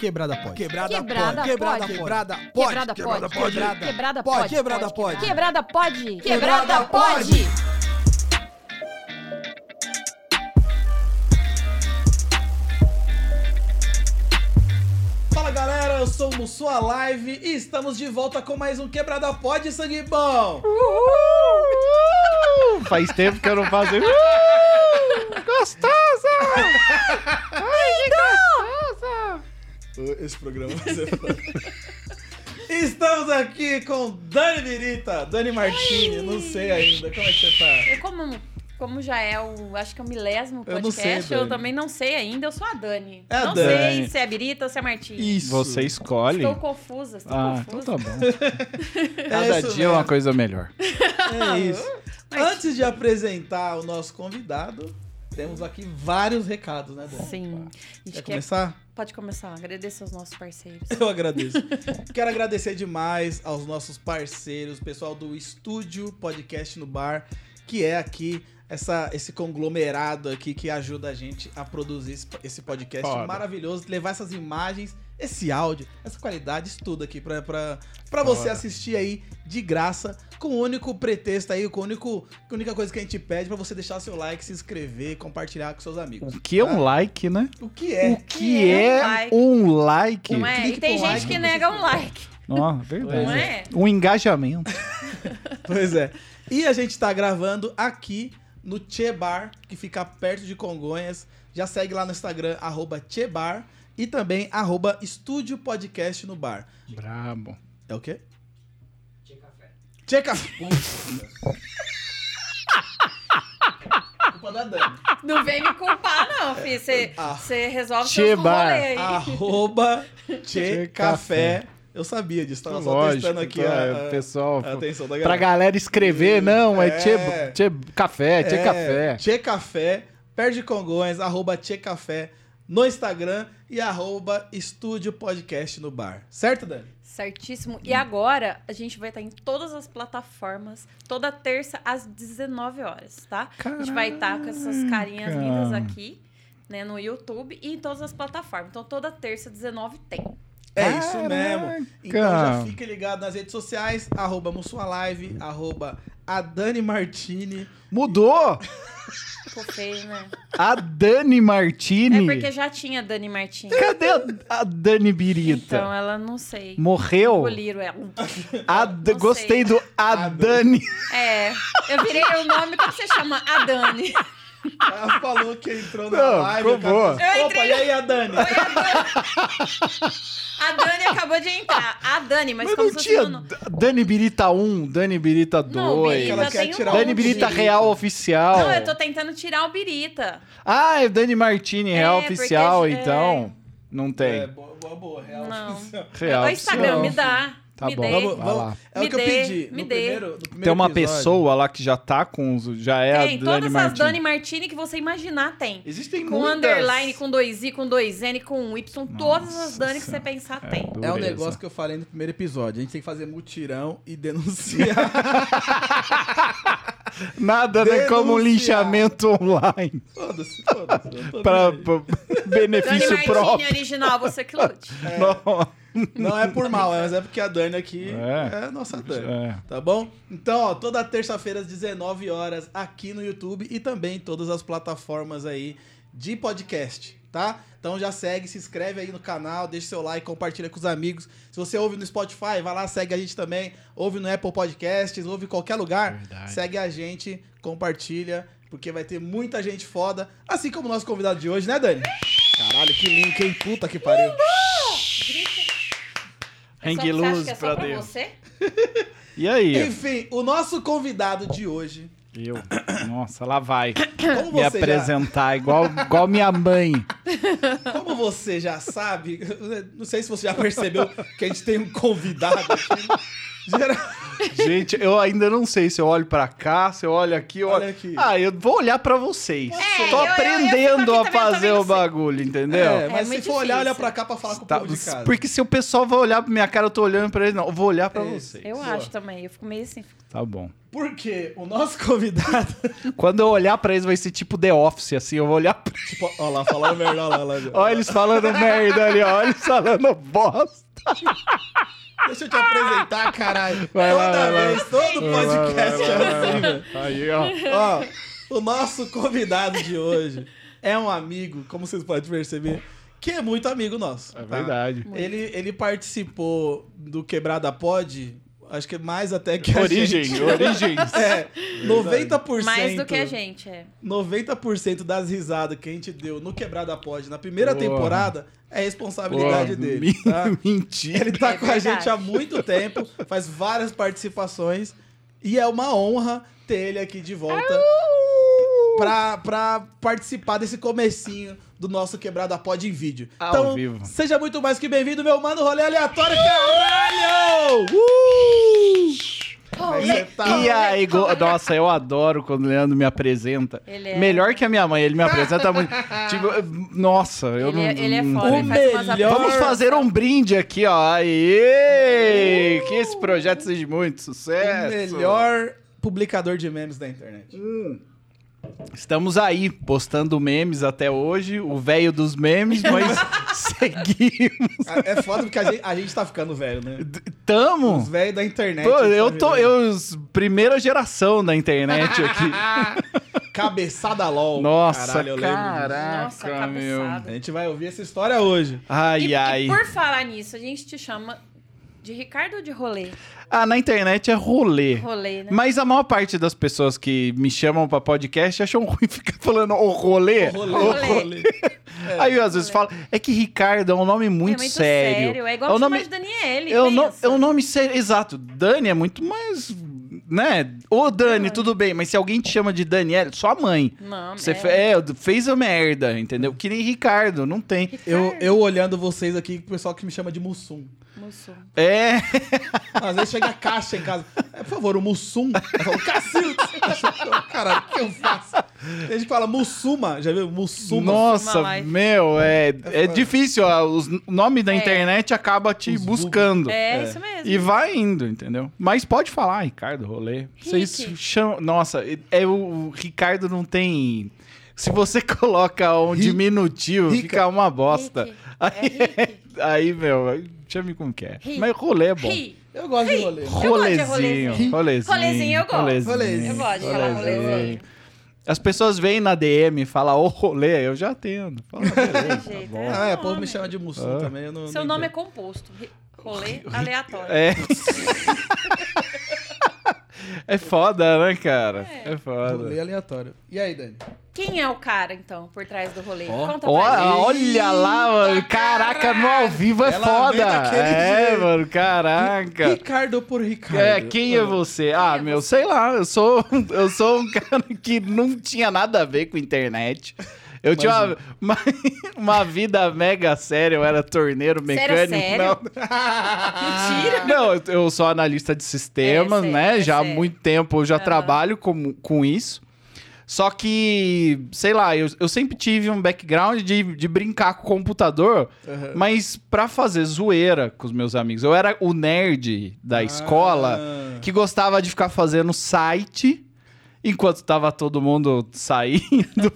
Quebrada pode. Quebrada, Quebrada pode. Quebrada pode. Quebrada pode. Quebrada pode. Quebrada pode. Quebrada pode. Quebrada pode. Quebrada pode. Fala galera, eu sou o Mussua Live e estamos de volta com mais um Quebrada Pode Sangue Bom. Faz tempo que eu não faço gostosa! Ai, que gostosa! Esse programa vai ser foda. Estamos aqui com Dani Virita, Dani Martini, não sei ainda, como é que você tá? Eu como, como já é o, acho que é o milésimo Eu não podcast, sei, eu, Dani. também não sei ainda, eu sou a Dani. É a não Dani. sei se é a Birita ou se é a Martins. Isso. Você escolhe. Estou confusa, estou Ah, então confusa. tá bom. Cada isso dia é uma mesmo. coisa melhor. É isso. Antes de apresentar o nosso convidado, temos aqui vários recados, né, Dani? Sim. A Quer gente quer, começar? pode começar. Agradecer aos nossos parceiros. Eu agradeço. Quero agradecer demais aos nossos parceiros, pessoal do Estúdio Podcast no Bar, que é aqui essa, esse conglomerado aqui que ajuda a gente a produzir esse, esse podcast Foda. maravilhoso, levar essas imagens, esse áudio, essa qualidade, isso tudo aqui pra, pra, pra você assistir aí de graça, com o único pretexto aí, com o único, com a única coisa que a gente pede pra você deixar seu like, se inscrever, compartilhar com seus amigos. O que é um tá? like, né? O que é? O que é um um like? Não é? clique E tem gente like, que nega um like. Ó, verdade. Não é? Um engajamento. Pois é. E a gente tá gravando aqui no Tchê Bar, que fica perto de Congonhas. Já segue lá no Instagram, arroba Tchê Bar. E também arroba Estúdio Podcast no Bar. Brabo. É o quê? Tchê Café. Tchê Café. Culpa da Dani. Não vem me culpar, não, filho. Você Ah. resolve seus Bar. rolê aí. Arroba Tchê Café. Eu sabia disso, tava só Lógico. testando aqui tá, a, a- pessoal. a atenção da Pra galera. galera escrever, não, é, É. tchê, tchê café, tchê É, café. Tchê Café, perto de Congonhas, arroba Tchê Café no Instagram e arroba Estúdio Podcast no bar. Certo, Dani? Certíssimo. E agora a gente vai estar em todas as plataformas, toda terça às 19 horas, tá? A gente vai estar com essas carinhas Caraca. lindas aqui, né, no YouTube e em todas as plataformas. Então toda terça, 19 tem. É isso mesmo. Caraca. Então já fica ligado nas redes sociais, arroba Live, arroba a Dani Martini. Mudou! Ficou feio, né? A Dani É Martini. porque já tinha Dani Martins. Cadê a, a Dani Birita? Então ela não sei. Morreu? Engoliram ela. A D- Gostei sei. do A Dani. É, eu virei o nome, como você chama? A Dani. Ela falou que entrou na Não, live. ficou boa. Opa, entrei- e aí a Dani? A Dani acabou de entrar. A Dani, mas, Mas como não tinha no- Dani Birita 1, Dani Birita 2. Não, Birita Ela quer tem um tirar Dani. Birita de- Real Oficial. Não, eu tô tentando tirar o Birita. Ah, é Dani Martini Real É, porque Oficial, é- então. Não tem. É, boa, boa, boa. Real Não. oficial. Real o Instagram, Oficial. me dá. Tá me bom. dê. Vamos, vamos. lá. É Me o que eu dê, pedi. me no dê. primeiro, no primeiro Tem uma episódio. pessoa lá que já tá com os. Já é Tem, a Dani todas as Martini. Dani Martini que você imaginar tem. Existem Com muitas. underline, com dois I, com dois N, com um Y, todas as Nossa Dani que você pensar É, tem. É o dureza. negócio que eu falei no primeiro episódio. A gente tem que fazer mutirão e denunciar. Nada né, como um Denunciar. linchamento online. foda-se, foda-se. eu tô Pra, nem aí. pra Dani benefício Martini próprio. original, você que lute. Não. Não é por mal, mas é porque a Dani aqui É. é, a nossa Dani. É. Tá bom? Então, ó, toda terça-feira às 19 horas aqui no YouTube e também em todas as plataformas aí de podcast, tá? Então já segue, se inscreve aí no canal, deixa seu like, compartilha com os amigos. Se você ouve no Spotify, vai lá, segue a gente também. Ouve no Apple Podcasts, ouve em qualquer lugar. Verdade. Segue a gente, compartilha, porque vai ter muita gente foda. Assim como o nosso convidado de hoje, né, Dani? Caralho, que link, hein? Puta que pariu. Hang Só- você acha luz que é só pra Deus. você? E aí? Enfim, o nosso convidado de hoje, Eu. Nossa, lá vai. como Me você já... apresentar igual, igual minha mãe. Como você já sabe, não sei se você já percebeu que a gente tem um convidado aqui. Gera- Gente, eu ainda não sei se eu olho pra cá, se eu olho aqui, eu Olha olho... aqui. Ah, eu vou olhar pra vocês. É, Tô eu- eu- eu aprendendo fico aqui a também, eu fazer também o não sei. bagulho, entendeu? É, mas se muito for olhar, olha pra cá pra falar com o Tá, povo de casa. porque se o pessoal vai olhar pra minha cara, eu tô olhando pra eles, não. Eu vou olhar pra Isso. vocês. Eu Boa. acho também. Eu fico meio assim. Tá bom. Porque o nosso convidado. Quando eu olhar pra eles, vai ser tipo The Office, assim. Eu vou olhar pra... tipo, ó lá, falando merda, ó lá, ó lá. Olha eles falando merda ali, ó. Eles falando bosta. Deixa eu te apresentar, caralho. Vai lá, Toda vai lá. vez, todo podcast é assim, velho. Aí, ó. Ó, o nosso convidado de hoje é um amigo, como vocês podem perceber, que é muito amigo nosso. É tá? verdade. Ele, ele participou do Quebrada Pod, acho que mais até que a Origem, gente. origens. É, 90%. Mais do que a gente, é. 90% das risadas que a gente deu no Quebrada Pod na primeira Porra. temporada é responsabilidade Pô, dele. tá? Mentira. Ele tá É com a verdade. gente há muito tempo, faz várias participações e é uma honra ter ele aqui de volta pra, pra participar desse comecinho do nosso Quebrada Pod em vídeo. Ao então, vivo. seja muito mais que bem-vindo, meu mano, rolê aleatório, caralho! Uh! Aí você tá- E aí, go- nossa, eu adoro quando o Leandro me apresenta. Ele é- Melhor que a minha mãe, ele me apresenta muito. Tipo, nossa, eu Ele, não. é- ele é foda, O ele faz umas melhor- Vamos fazer um brinde aqui, ó. Aê! Que esse projeto seja de muito o sucesso. melhor publicador de memes da internet. Estamos aí, postando memes até hoje, o velho dos memes, mas seguimos. É foda porque a gente, a gente tá ficando velho, né? D- Tamo. Os velhos da internet. Pô, tá eu tô. virando. Eu, primeira geração da internet aqui. Cabeçada LOL. Nossa, Caralho, eu lembro disso. caraca, Nossa, meu. A gente vai ouvir essa história hoje. Ai, E, ai. e por falar nisso, a gente te chama de Ricardo ou de rolê? Ah, na internet é rolê. Rolê, né? Mas a maior parte das pessoas que me chamam pra podcast acham ruim ficar falando o rolê. O rolê. O o rolê. rolê. Aí às vezes fala, é que Ricardo é um nome muito, é muito sério. É igual é chamar nome, de Daniele, é um, no- é um nome sério, exato. Dani é muito mais, né? Ô Dani, tudo bem, mas se alguém te chama de Daniela, sua mãe. Não, Você é. fe- é, fez a merda, entendeu? Que nem Ricardo, não tem. Eu, eu olhando vocês aqui, o pessoal que me chama de Mussum. Mussum. É, Às vezes chega a caixa em casa. É, por favor, o Mussum. Eu falo, Cacildes. Caralho, o que eu faço? Tem gente que fala Mussuma. Já viu? Mussuma. nossa, live. meu, é, é foda. difícil. ó, os- O nome da É. internet acaba te Os buscando. É, É. isso mesmo. E vai indo, entendeu? Mas pode falar, Ricardo, rolê. Vocês chamam. Nossa, é o Ricardo não tem. Se você coloca um diminutivo, Rica. fica uma bosta. Rick. É Rick. aí, meu, chame como quer. Ri. Mas rolê é bom. Ri. Eu gosto de rolê. Rolezinho, rolezinho. rolezinho. Rolezinho eu gosto. Rolezinho. Eu gosto de falar rolezinho. As pessoas vêm na DM e falam, ô rolê, eu já atendo. Fala, beleza, tá bom. é. Ah, é, o povo me chama de Mussum Ah. também. Eu não, Seu nome é entendo. composto. Ri- Rolê aleatório. É. é foda, né, cara? É, foda. Rolê aleatório. E aí, Dani? Quem é o cara, então, por trás do rolê? Ó. Conta pra gente. olha lá, mano. Caraca, no ao vivo é Ela foda. É, jeito. mano, caraca. Ricardo por Ricardo. É, quem é você? Ah, é meu, você? sei lá, eu sou, eu sou um cara que não tinha nada a ver com internet. Eu tinha uma, uma, vida mega séria, eu era torneiro mecânico. sério? Não, Mentira. não, eu- sou analista de sistemas, É, sério, né? é já há sério. muito tempo eu já Aham. trabalho com, com isso. Só que, sei lá, eu, eu sempre tive um background de, de brincar com o computador, Aham. mas pra fazer zoeira com os meus amigos. Eu era o nerd da escola Ah. que gostava de ficar fazendo site enquanto tava todo mundo saindo, Você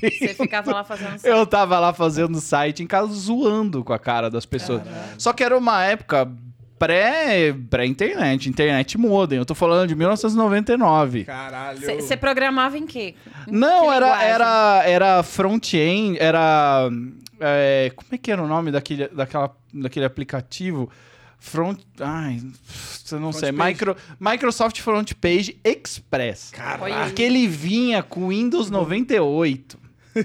vivendo. ficava lá fazendo Eu tava lá fazendo site em casa zoando com a cara das pessoas. Só que era uma época pré- pré-internet, internet modem. Eu tô falando de 1999. Caralho. Você programava em quê? Em Não, que era, linguagem? era, era front-end, era. é, como é que era o nome daquele, daquela, daquele aplicativo? Front. Ai, eu não Front sei. page? Micro, Microsoft Front Page Express. Olha aí. Aquele vinha com Windows 98.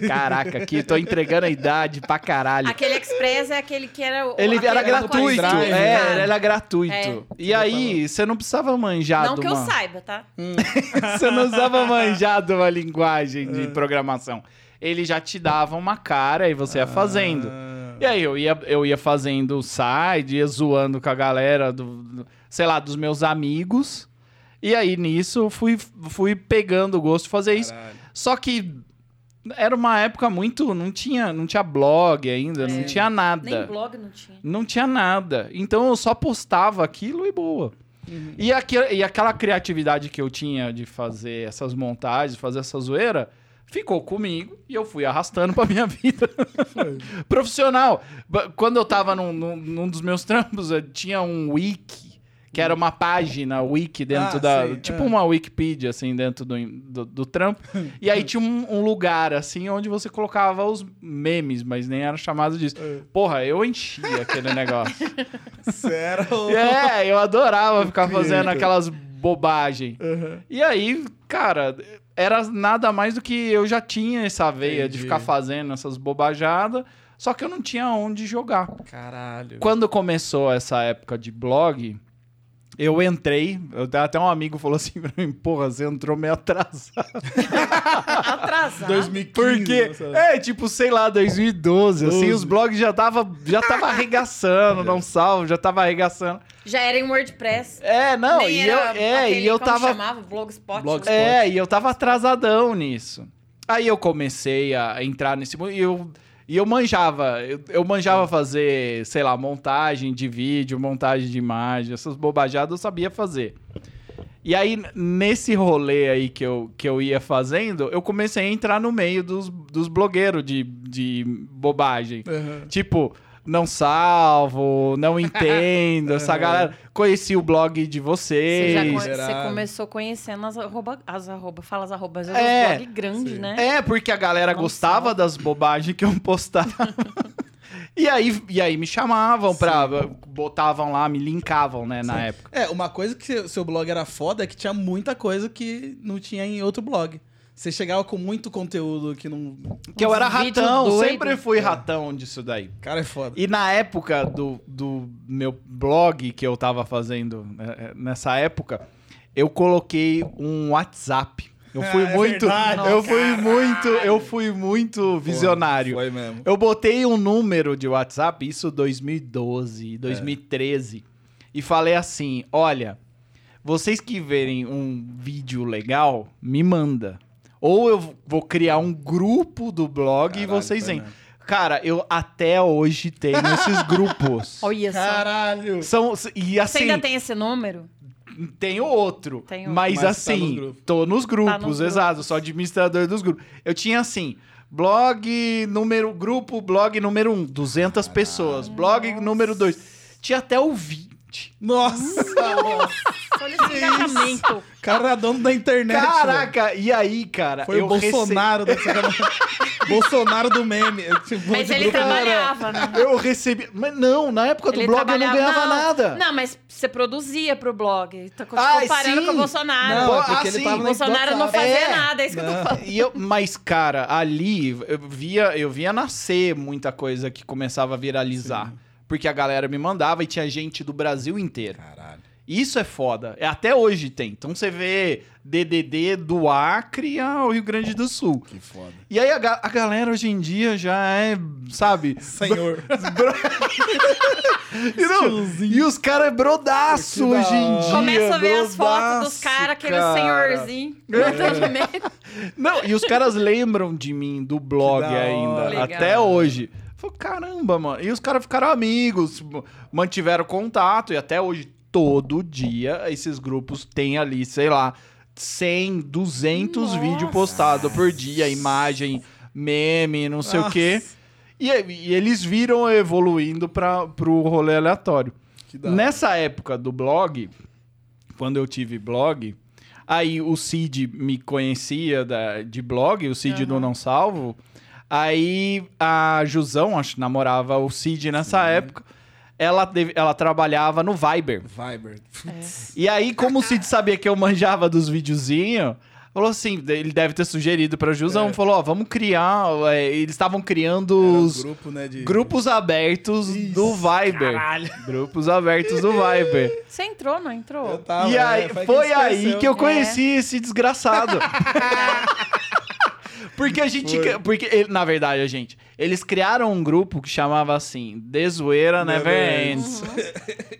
Caraca, aqui tô entregando a idade pra caralho. Aquele Express é aquele que era. o- Ele era gratuito. pendrive, É, né? ele era gratuito. É. E aí, você não precisava manjar Não que eu uma... saiba, tá? Você não usava manjar de uma linguagem de programação. Ele já te dava uma cara e você ia fazendo. Ah. E aí eu ia, eu ia fazendo side, ia zoando com a galera, do, do- sei lá, dos meus amigos. E aí nisso eu fui, fui pegando o gosto de fazer isso. Caralho. Só que era uma época muito. Não tinha, não tinha blog ainda, não É. tinha nada. Nem blog não tinha. Não tinha nada. Então eu só postava aquilo e boa. E, aqui, e aquela criatividade que eu tinha de fazer essas montagens, fazer essa zoeira, ficou comigo e eu fui arrastando pra minha vida profissional. Quando eu tava num, num, num dos meus trampos, eu tinha um wiki, que era uma página wiki dentro Ah, da. sei, Tipo é. uma Wikipedia, assim, dentro do, do, do trampo. e aí tinha um, um lugar, assim, onde você colocava os memes, mas nem era chamado disso. É. Porra, eu enchia aquele negócio. Sério? É, eu adorava ficar fazendo aquelas bobagens. Uhum. E aí, cara, era nada mais do que eu já tinha essa veia de Entendi. ficar fazendo essas bobajadas, só que eu não tinha onde jogar. Caralho. Quando começou essa época de blog, eu entrei, eu, até um amigo falou assim pra mim, porra, você entrou meio atrasado. Atrasado. 2015. Porque, né, é, tipo, sei lá, 2012, assim, 12. os blogs já tava, já tava arregaçando, não salvo, já tava arregaçando. Já era em WordPress. É, não, Nem e eu, é, aquele, e eu como tava chamava? Blogspot. Blogspot. É, e eu tava atrasadão nisso. Aí eu comecei a entrar nesse mundo e eu, e eu manjava. Eu, eu manjava fazer, sei lá, montagem de vídeo, montagem de imagem, essas bobajadas eu sabia fazer. E aí, nesse rolê aí que eu, que eu ia fazendo, eu comecei a entrar no meio dos, dos blogueiros de, de bobagem. Uhum. Tipo, não salvo, não entendo, essa galera. Conheci o blog de Você, já vocês. você começou conhecendo as arroba, as arroba, fala as arrobas, É, blog grande, sim. né? É, porque a galera Não gostava salva. das bobagens que eu postava. e, aí, e aí me chamavam pra. Botavam lá, me linkavam, né, na época. É, uma coisa que seu- seu blog era foda é que tinha muita coisa que não tinha em outro blog. Você chegava com muito conteúdo que não. Que eu era ratão, doido. sempre fui ratão disso daí. Cara, é foda. E na época do, do meu blog que eu tava fazendo, né, nessa época, eu coloquei um WhatsApp. Eu fui é muito. verdade. eu fui Caralho. muito. Eu fui muito visionário. Foi mesmo. Eu botei um número de WhatsApp, isso 2012, 2013, e falei assim: olha, vocês que verem um vídeo legal, me manda. Ou eu vou criar um grupo do blog e Caralho, vocês foi vêm. mesmo. Cara, eu até hoje tenho esses grupos. Olha só. Caralho! São, e Você assim, ainda tem esse número? tenho outro. Tem outro. Mas, Mas tá assim, nos grupos. tô nos grupos, Tá nos exato. grupos. Sou administrador dos grupos. Eu tinha assim, blog número, grupo, blog número 1, 200 pessoas. Blog número 2. Tinha até o 20. Nossa! Olha esse engajamento. cara era dono da internet. velho. Caraca, e aí, cara, Foi eu o Bolsonaro da Bolsonaro do meme. Monte Mas ele grupo- trabalhava, né? Eu recebi. Mas não, na época do Ele blog eu não ganhava não, nada. Não, mas você produzia pro blog. Tá co- Ah, comparando sim. com o Bolsonaro. Não, é porque ah, ele sim. tava o Bolsonaro não fazia É. nada, é isso que eu tô Não. falando. E eu, mas, cara, ali eu via, eu via nascer muita coisa que começava a viralizar. Porque a galera me mandava e tinha gente do Brasil inteiro. Caralho. Isso é foda. É, Até hoje tem. Então você vê DDD do Acre ao Rio Grande do Sul. Que foda. E aí a, ga- a galera hoje em dia já é, sabe? Senhor. E, não, e os caras é brodaço hoje em dia. Começa a ver as fotos brodaço, dos caras, aquele cara. senhorzinho. Entendimento. Não, e os caras lembram de mim do blog ainda. Legal. até hoje. Falei, caramba, mano. E os caras ficaram amigos, m- mantiveram contato, e até hoje, todo dia, esses grupos têm ali, sei lá, 100, 200 Nossa. vídeos postados por dia, imagem, meme, não sei o quê. E, e eles viram evoluindo para pro rolê aleatório. Nessa época do blog, quando eu tive blog, aí o Cid me conhecia da- de blog, o Cid do Aham. Não Salvo. Aí a Jusão, acho que namorava o Cid nessa época, ela, teve- ela trabalhava no Viber. Viber. E aí, como o Cid sabia que eu manjava dos videozinhos, falou assim: ele deve ter sugerido pra Jusão, É. falou: ó, vamos criar. é, eles estavam criando Era um os grupo, né, de... grupos abertos do Viber. Caralho. Grupos abertos do Viber. Você entrou, não entrou? Eu tava, e aí, é, foi foi que aí que eu É. conheci esse desgraçado. porque a gente. Foi. Porque, na verdade, a gente. Eles criaram um grupo que chamava assim, The Zoeira Never, Never Ends.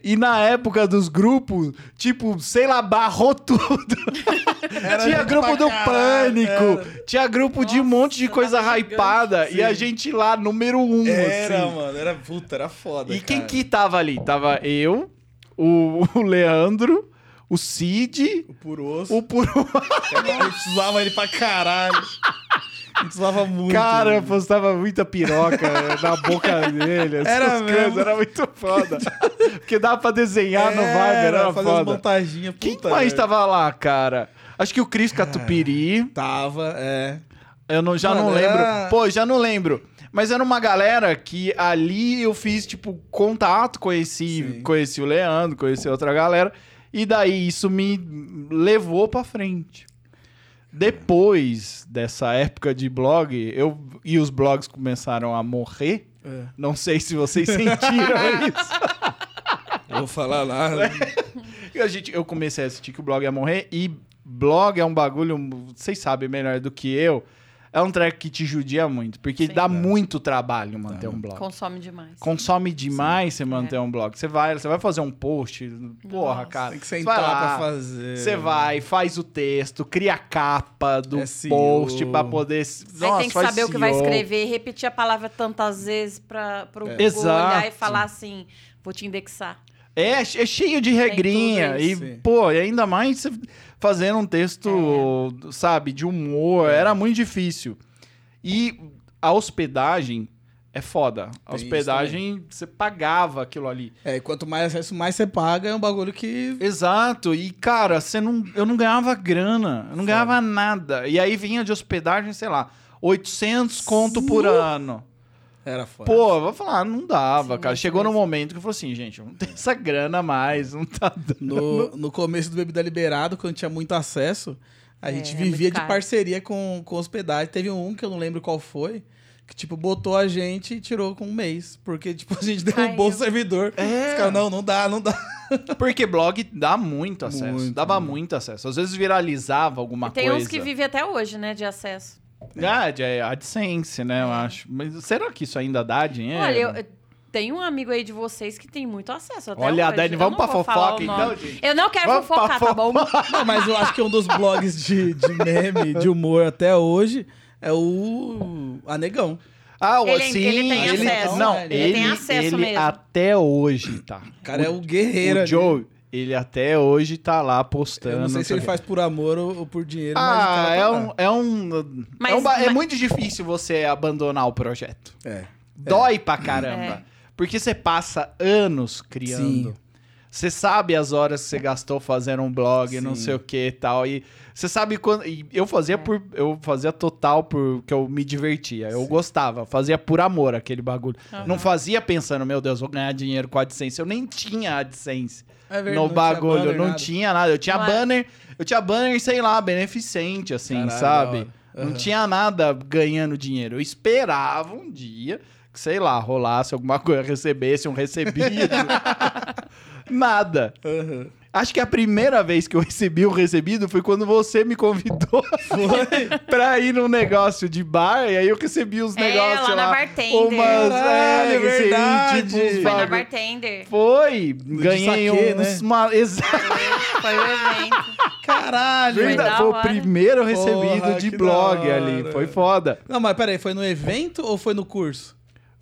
E na época dos grupos, tipo, sei lá, barrou tudo. Era tinha grupo do caralho, Pânico, tinha grupo de um Nossa, monte de coisa hypada. gigante. E a gente lá, número um, Era, assim. mano. Era, puta, era foda, E quem cara. que tava ali? Tava eu, o, o Leandro, o Cid, O Puro Osso. o Puro... Eu precisava ele pra caralho. Eu precisava muito. Cara, eu mano. postava muita piroca na boca dele. Era mesmo. Era muito foda. Porque dava pra desenhar no Viber, era fazer as foda. montaginhas. Quem mais merda. tava lá, cara? Acho que o Cris Catupiri. Tava, é. Eu não, já Mano, não lembro. era- Pô, já não lembro. Mas era uma galera que ali eu fiz, tipo, contato, conheci, Sim. conheci o Leandro, conheci outra galera. E daí isso me levou pra frente. Depois dessa época de blog, eu e os blogs começaram a morrer. é. Não sei se vocês sentiram isso. Eu vou falar. E a gente, eu comecei a assistir que o blog ia morrer e blog é um bagulho, vocês sabem melhor do que eu, é um track que te judia muito, porque Sim. dá É. muito trabalho manter um blog. Consome demais. Consome demais você manter É. um blog. Você vai, você vai fazer um post, porra, Nossa. cara. Tem que sentar vai lá, pra fazer. Você vai, faz o texto, cria a capa do SEO. post pra poder. Aí Nossa, tem que saber o que vai escrever, repetir a palavra tantas vezes para o Google Exato. olhar e falar assim, vou te indexar. É, é cheio de regrinha. E. Sim. pô, e ainda mais você fazendo um texto, sabe, de humor. É. Era muito difícil. E a hospedagem é foda. A hospedagem, você pagava aquilo ali. É, e quanto mais acesso, mais você paga, é um bagulho que. Exato. E, cara, você não, eu não ganhava grana. Eu não ganhava nada. E aí vinha de hospedagem, sei lá, 800 conto por ano. Era foda. Pô, eu vou falar, não dava, Sim, cara. Chegou no mesmo. momento que eu falei assim, gente, não tenho essa grana mais, não tá dando. No, no começo do Bebida Liberado, quando tinha muito acesso, a É, gente é vivia muito de parceria com, com hospedagem. Teve um que eu não lembro qual foi, que, tipo, botou a gente e tirou com um mês. Porque, tipo, a gente derrubou Caiu. o servidor. É. Os caras, não, não dá, não dá. Porque blog dá muito acesso. Muito, dava muito. muito acesso. Às vezes viralizava alguma Tem coisa. uns que vivem até hoje, né, de acesso. Ah, de AdSense, né, eu acho. Mas será que isso ainda dá dinheiro? Olha, eu, eu tenho um amigo aí de vocês que tem muito acesso até Olha, hoje. Dani, vamos pra fofoca então, gente? Eu não quero Vamos fofocar, tá bom? Não, mas eu acho que um dos blogs de, de meme, de humor até hoje, é o Anegão. Ah, o- Ele- sim, ele tem ele, acesso. Não, Ele ele, tem acesso ele mesmo. até hoje tá. O cara é o guerreiro. O ali. Joe, ele até hoje tá lá postando. Eu não sei se ele faz por amor ou, ou por dinheiro, Ah, cara tá é um, é um. Mas- é, um é mas- muito difícil você abandonar o projeto. É. Dói pra caramba. É. Porque você passa anos criando. Sim. Você sabe as horas que você gastou fazendo um blog, não Sim. sei o que e tal. E você sabe quando. e eu É. fazia por. Eu fazia total porque eu me divertia. Eu gostava. Fazia por amor aquele bagulho. Aham. Não fazia pensando, meu Deus, vou ganhar dinheiro com a AdSense. Eu nem tinha AdSense É verdade, no não tinha bagulho. banner, não nada. tinha nada. Eu tinha Não é- banner. Eu tinha banner, sei lá, beneficente, assim, Caralho, sabe? hora. Não tinha nada ganhando dinheiro. Eu esperava um dia que, sei lá, rolasse alguma coisa, recebesse um recebido. nada. Aham. Acho que a primeira vez que eu recebi o recebido foi quando você me convidou pra ir num negócio de bar, e aí eu recebi os É, negócios lá sei na lá, Bartender. Umas, Caralho, é, recebi, verdade. tipo, uns Foi na bartender. Foi, ganhei saquê, uns... né? Uma, exato, Foi o evento. Caralho. Foi verdade, foi o primeiro recebido Porra, de blog ali, foi foda. Não, mas peraí, foi no evento ou foi no curso?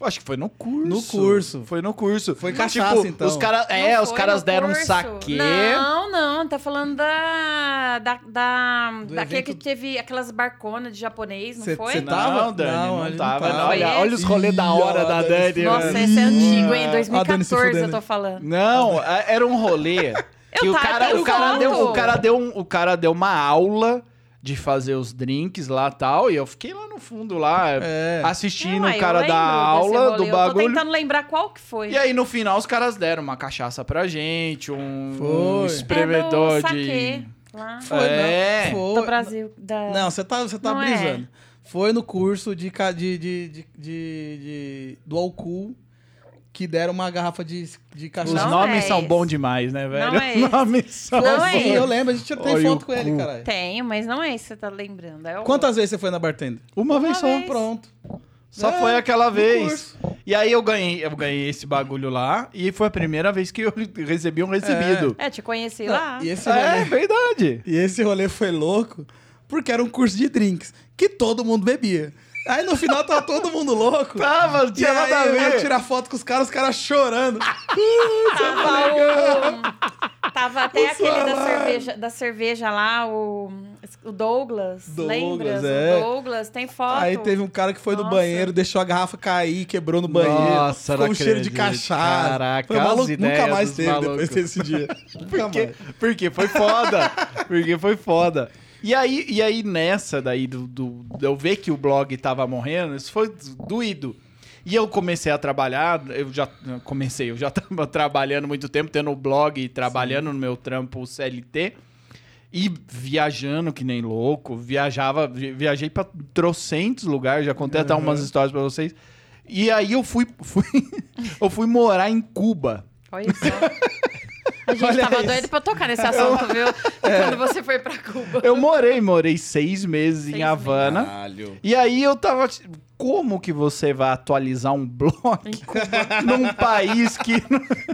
Acho que foi no curso. No curso. Foi no curso. Foi cachaça, tipo, então. Os cara, é, Não os foi caras deram um curso. saque. Não, não, tá falando da. da. da Do daquele evento- que teve aquelas barconas de japonês, não Cê- foi? cê Não, Tava? Dani, Não, não, tava. não tava. Olha, Foi olha os rolês da hora da Dani. Nossa, esse é antigo, hein? Ih, ó, a Dani se 2014 eu tô falando. Não, é- era um rolê que Eu o cara, o cara deu, o cara deu um, o cara deu uma aula de fazer os drinks lá e tal, e eu fiquei lá no fundo lá É. assistindo Uai, o eu cara desse aula do Eu tô bagulho. tentando lembrar qual que foi. E aí no final os caras deram uma cachaça pra gente, um, Foi. um É espremedor é do de lá Foi, É. não. do Foi. Brasil. Da... Não, você tá, você tá Não é. brisando. Foi no curso de, de, de, de- de- do Alcool que deram uma garrafa de, de Os cachaça. Não nomes é são bons demais, né, velho? Não é Os nomes são Não é eu lembro, a gente tem foto com ele, caralho. Tenho, mas não é isso que você tá lembrando. É o... Ququantas vezes você foi na bartender? Uma vez Uma só. vez. Pronto. Só É, foi aquela vez. curso. E aí eu ganhei, eu ganhei esse bagulho lá e foi a primeira vez que eu recebi um recebido. É, te conheci Não, lá. E esse, É, rolê, verdade. e esse rolê foi louco porque era um curso de drinks que todo mundo bebia. Aí no final tava todo mundo louco. Tava, não E tinha nada a aí eu ia ver. tirar foto com os caras, os caras chorando. Tava, o... Tava até O aquele da cerveja, da cerveja lá, o, o Douglas. Douglas, Lembra? é. O Douglas, tem foto. Aí teve um cara que foi no Nossa. banheiro, deixou a garrafa cair, quebrou no banheiro. Nossa, não um cheiro de cachaça. Caraca, foi maluco, as nunca mais teve depois desse dia. Porque, mais. porque foi foda. porque foi foda. E aí, e aí nessa daí, do, do, eu ver que o blog tava morrendo, isso foi doído. E eu comecei a trabalhar, eu já comecei, eu já tava trabalhando muito tempo, tendo o blog e trabalhando no meu trampo CLT. E viajando que nem louco, viajava, vi- viajei pra trocentos lugares, já contei até umas histórias pra vocês. E aí eu fui, fui eu fui morar em Cuba. Olha só. A gente Olha tava isso. doido pra tocar nesse assunto, viu? Quando você foi pra Cuba. Eu morei, morei seis meses em Seis Havana. Caralho. E aí eu tava. Como que você vai atualizar um blog Em num país que,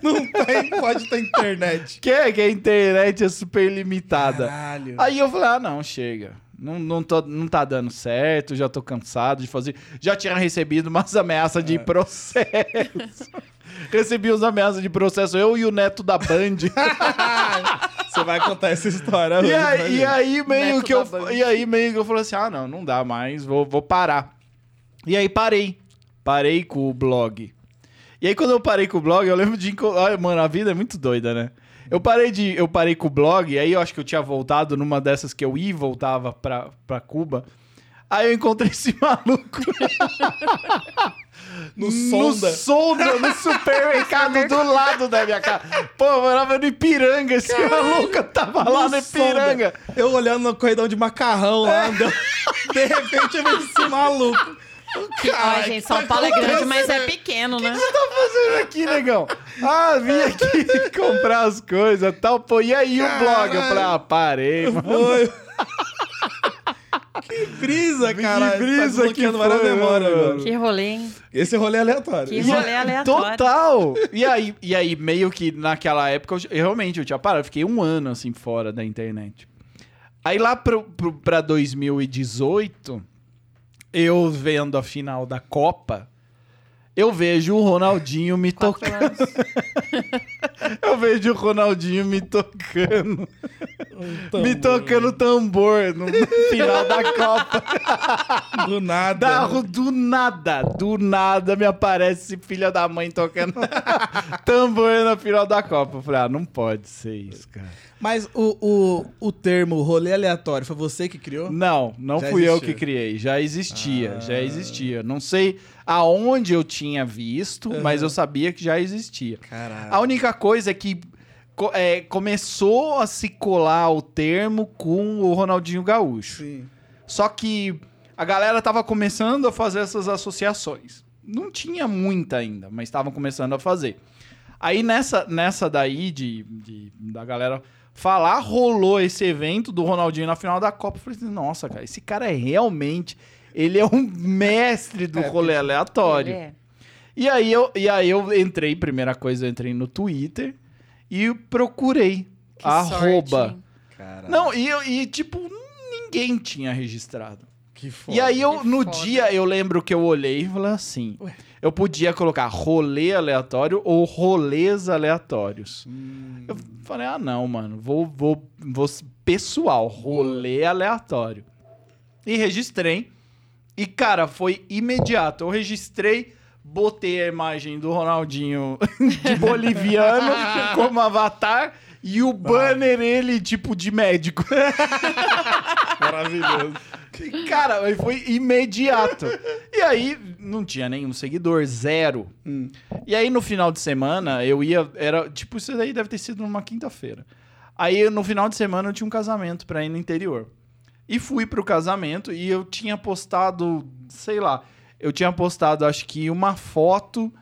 Não tem, pode ter internet. que, é- que a internet é super limitada? Caralho. Aí eu falei, ah, não, chega. Não, não, tô, não tá dando certo, já tô cansado de fazer. Já tinha recebido umas ameaças É. de processo. Recebi umas ameaças de processo, eu e o neto da Band. Você vai contar essa história E aí, e aí meio Neto que eu, Band. e aí meio que eu falei assim, ah, não, não dá mais, vou, vou parar. E aí parei. Parei com o blog. E aí quando eu parei com o blog, eu lembro de... Ai, mano, a vida é muito doida, né? Eu parei de... Eu parei com o blog, aí eu acho que eu tinha voltado numa dessas que eu ia e voltava pra, pra Cuba. Aí eu encontrei esse maluco No Sonda. no Sonda, no supermercado do lado da minha casa. Pô, eu morava no Ipiranga, esse maluco tava lá no Sonda. Ipiranga. Eu olhando no corredor de macarrão lá, andando. De repente eu vi esse maluco. Ai, gente, São Paulo é grande, mas é pequeno, né? O que você tá fazendo aqui, negão? Ah, vim aqui comprar as coisas e tal. Pô, e aí o blog? Eu falei, ah, parei, mano. Foi. que brisa, Que cara. brisa tá que desbloqueando várias foi, memórias, mano. mano. Que rolê, hein? Esse rolê é aleatório. Que rolê aleatório. Total! E aí, e aí, meio que naquela época, eu, eu realmente eu tinha parado. Eu fiquei um ano, assim, fora da internet. Aí lá pro, pro, pra 2018, eu vendo a final da Copa, eu vejo o Ronaldinho me Quatro tocando. Eu vejo o Ronaldinho me tocando. Um Me tocando tambor no final da Copa. Do nada. Da, do nada, do nada me aparece filho da mãe tocando tambor na final da Copa. Eu falei, ah, não pode ser isso, cara. Mas o, o, o termo rolê aleatório foi você que criou? Não, não Já fui eu que criei. Já existia, Ah. já existia. Não sei aonde eu tinha visto, mas eu sabia que já existia. Caralho. A única coisa é que é, começou a se colar o termo com o Ronaldinho Gaúcho. Sim. Só que a galera tava começando a fazer essas associações. Não tinha muita ainda, mas estavam começando a fazer. Aí nessa, nessa daí de, de- da galera falar, rolou esse evento do Ronaldinho na final da Copa. Eu falei assim, nossa, cara, esse cara é realmente... Ele é um mestre do É, rolê aleatório. Ele é. E aí, eu, e aí eu entrei, primeira coisa, eu entrei no Twitter e procurei. Que arroba. sorte. Não, e, eu- e tipo, ninguém tinha registrado. Que foda. E aí eu, Que no foda. dia, eu lembro que eu olhei e falei assim: Ué. Eu podia colocar rolê aleatório ou rolês aleatórios. Hum, Eu falei, ah, não, mano, vou, vou, vou pessoal, rolê aleatório. E registrei. E, cara, foi imediato. Eu registrei, botei a imagem do Ronaldinho de boliviano como avatar e o banner ele, tipo, de médico. maravilhoso. Cara, foi imediato. E aí, não tinha nenhum seguidor, zero. Hum. E aí, no final de semana, eu ia. Era. Tipo, isso daí deve ter sido numa quinta-feira. Aí, no final de semana, eu tinha um casamento pra ir no interior. E fui pro casamento e eu tinha postado, sei lá, eu tinha postado, acho que uma foto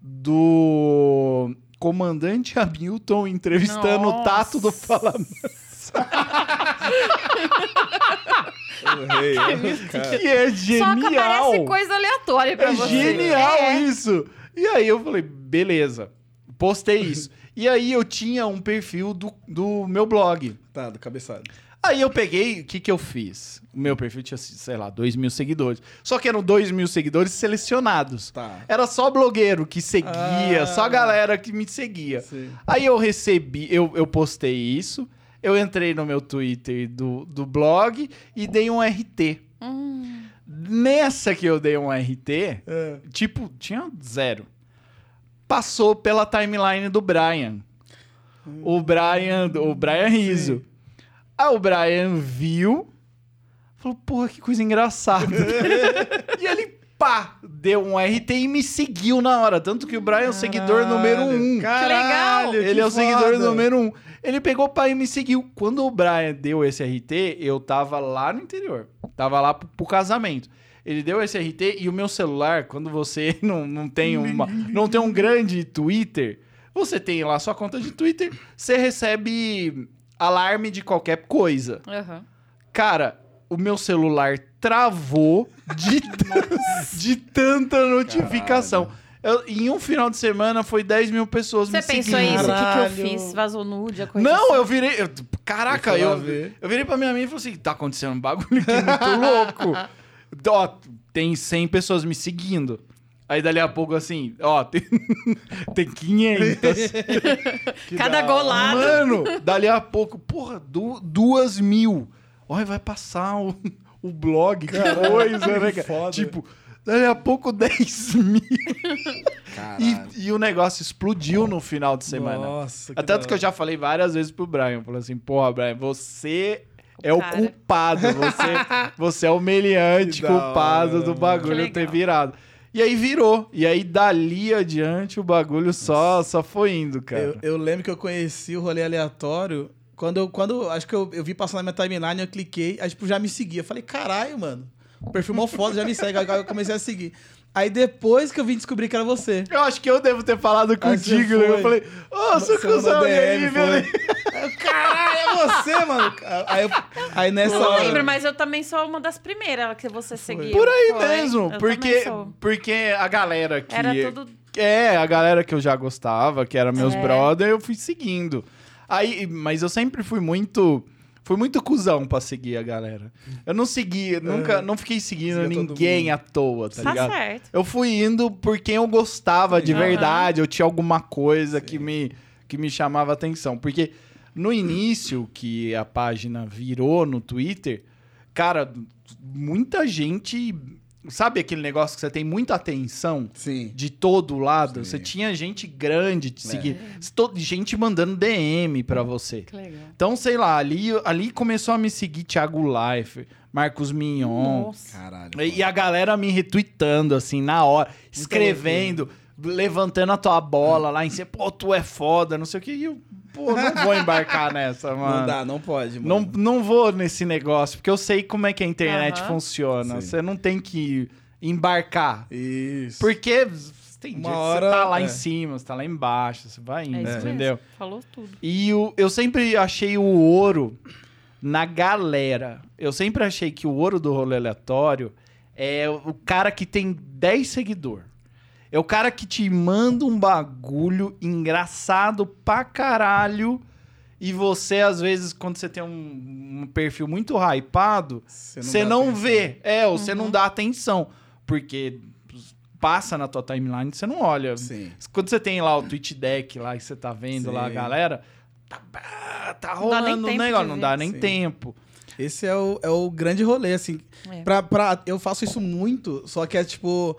do comandante Hamilton entrevistando o Tato do Nossa. Fala O rei, o cara. Que é Só que genial. aparece coisa aleatória pra É você. genial É. isso. E aí eu falei, beleza. Postei isso. E aí eu tinha um perfil do, do meu blog. Tá, do cabeçalho. Aí eu peguei, o que que eu fiz? O meu perfil tinha, sei lá, 2 mil seguidores. Só que eram 2 mil seguidores selecionados. Tá. Era só blogueiro que seguia, Ah. só a galera que me seguia. Sim. Aí eu recebi, eu, eu postei isso, eu entrei no meu Twitter do, do blog e dei um RT. Hum, Nessa que eu dei um RT, É. tipo, tinha zero. Passou pela timeline do Brian. O Brian, o Brian Riso. Aí o Brian viu, falou, porra, que coisa engraçada. e ele, pá, deu um RT e me seguiu na hora. Tanto que o Brian é o seguidor número um. Caralho, que Ele é o seguidor foda. número um. Ele pegou pai e me seguiu. Quando o Brian deu esse RT, eu tava lá no interior. Tava lá pro, pro casamento. Ele deu esse RT e o meu celular, quando você não, não tem uma, não tem um grande Twitter, você tem lá sua conta de Twitter, você recebe alarme de qualquer coisa. aham. Cara, o meu celular travou de, de tanta notificação. Eu- em um final de semana foi 10 mil pessoas Você me pensou seguindo. isso? O que, que eu fiz? Vazou nude, a coisa Não, assim? eu virei. eu- caraca, eu eu, eu virei pra minha amiga e falei assim: tá acontecendo um bagulho aqui muito louco. Ó, tem 100 pessoas me seguindo. Aí dali a pouco, assim, ó, tem, tem 500. Que Cada golado. Mano, dali a pouco, porra, du, duas mil. Olha, vai passar o, o blog, que coisa, né, que cara? foda. Tipo, dali a pouco 10 mil. E, e o negócio explodiu no final de semana. Nossa, É Tanto que eu já falei várias vezes pro Brian, falei assim, porra, Brian, você é o Cara. culpado, você, você é o meliante Que culpado hora, do bagulho Que ter virado. E aí virou. E aí dali adiante o bagulho só, só foi indo, cara. Eu, eu lembro que eu conheci o rolê aleatório quando eu, quando, acho que eu, eu vi passando na minha timeline, eu cliquei, aí tipo, já me seguia. Eu falei, caralho, mano, o perfil mó foda, já me segue. Aí eu comecei a seguir. Aí depois que eu vim descobrir que era você. Eu acho que eu devo ter falado contigo, né? Eu foi. falei, ô, seu Você mandou cuzão, e aí, foi. Eu, Caralho, é você, mano. Aí, eu- aí nessa Eu não hora. lembro, mas eu também sou uma das primeiras que você seguiu. Por aí Foi. mesmo, Eu porque, porque a galera que... Era tudo... É, a galera que eu já gostava, que era meus É. brother, eu fui seguindo. Aí, mas eu sempre fui muito. Fui muito cuzão pra seguir a galera. Eu não segui, nunca, não fiquei seguindo Seguia todo ninguém mundo. à toa, tá, Tá ligado? certo. Eu fui indo por quem eu gostava de verdade, eu tinha alguma coisa que me, que me chamava atenção. Porque no início que a página virou no Twitter, cara, muita gente. Sabe aquele negócio que você tem muita atenção? Sim. de todo lado. Sim. Você tinha gente grande É. te seguir. To- Gente mandando DM pra você. Que legal. Então, sei lá, ali, ali começou a me seguir Thiago Life, Marcos Mignon. Nossa. Caralho. E, e a galera me retweetando, assim, na hora, escrevendo, levantando a tua bola lá em cima. Pô, tu é foda, não sei o que. E eu, pô, não vou embarcar nessa, mano. Não dá, não pode, Não, mano. não vou nesse negócio, porque eu sei como é que a internet Aham. funciona. Sim. Você não tem que embarcar. Isso. Porque tem Uma dia que hora, você tá lá é. em cima, você tá lá embaixo, você vai indo, É isso entendeu? mesmo. Falou tudo. E o, eu sempre achei o ouro na galera. Eu sempre achei que o ouro do rolê aleatório é o cara que tem 10 seguidores. É o cara que te manda um bagulho engraçado pra caralho. E você, às vezes, quando você tem um, um perfil muito hypado, você não, atenção. vê. É, ou você não dá atenção. Porque passa na tua timeline e você não olha. Sim. Quando você tem lá o Twitch Deck lá e você tá vendo lá a Sim. galera, tá, tá Não dá nem rolando um tempo negócio, não dá nem Sim. tempo. Esse é o, é o grande rolê, assim. É. Pra, pra, eu faço isso muito, só que é tipo.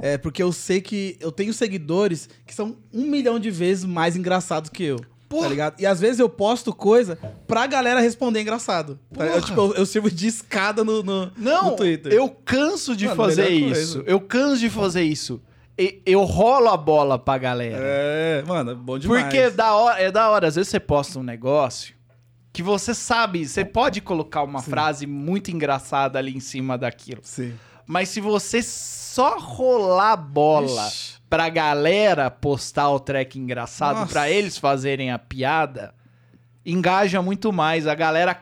É porque eu sei que eu tenho seguidores que são um milhão de vezes mais engraçados que eu. Tá ligado? E às vezes eu posto coisa pra galera responder engraçado. Tá? Eu, Porra. tipo, eu, eu sirvo de escada no, no, Não, no Twitter. eu canso de Mano, fazer coisa. isso. Eu canso de fazer isso. Eu rolo a bola pra galera. É, mano, é bom demais. Porque é da hora, é da hora, às vezes você posta um negócio que você sabe, você pode colocar uma frase muito engraçada ali em cima daquilo. Sim. Mas se você só rolar bola Ixi. pra galera postar o track engraçado, Nossa. pra eles fazerem a piada, engaja muito mais. A galera,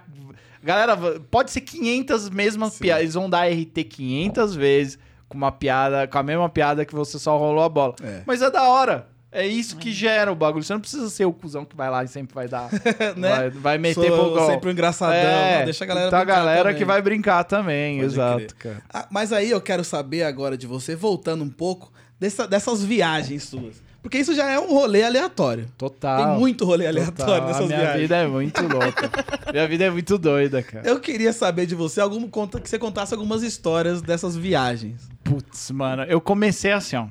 Galera, pode ser 500 mesmas piadas. Eles vão dar RT 500 vezes com uma piada, com a mesma piada que você só rolou a bola. É. Mas é da hora. É isso que gera o bagulho. Você não precisa ser o cuzão que vai lá e sempre vai dar. Né? vai, vai meter Sou pro gol. sempre um engraçadão. É, não, deixa a galera tá a galera também. que vai brincar também, Pode exato, cara. Ah, mas aí eu quero saber agora de você, voltando um pouco, dessa- dessas viagens suas. Porque isso já é um rolê aleatório. Total. Tem muito rolê total. aleatório nessas A minha viagens. vida é muito louca. minha vida é muito doida, cara. Eu queria saber de você algum conta que você contasse algumas histórias dessas viagens. Putz, mano, eu comecei assim, ó.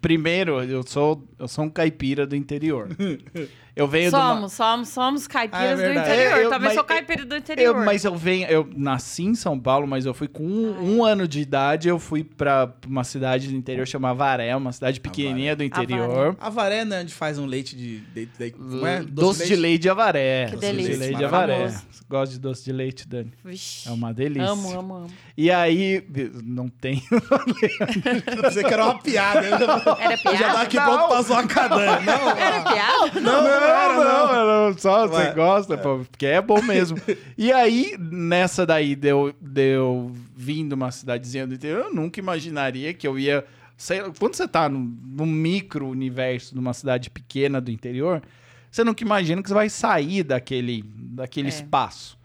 Primeiro, eu sou, eu sou um caipira do interior. Eu venho de uma... Somos, somos, somos caipiras Ah, é do interior. É, eu- Também mas- sou caipira do Eu, interior. mas eu venho, eu nasci em São Paulo, mas eu fui com um, um ano de idade, eu fui pra uma cidade do interior chamada Varé, uma cidade pequenininha do interior. Avaré, né? Onde faz um leite de... de, de como é? Doce, de leite de Avaré. Que doce de leite de Avaré. Gosta de doce de leite, Dani? Vixe. É uma delícia. Amo, amo, amo. E aí, não tem. Você que era uma piada. Eu já, Era eu já piada? tava aqui pronto pra zoar a cadê. Não, Era piada? não, não, era, não. não, só Vai. você gosta, pô, porque é bom mesmo. E aí, nessa daí, deu, deu vindo uma cidadezinha do interior, eu nunca imaginaria que eu ia. Sei, quando você tá no, no micro-universo de uma cidade pequena do interior, você nunca imagina que você vai sair daquele, daquele É. espaço.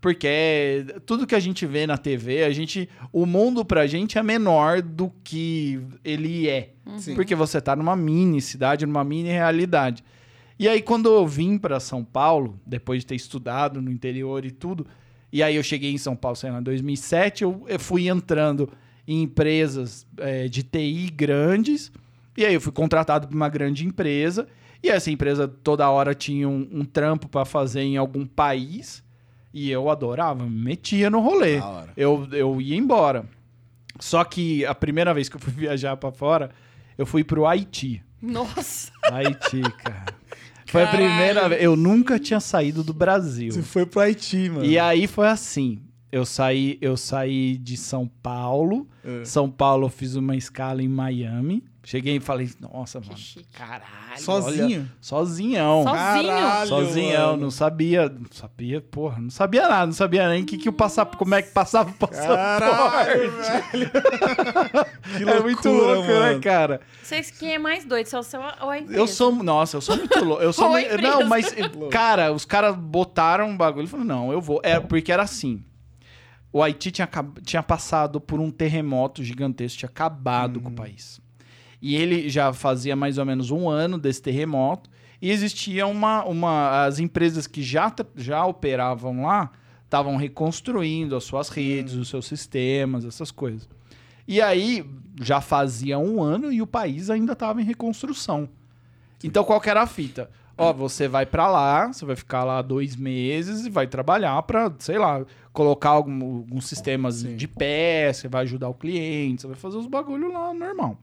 Porque tudo que a gente vê na TV, a gente, o mundo pra gente é menor do que ele é. Sim. Porque você tá numa mini cidade, numa mini realidade. E aí, quando eu vim para São Paulo, depois de ter estudado no interior e tudo, e aí eu cheguei em São Paulo, sei lá, em 2007, eu, eu fui entrando em empresas eh, de TI grandes, e aí eu fui contratado por uma grande empresa, e essa empresa toda hora tinha um, um trampo para fazer em algum país, e eu adorava, me metia no rolê. Eu, eu ia embora. Só que a primeira vez que eu fui viajar para fora, eu fui pro Haiti. Nossa. Haiti, cara. Foi a primeira vez. Eu nunca tinha saído do Brasil. Você foi pro Haiti, mano. E aí foi assim. Eu saí, eu saí de São Paulo. É. São Paulo eu fiz uma escala em Miami. Cheguei e falei, nossa, mano. chique. Caralho. Sozinho? olha, sozinhão. Sozinho? Caralho, Sozinhão, mano. não sabia, não sabia, porra, não sabia nada, não sabia nem que que o passaport, como é que passava o Caralho, passaporte. velho. que É muito louco, né, mano. cara? Vocês quem é mais doido? Se é o seu ou a empresa? Eu sou, nossa, eu sou muito louco. Eu sou Ou muito- não, mas cara, os caras botaram um bagulho e falaram: "Não, eu vou". É porque era assim. O Haiti tinha, tinha passado por um terremoto gigantesco, tinha acabado com o país. E ele já fazia mais ou menos um ano desse terremoto. E existia uma. uma as empresas que já, já operavam lá estavam reconstruindo as suas redes, os seus sistemas, essas coisas. E aí já fazia um ano e o país ainda estava em reconstrução. Então qual que era a fita? Ó, você vai pra lá, você vai ficar lá dois meses e vai trabalhar pra, sei lá, colocar algum- alguns sistemas Sim. de pé, você vai ajudar o cliente, você vai fazer os bagulho lá normal.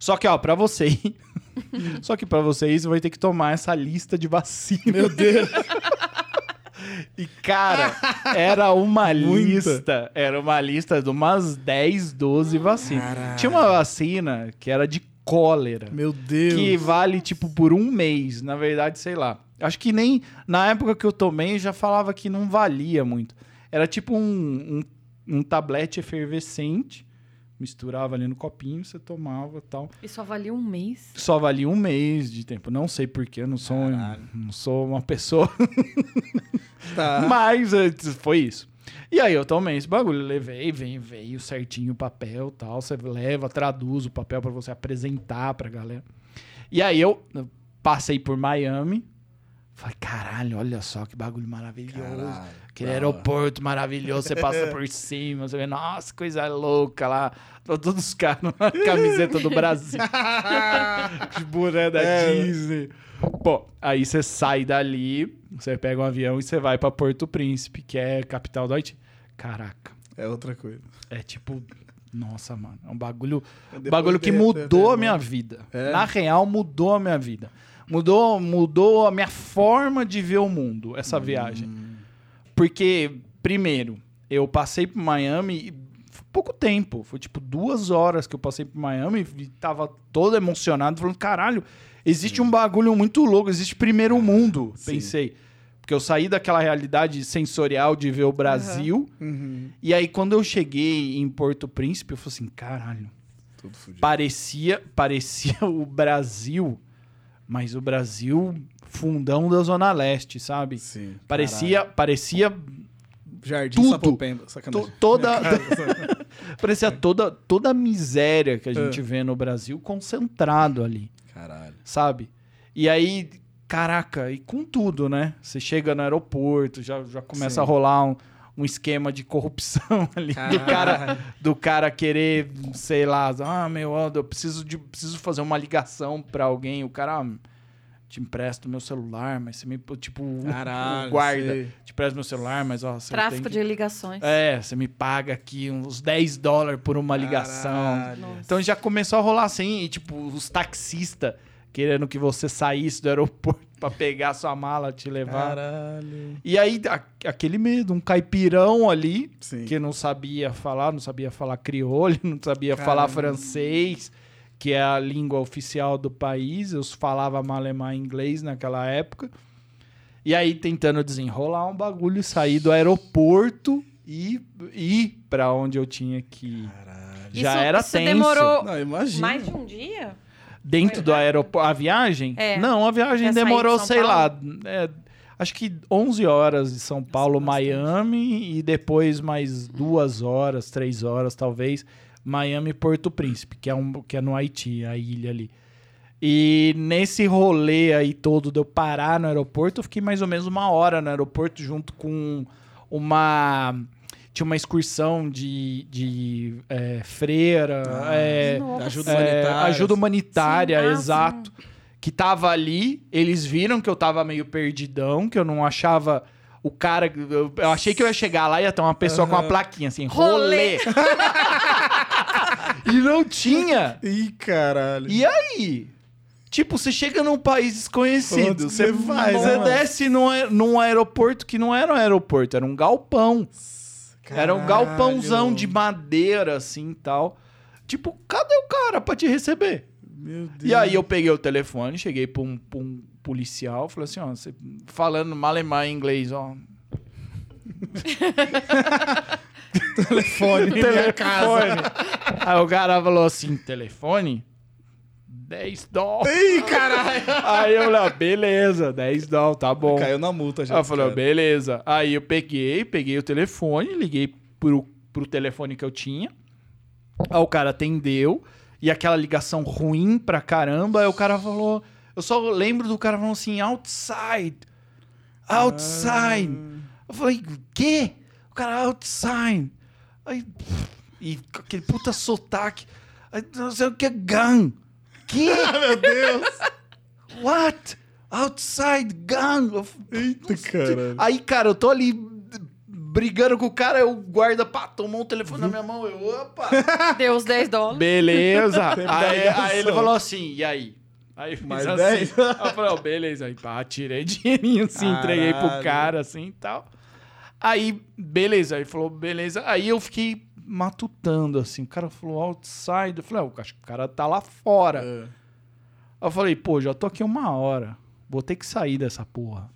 Só que, ó, pra você ir. Só que pra você ir, você vai ter que tomar essa lista de vacina. Meu Deus. E, cara, era uma Muita. lista. Era uma lista de umas 10, 12 vacinas. Tinha uma vacina que era de cólera. Meu Deus. Que vale, tipo, por um mês. Na verdade, sei lá. Acho que nem. Na época que eu tomei, já falava que não valia muito. Era tipo um, um, um tablete efervescente. Misturava ali no copinho, você tomava e tal. E só valia um mês? Só valia um mês de tempo. Não sei porquê, eu não sou, Caralho. não sou uma pessoa Tá. mas foi isso. E aí eu tomei esse bagulho, levei, veio, veio certinho o papel tal. Você leva, traduz o papel pra você apresentar pra galera. E aí eu passei por Miami. Falei, caralho, olha só que bagulho maravilhoso. Caralho, Aquele aeroporto maravilhoso, você passa por cima, você vê, nossa, coisa louca lá. Todos os caras numa camiseta do Brasil. de boné da É. Disney. Pô, aí você sai dali, você pega um avião e você vai pra Porto Príncipe, que é capital do Haiti. Caraca, É outra coisa. é tipo. Nossa, mano. É um bagulho. Depois bagulho que mudou a minha vida. É? Na real, mudou a minha vida. Mudou, mudou a minha forma de ver o mundo, essa Hum. viagem. Porque, primeiro, eu passei por Miami pouco tempo. Foi tipo duas horas que eu passei por Miami e tava todo emocionado, falando: caralho, existe um bagulho muito louco, existe primeiro mundo. sim. Pensei. Porque eu saí daquela realidade sensorial de ver o Brasil. Uhum. E aí, quando eu cheguei em Porto Príncipe, eu falei assim: caralho. Parecia, parecia o Brasil, mas o Brasil fundão da Zona Leste, sabe? Sim. Parecia, parecia caralho. Jardim tudo. Sapopemba. Sacanagem. to- toda, parecia toda, toda a miséria que a gente É. vê no Brasil concentrado ali, Caralho. sabe? E aí, caraca, e com tudo, né? Você chega no aeroporto, já, já começa Sim. a rolar um, um esquema de corrupção ali do cara, do cara querer, sei lá, ah, meu, eu preciso, de, preciso fazer uma ligação pra alguém. O cara, ah, te empresto meu celular, mas você me. Tipo, o- Caralho. o guarda, sei. te empresto meu celular, mas ó, você Tráfico tem que... de ligações. É, você me paga aqui uns 10 dólares por uma ligação. Nossa. Então já começou a rolar assim, e tipo, os taxistas querendo que você saísse do aeroporto pra pegar sua mala, te levar. Caralho. E aí, a- aquele medo, um caipirão ali, Sim. que não sabia falar, não sabia falar crioulo, não sabia Caramba. falar francês, que é a língua oficial do país. Eu falava malemar inglês naquela época. E aí tentando desenrolar um bagulho e sair do aeroporto e ir pra onde eu tinha que ir. Caralho. Já Isso- era isso tenso. demorou Não, mais de um dia? Dentro do rápido? aeroporto. A viagem? É. Não, a viagem sair demorou, de sei lá, Paulo? é, acho que 11 horas de São Paulo. Miami, e depois mais duas horas, três horas, talvez, Miami Porto Príncipe, que é, um, que é no Haiti, a ilha ali. E nesse rolê aí todo de eu parar no aeroporto, eu fiquei mais ou menos uma hora no aeroporto junto com uma... Tinha uma excursão de, de é, freira, Ah, é. Ajuda é, humanitária. ajuda humanitária, Sim, ah, exato. Que tava ali, eles viram que eu tava meio perdidão, que eu não achava o cara. Eu, eu achei que eu ia chegar lá e ia ter uma pessoa com uma plaquinha assim, rolê. Rolê. e não tinha. Ih, caralho. E aí? Tipo, você chega num país desconhecido, você, você vai, você né, desce num, num aeroporto que não era um aeroporto, era um galpão. Era um Caralho. galpãozão de madeira, assim e tal. Tipo, cadê o cara pra te receber? Meu Deus. E aí eu peguei o telefone, cheguei pra um, pra um policial, falei assim, ó, você falando malemar em inglês, ó. telefone, casa. Aí o cara falou assim, telefone? 10 dólares. Ih, caralho. Aí eu falei, ó, beleza, 10 dólares, tá bom. Caiu na multa já. Aí eu falei, ó, cara. beleza. Aí eu peguei, peguei o telefone, liguei pro, pro telefone que eu tinha. Aí o cara atendeu. E aquela ligação ruim pra caramba. Aí o cara falou. Eu só lembro do cara falando assim, outside. Outside. Eu falei, quê? O cara, outside. Aí, e aquele puta sotaque. Aí, não sei o que é gun. Que? Meu Deus. What? Outside gun. Eu f- Eita, caralho. Aí, cara, eu tô ali brigando com o cara, o guarda, pá, tomou um telefone na minha mão, eu, opa. Deu os 10 dólares. Beleza. Aí, aí ele falou assim, e aí? Aí eu fiz Mais assim. 10? Aí eu falei, ó, beleza. Aí, pá, tirei dinheirinho assim, entreguei pro Caralho. cara, assim, e tal. Aí, beleza. Aí falou, beleza. Aí eu fiquei matutando, assim. O cara falou, outside. Eu falei, ah, acho que o cara tá lá fora. É. Eu falei, pô, já tô aqui uma hora. Vou ter que sair dessa porra.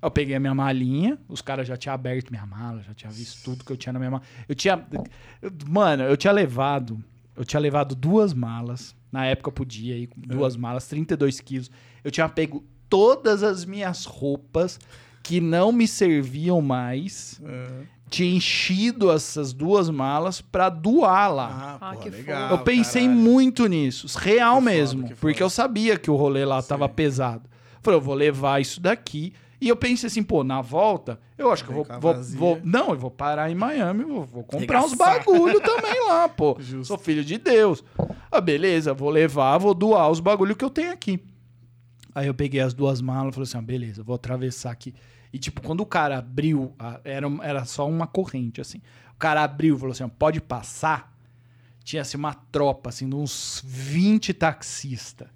Eu peguei a minha malinha, os caras já tinham aberto minha mala, já tinha visto tudo que eu tinha na minha mala. Eu tinha. eu- mano, eu tinha levado. Eu tinha levado duas malas. Na época eu podia ir com duas malas, 32 quilos. Eu tinha pego todas as minhas roupas que não me serviam mais. É. Tinha enchido essas duas malas pra doar lá. Ah, Ah, pô, que legal. Eu pensei caralho. muito nisso, real Que mesmo, que porque eu sabia que o rolê lá tava Sim. pesado. Falei, eu vou levar isso daqui. E eu pensei assim, pô, na volta, eu acho que eu vou, vou, vou- Não, eu vou parar em Miami, vou, vou comprar uns Regaçar. bagulho também lá, pô. Justo. Sou filho de Deus. Ah, beleza, vou levar, vou doar os bagulho que eu tenho aqui. Aí eu peguei as duas malas e falei assim, ah, beleza, vou atravessar aqui. E tipo, quando o cara abriu, a- era, era só uma corrente, assim. O cara abriu e falou assim, ó, pode passar? Tinha assim uma tropa, assim, de uns 20 taxistas.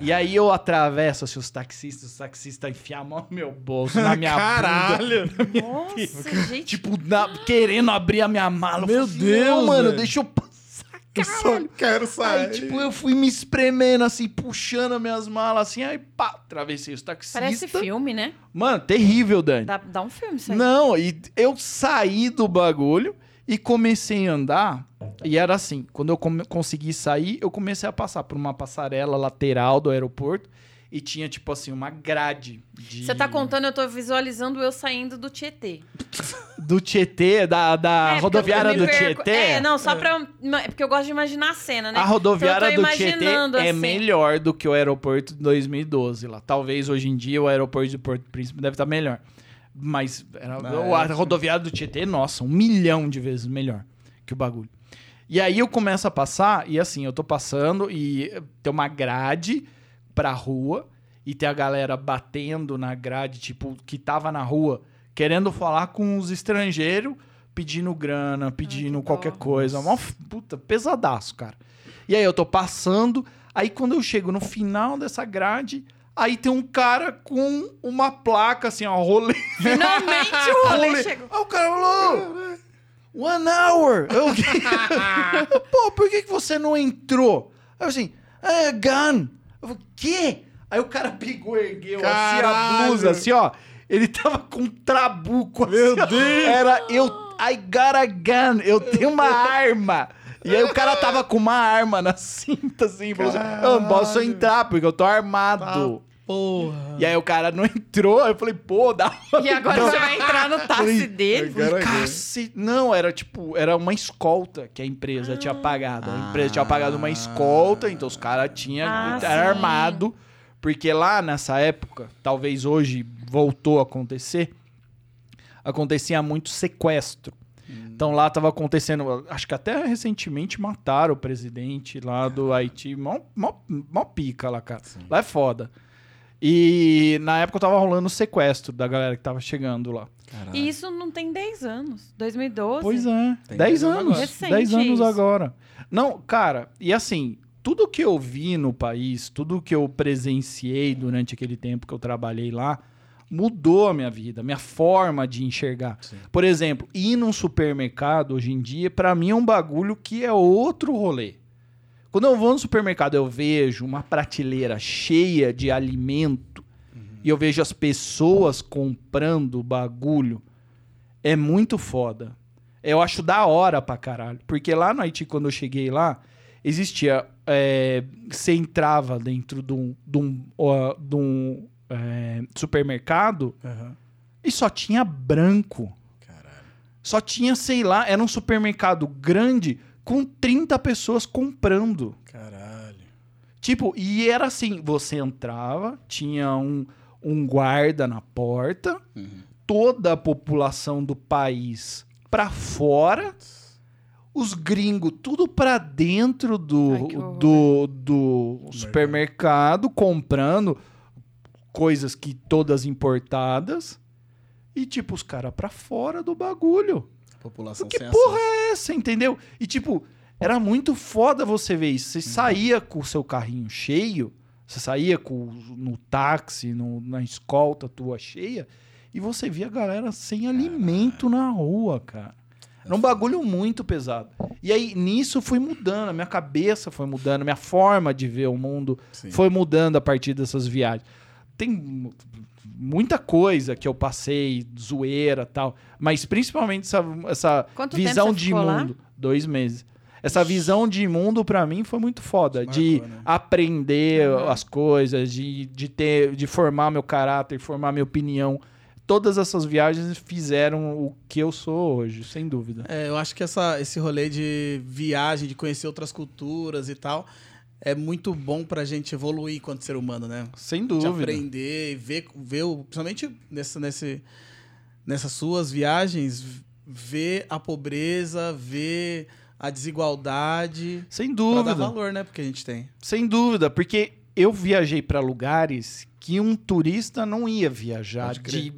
E aí eu atravesso assim, os taxistas, os taxistas enfiam a mão no meu bolso, na minha bunda. Caralho. Nossa, gente. Tipo, na- querendo abrir a minha mala. Eu Meu assim, Deus, mano, velho. deixa eu Eu só quero sair. Aí, tipo, eu fui me espremendo, assim, puxando as minhas malas, assim, aí, pá, atravessei os taxistas. Parece filme, né? Mano, terrível, Dani. Dá, dá um filme isso aí. Não, e eu saí do bagulho e comecei a andar. E era assim, quando eu consegui sair, eu comecei a passar por uma passarela lateral do aeroporto e tinha, tipo assim, uma grade de... Você tá contando, eu tô visualizando eu saindo do Tietê. Do Tietê, da, da É, rodoviária do perco- Tietê? É, não, só pra. É porque eu gosto de imaginar a cena, né? A rodoviária Então do Tietê é assim. melhor do que o aeroporto de 2012 lá. Talvez hoje em dia o aeroporto de Porto Príncipe deve estar melhor. Mas era- a é, rodoviária do Tietê, nossa, um milhão de vezes melhor que o bagulho. E aí eu começo a passar, e assim, eu tô passando e tem uma grade pra rua, e tem a galera batendo na grade, tipo, que tava na rua, querendo falar com os estrangeiros, pedindo grana, pedindo que qualquer dó. coisa. F- puta, pesadaço, cara. E aí eu tô passando, aí quando eu chego no final dessa grade, aí tem um cara com uma placa assim, ó, rolê. Finalmente o rolê chegou. Aí o cara falou, one hour. Eu, Pô, por que, que você não entrou? Aí eu assim, é, gun. Eu falei, quê? Aí o cara pegou, ergueu assim a blusa, assim, ó. Ele tava com um trabuco assim, Meu ó. Deus. Era, eu, I got a gun, eu tenho uma arma. E aí o cara tava com uma arma na cinta, assim, falou assim, eu não posso entrar, porque eu tô armado. Porra. E aí o cara não entrou, eu falei, pô, dá E agora você vai entrar no táxi dele. É. Cacete. Não, era tipo, era uma escolta que a empresa tinha pagado. A empresa tinha pagado uma escolta, então os caras tinham Ah, era sim. armado. Porque lá nessa época, talvez hoje voltou a acontecer, acontecia muito sequestro. Então lá tava acontecendo, acho que até recentemente mataram o presidente lá do Haiti, mó, mó, mó pica lá, cara. Lá é foda. E na época tava rolando o sequestro da galera que tava chegando lá. Caralho. E isso não tem 10 anos. 2012. Pois é. Tem 10 dez anos agora. 10 Recente anos isso. agora. Não, cara, e assim, tudo que eu vi no país, tudo que eu presenciei durante aquele tempo que eu trabalhei lá, mudou a minha vida, a minha forma de enxergar. Sim. Por exemplo, ir num supermercado hoje em dia, pra mim é um bagulho que é outro rolê. Quando eu vou no supermercado, eu vejo uma prateleira cheia de alimento e eu vejo as pessoas comprando o bagulho. É muito foda. Eu acho da hora pra caralho. Porque lá no Haiti, quando eu cheguei lá, existia. é, você entrava dentro de um, de um, de um, é, supermercado Aham. e só tinha branco. Caralho. Só tinha, sei lá, era um supermercado grande com 30 pessoas comprando. Caralho. Tipo, e era assim: você entrava, tinha um, um guarda na porta, toda a população do país pra fora, os gringos tudo pra dentro do, Ai, do, do supermercado, comprando coisas que todas importadas. E, tipo, os caras pra fora do bagulho. População Que porra acesso. é essa, entendeu? E tipo, era muito foda você ver isso. Você Uhum. saía com o seu carrinho cheio, você saía com, no táxi, no- na escolta tua cheia, e você via a galera sem alimento na rua, cara. Era um bagulho muito pesado. E aí, nisso, fui mudando, a minha cabeça foi mudando, a minha forma de ver o mundo Sim. foi mudando a partir dessas viagens. Tem muita coisa que eu passei, zoeira tal, mas principalmente essa, essa Quanto visão de mundo. Dois meses. Essa visão de mundo pra mim foi muito foda. Marcou, de né? aprender Uhum. as coisas, de, de ter, de formar meu caráter, formar minha opinião. Todas essas viagens fizeram o que eu sou hoje, sem dúvida. É, eu acho que essa, esse rolê de viagem, de conhecer outras culturas e tal, é muito bom pra gente evoluir enquanto ser humano, né? Sem De dúvida. aprender, ver, ver o, principalmente nessa, nesse, nessas suas viagens, ver a pobreza, ver a desigualdade, Sem pra dar dúvida. valor, né, porque a gente tem. Sem dúvida, porque eu viajei pra lugares que um turista não ia viajar de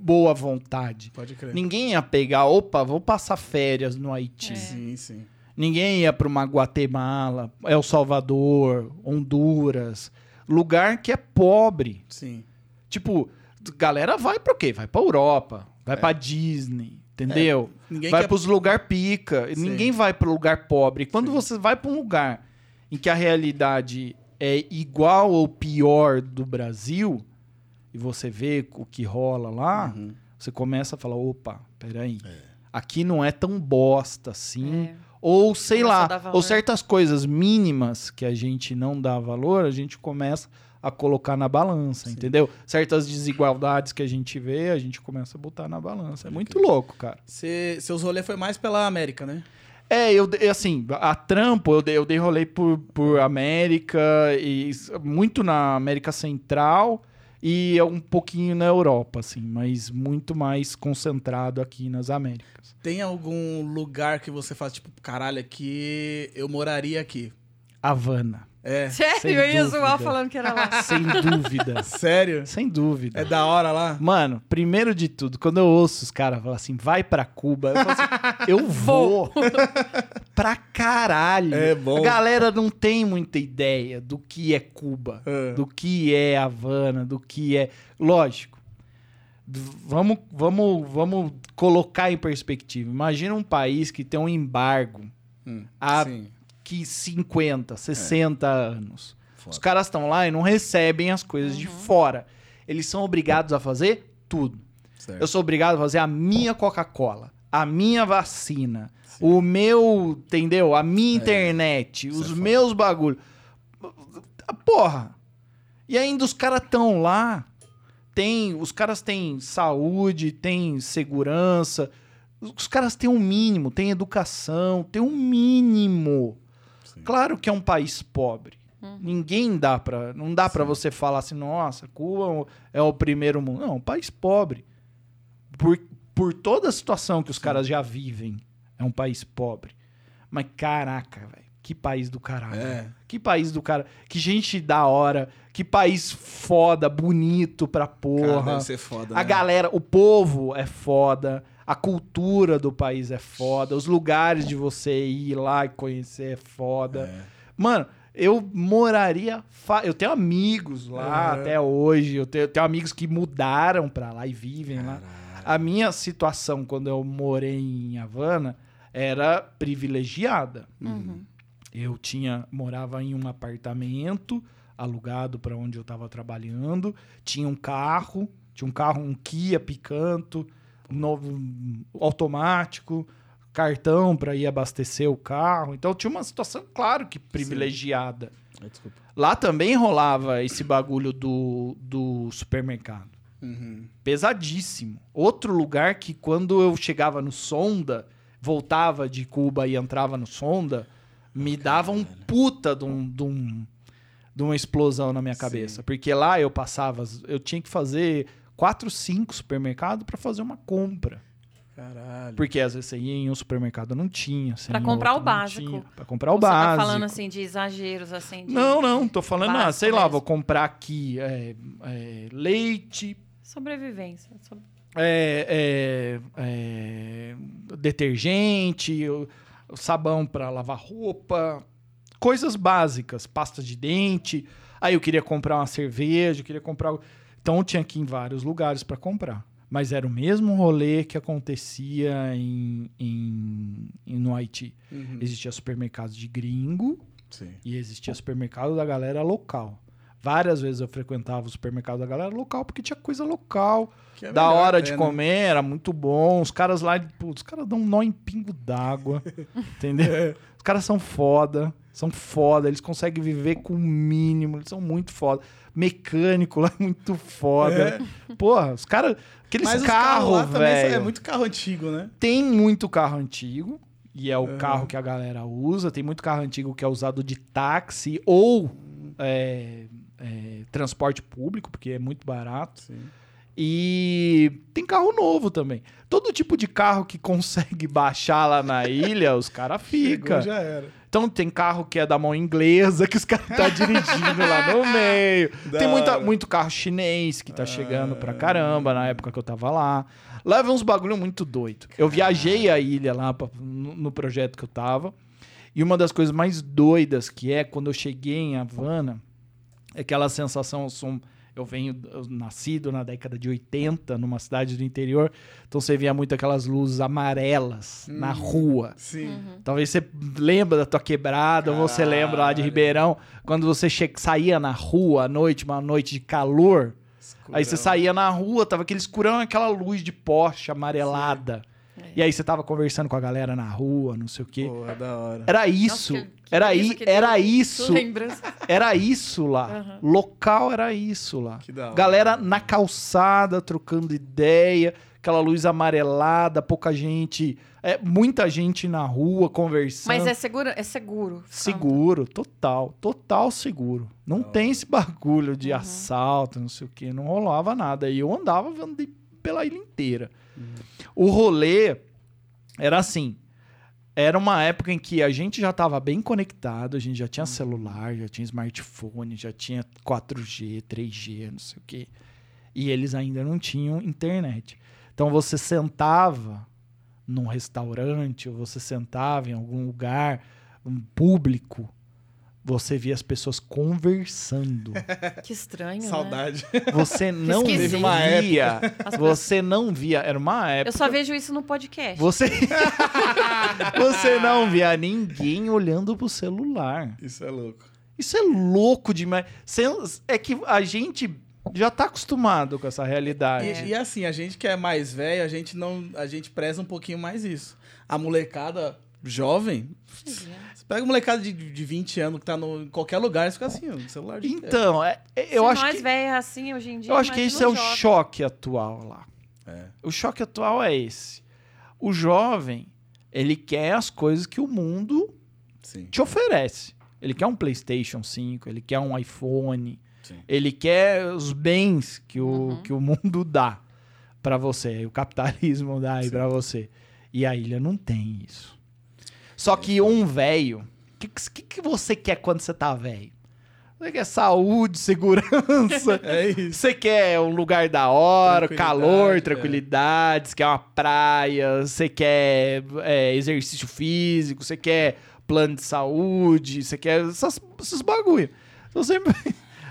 boa vontade. Pode crer. Ninguém ia pegar, opa, vou passar férias no Haiti. É. Sim, sim. Ninguém ia para uma Guatemala, El Salvador, Honduras, lugar que é pobre. Sim. Tipo, galera vai para o quê? Vai para Europa, vai É. pra para Disney, Entendeu? Ninguém vai quer- pros lugar pica. Sim. Ninguém vai pro lugar pobre. Quando Sim. você vai pra um lugar em que a realidade é igual ou pior do Brasil, e você vê o que rola lá, Uhum. você começa a falar: opa, peraí. É. Aqui não é tão bosta assim. É. Ou sei Começa lá, ou certas coisas mínimas que a gente não dá valor, a gente começa a colocar na balança, Sim. entendeu? Certas desigualdades que a gente vê, a gente começa a botar na balança. É muito louco, cara. Cê- seus rolês foi mais pela América, né? É, eu assim, a trampo, eu dei, eu dei rolê por, por América e muito na América Central e um pouquinho na Europa, assim, mas muito mais concentrado aqui nas Américas. Tem algum lugar que você faz, tipo, caralho, aqui eu moraria aqui? Havana. É. Sério, Sem eu ia zoar dúvida. falando que era lá. Sem dúvida. Sério? Sem dúvida. É da hora lá? Mano, primeiro de tudo, quando eu ouço os caras falar assim, vai pra Cuba, eu falo assim, eu vou pra caralho. É bom. A galera não tem muita ideia do que é Cuba, É. do que é Havana, do que é. Lógico. Vamos, vamos, vamos colocar em perspectiva. Imagina um país que tem um embargo Hum, há sim. Que 50, 60 anos. Foda. Os caras estão lá e não recebem as coisas de fora. Eles são obrigados a fazer tudo. Certo. Eu sou obrigado a fazer a minha Coca-Cola, a minha vacina, o meu, entendeu? A minha internet, Isso os é foda. meus bagulho. Ah, Porra. E ainda os caras estão lá. Tem, os caras têm saúde, têm segurança. Os caras têm um mínimo, têm educação, têm um mínimo. Sim. Claro que é um país pobre. Ninguém dá pra. Não dá pra você falar assim, nossa, Cuba é o primeiro mundo. Não, é um país pobre. Por, por toda a situação que os caras já vivem, é um país pobre. Mas caraca, velho. Que país do caralho. É. Que país do cara. Que gente da hora. Que país foda, bonito pra Cara, porra. deve ser foda, A né? galera, o povo é foda, a cultura do país é foda, os lugares de você ir lá e conhecer é foda. É. Mano, eu moraria. fa- Eu tenho amigos lá Uhum. até hoje, eu tenho, eu tenho amigos que mudaram pra lá e vivem lá. Caralho. A minha situação quando eu morei em Havana era privilegiada. Uhum. Eu tinha morava em um apartamento alugado para onde eu estava trabalhando, tinha um carro, tinha um carro, um Kia Picanto, novo automático, cartão para ir abastecer o carro. Então tinha uma situação, claro que privilegiada. Desculpa. Lá também rolava esse bagulho do, do supermercado. Uhum. Pesadíssimo. Outro lugar que quando eu chegava no Sonda, voltava de Cuba e entrava no Sonda, me dava um puta de, um, de, um- de uma explosão na minha Sim. cabeça. Porque lá eu passava, eu tinha que fazer quatro, cinco supermercados para fazer uma compra. Caralho. Porque às vezes você ia em um supermercado não tinha. você Pra comprar outro, o básico. Pra comprar o Você tá básico. falando assim de exageros, assim. De Não, não, tô falando, ah, básico sei lá, vou comprar aqui é, é, leite, Sobrevivência. Sobre- é, é, é, detergente, o, o sabão para lavar roupa, coisas básicas, pasta de dente. Aí eu queria comprar uma cerveja, eu queria comprar. Então eu tinha que ir em vários lugares para comprar. Mas era o mesmo rolê que acontecia em, em- em- no Haiti. Uhum. Existia supermercados de gringo Sim. e existia supermercado da galera local. Várias vezes eu frequentava o supermercado da galera local porque tinha coisa local é da hora de né? comer, era muito bom. Os caras lá, putz, os caras dão um nó em pingo d'água, entendeu? Os caras são foda, são foda, eles conseguem viver com o mínimo, eles são muito foda. Mecânico lá é muito foda. Porra, os caras, aqueles carros velho. é muito carro antigo, né? Tem muito carro antigo, e é o Uhum. carro que a galera usa. Tem muito carro antigo que é usado de táxi ou é, é, transporte público, porque é muito barato. Sim. E tem carro novo também. Todo tipo de carro que consegue baixar lá na ilha, os caras ficam. já era. Então tem carro que é da mão inglesa, que os caras tá dirigindo lá no meio. Da tem muita, muito carro chinês que tá chegando pra Ah. caramba na época que eu tava lá. Lá vem uns bagulho muito doido. Eu viajei a ilha lá pra- no, no projeto que eu tava. E uma das coisas mais doidas que é quando eu cheguei em Havana, é aquela sensação, um- Eu venho eu nascido na década de 80, numa cidade do interior, então você via muito aquelas luzes amarelas na rua. Sim. Talvez você lembra da tua quebrada, ou você lembra lá de. Ribeirão, quando você che- saía na rua à noite, uma noite de calor, aí você Escurão. saía na rua, tava aquele escurão, aquela luz de poste amarelada. E aí você tava conversando com a galera na rua, não sei o quê. Porra, da hora. Era isso. Nossa, que- que era, isso i- que era isso. Lembrança. Era isso lá. Aham. Local era isso lá. Que da hora. Galera na calçada, trocando ideia, aquela luz amarelada, pouca gente. É, muita gente na rua conversando. Mas é seguro? É seguro. Seguro, total, total seguro. Não Da tem esse bagulho de Uhum. assalto, não sei o que, não rolava nada. E eu andava pela ilha inteira. O rolê era assim. Era uma época em que a gente já estava bem conectado, a gente já tinha celular, já tinha smartphone, já tinha 4G, 3G, não sei o quê. E eles ainda não tinham internet. Então você sentava num restaurante, ou você sentava em algum lugar um público, você via as pessoas conversando. Que estranho, né? Saudade. Você não esquisito. Teve uma via. Você não via. Era uma Eu época. só vejo isso no podcast. Você. você não via ninguém olhando pro celular. Isso é louco. Isso é louco demais. É que a gente já tá acostumado com essa realidade. E, e assim, a gente que é mais velho, a gente não. A gente preza um pouquinho mais isso. A molecada jovem. Você pega uma molecada de, de 20 anos que tá no, em qualquer lugar e fica assim, ó, no celular. de Então, é- é- eu Se acho nós que. velhos assim hoje em dia. Eu acho que esse é o um jovem. choque atual lá. É. O choque atual é esse. O jovem, ele quer as coisas que o mundo Sim. te oferece. Ele quer um PlayStation 5, ele quer um iPhone, Sim. ele quer os bens que o, Uhum. que o mundo dá pra você, o capitalismo dá aí pra você. E a ilha não tem isso. Só que um velho, o que, que, que você quer quando você tá velho? Você quer saúde, segurança, É isso. você quer um lugar da hora, Tranquilidade, calor, é. tranquilidade, você quer uma praia, você quer é, exercício físico, você quer plano de saúde, você quer essas, esses bagulho. Então, sempre...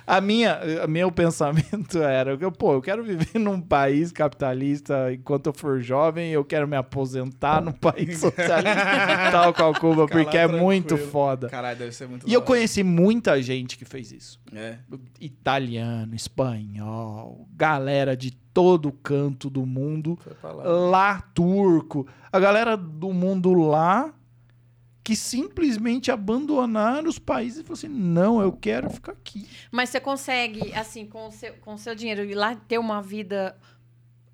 A minha, a meu pensamento era, eu, pô, eu quero viver num país capitalista enquanto eu for jovem, eu quero me aposentar num país socialista, tal qual Cuba, Ficar porque é muito tranquilo. foda. Caralho, deve ser muito E eu conheci muita gente que fez isso É. italiano, espanhol, galera de todo canto do mundo, lá turco, a galera do mundo lá que simplesmente abandonaram os países e falaram assim: não, eu quero ficar aqui. Mas você consegue, assim, com o seu, com o seu dinheiro, ir lá ter uma vida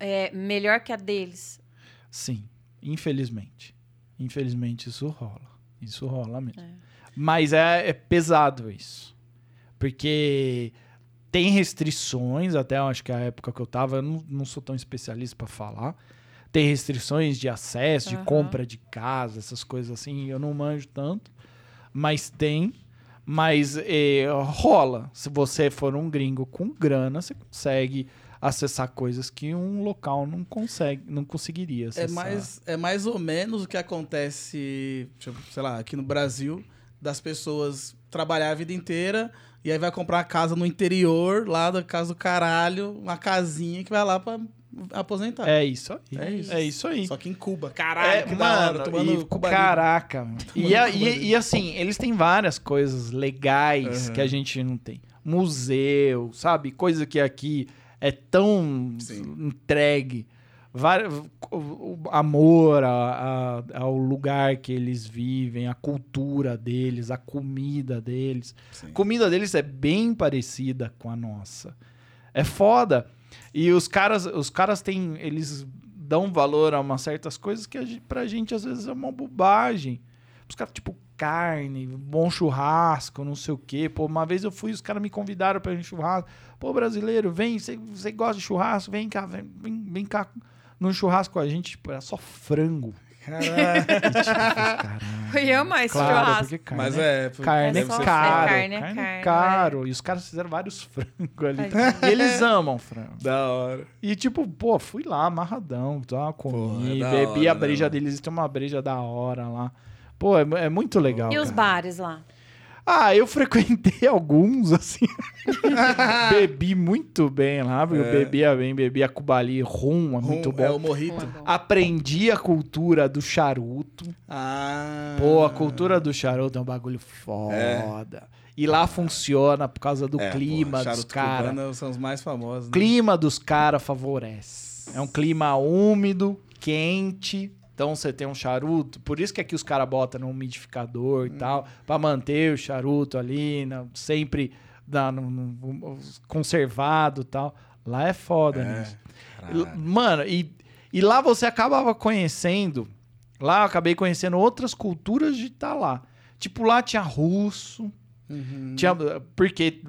é, melhor que a deles. Sim, infelizmente. Infelizmente isso rola. Isso rola mesmo. É. Mas é, é pesado isso. Porque tem restrições, até acho que a época que eu tava, eu não, não sou tão especialista pra falar. Tem restrições de acesso, de compra de casa, essas coisas assim, eu não manjo tanto. Mas tem. Mas eh, rola. Se você for um gringo com grana, você consegue acessar coisas que um local não consegue, não conseguiria É acessar. mais, é mais ou menos o que acontece, sei lá, aqui no Brasil, das pessoas trabalhar a vida inteira e aí vai comprar uma casa no interior, lá da casa do caralho, uma casinha que vai lá pra aposentar. É isso aí. É isso. É isso aí. Só que em Cuba. Caralho, É, que da hora, mano, e, Cuba caraca, mano. E, a- e- e assim, eles têm várias coisas legais Uhum. que a gente não tem. Museu, sabe? Coisa que aqui é tão Sim. entregue. O- o amor a- a- ao lugar que eles vivem, a cultura deles, a comida deles. Sim. A comida deles é bem parecida com a nossa. É foda. E os caras, os caras têm. Eles dão valor a umas certas coisas que a gente, pra gente às vezes é uma bobagem. Os caras, tipo, carne, bom churrasco, não sei o quê. Pô, uma vez eu fui, os caras me convidaram pra ir churrasco. Pô, brasileiro, vem, você gosta de churrasco? Vem cá, vem, vem, vem cá no churrasco com a gente. Tipo, era só frango. Caralho. Eu esse Claro, churrasco. porque carne Mas é é. Carne é, ser caro. é carne, carne, é é carne, caro. E os caras fizeram vários frangos ali. E eles amam frango. Da hora. E tipo, pô, fui lá amarradão, tá, comi, da bebi hora, a breja né, deles, tem uma breja da hora lá. Pô, é, é muito legal. E os cara. bares lá? Ah, eu frequentei alguns, assim. bebi muito bem lá, porque eu bebia bem, bebia Cubali rum, é muito É bom. o morrito. É. Aprendi a cultura do charuto. Ah. Pô, a cultura do charuto é um bagulho foda. E lá funciona por causa do É, clima porra, dos caras. são os mais famosos. Né? clima dos caras favorece. É um clima úmido, quente. Então você tem um charuto. Por isso que aqui os caras botam no umidificador e Hum. tal. Pra manter o charuto ali, na- sempre na- no- no- conservado e tal. Lá é foda É. nisso. Caralho. Mano, e, e lá você acabava conhecendo. Lá eu acabei conhecendo outras culturas de estar lá. Tipo, lá tinha russo. Uhum. Tinha, porque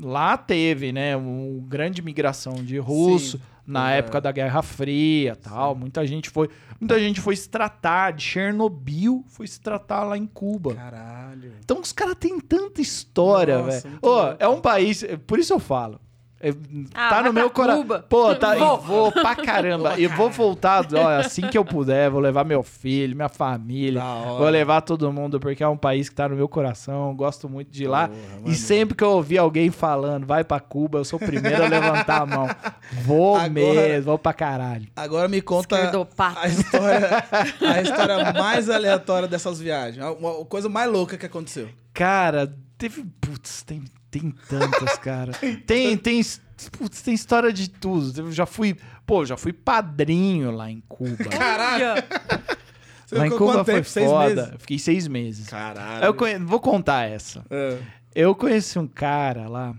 lá teve, né, uma grande migração de russo Sim. Na É. época da Guerra Fria, tal. Muita gente foi, muita gente foi se tratar de Chernobyl, foi se tratar lá em Cuba. Caralho. Então os caras têm tanta história, velho. louco. é um país, por isso eu falo. É, Ah, tá no meu coração. Pô, tá, Vou. vou. vou pra caramba. E vou voltar, ó, assim que eu puder, vou levar meu filho, minha família. Da hora. Vou levar todo mundo, porque é um país que tá no meu coração. Gosto muito de ir lá. Porra, e mano. sempre que eu ouvir alguém falando, vai pra Cuba, eu sou o primeiro a levantar a mão. Vou Agora- mesmo, vou pra caralho. Agora me conta a história, a história mais aleatória dessas viagens. A a coisa mais louca que aconteceu. Cara, teve. Putz, tem, tem tantas, cara. tem, tem. Putz, tem história de tudo. Eu já fui. Pô, já fui padrinho lá em Cuba. Caralho! Lá em Cuba foi tempo? Seis foda. Fiquei seis meses. Caralho. Eu conhe- Vou contar essa. É. Eu conheci um cara lá,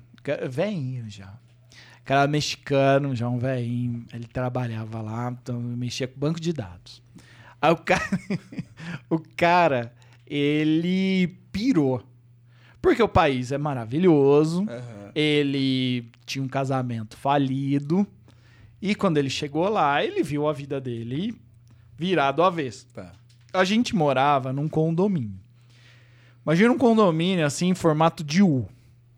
velhinho já. Cara mexicano, já um velhinho. Ele trabalhava lá, então eu mexia com banco de dados. Aí o cara, o cara, ele pirou. Porque o país é maravilhoso, Aham. ele tinha um casamento falido, e quando ele chegou lá, ele viu a vida dele virar do avesso Tá. a gente morava num condomínio. Imagina um condomínio assim em formato de U.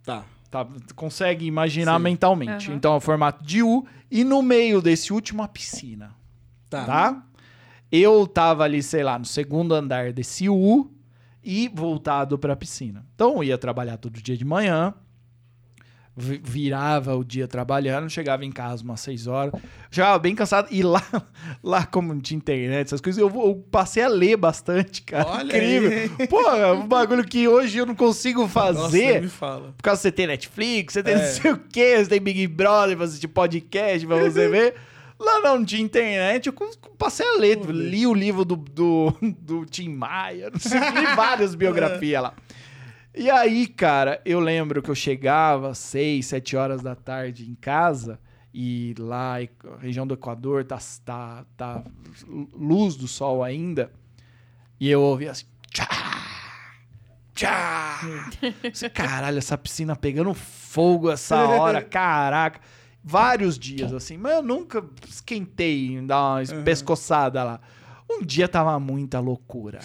Tá. Tá? Consegue imaginar Sim. mentalmente. Aham. Então, é o formato de U. E no meio desse último, a piscina. Tá. Tá? Eu tava ali, sei lá, no segundo andar desse U e voltado pra piscina. Então, eu ia trabalhar todo dia de manhã. vi- Virava o dia trabalhando, chegava em casa umas seis horas, chegava bem cansado. E lá, lá como não tinha internet, essas coisas, eu, eu passei a ler bastante, cara. Olha Incrível. aí. Pô, é um bagulho que hoje eu não consigo Nossa, fazer. me fala. Por causa que você tem Netflix, você tem É. não sei o quê, você tem Big Brother pra assistir podcast pra você ver. Lá não tinha internet, eu passei a ler. Li o livro do, do, do Tim Maia, não sei, li várias biografias lá. E aí, cara, eu lembro que eu chegava às 6, 7 horas da tarde em casa, e lá, região do Equador, tá, tá, tá luz do sol ainda, e eu ouvia assim, tchá, tchá. Assim, Caralho, essa piscina pegando fogo essa hora, caraca. Vários dias, assim, mas eu nunca esquentei dar uma pescoçada lá. Um dia tava muita loucura.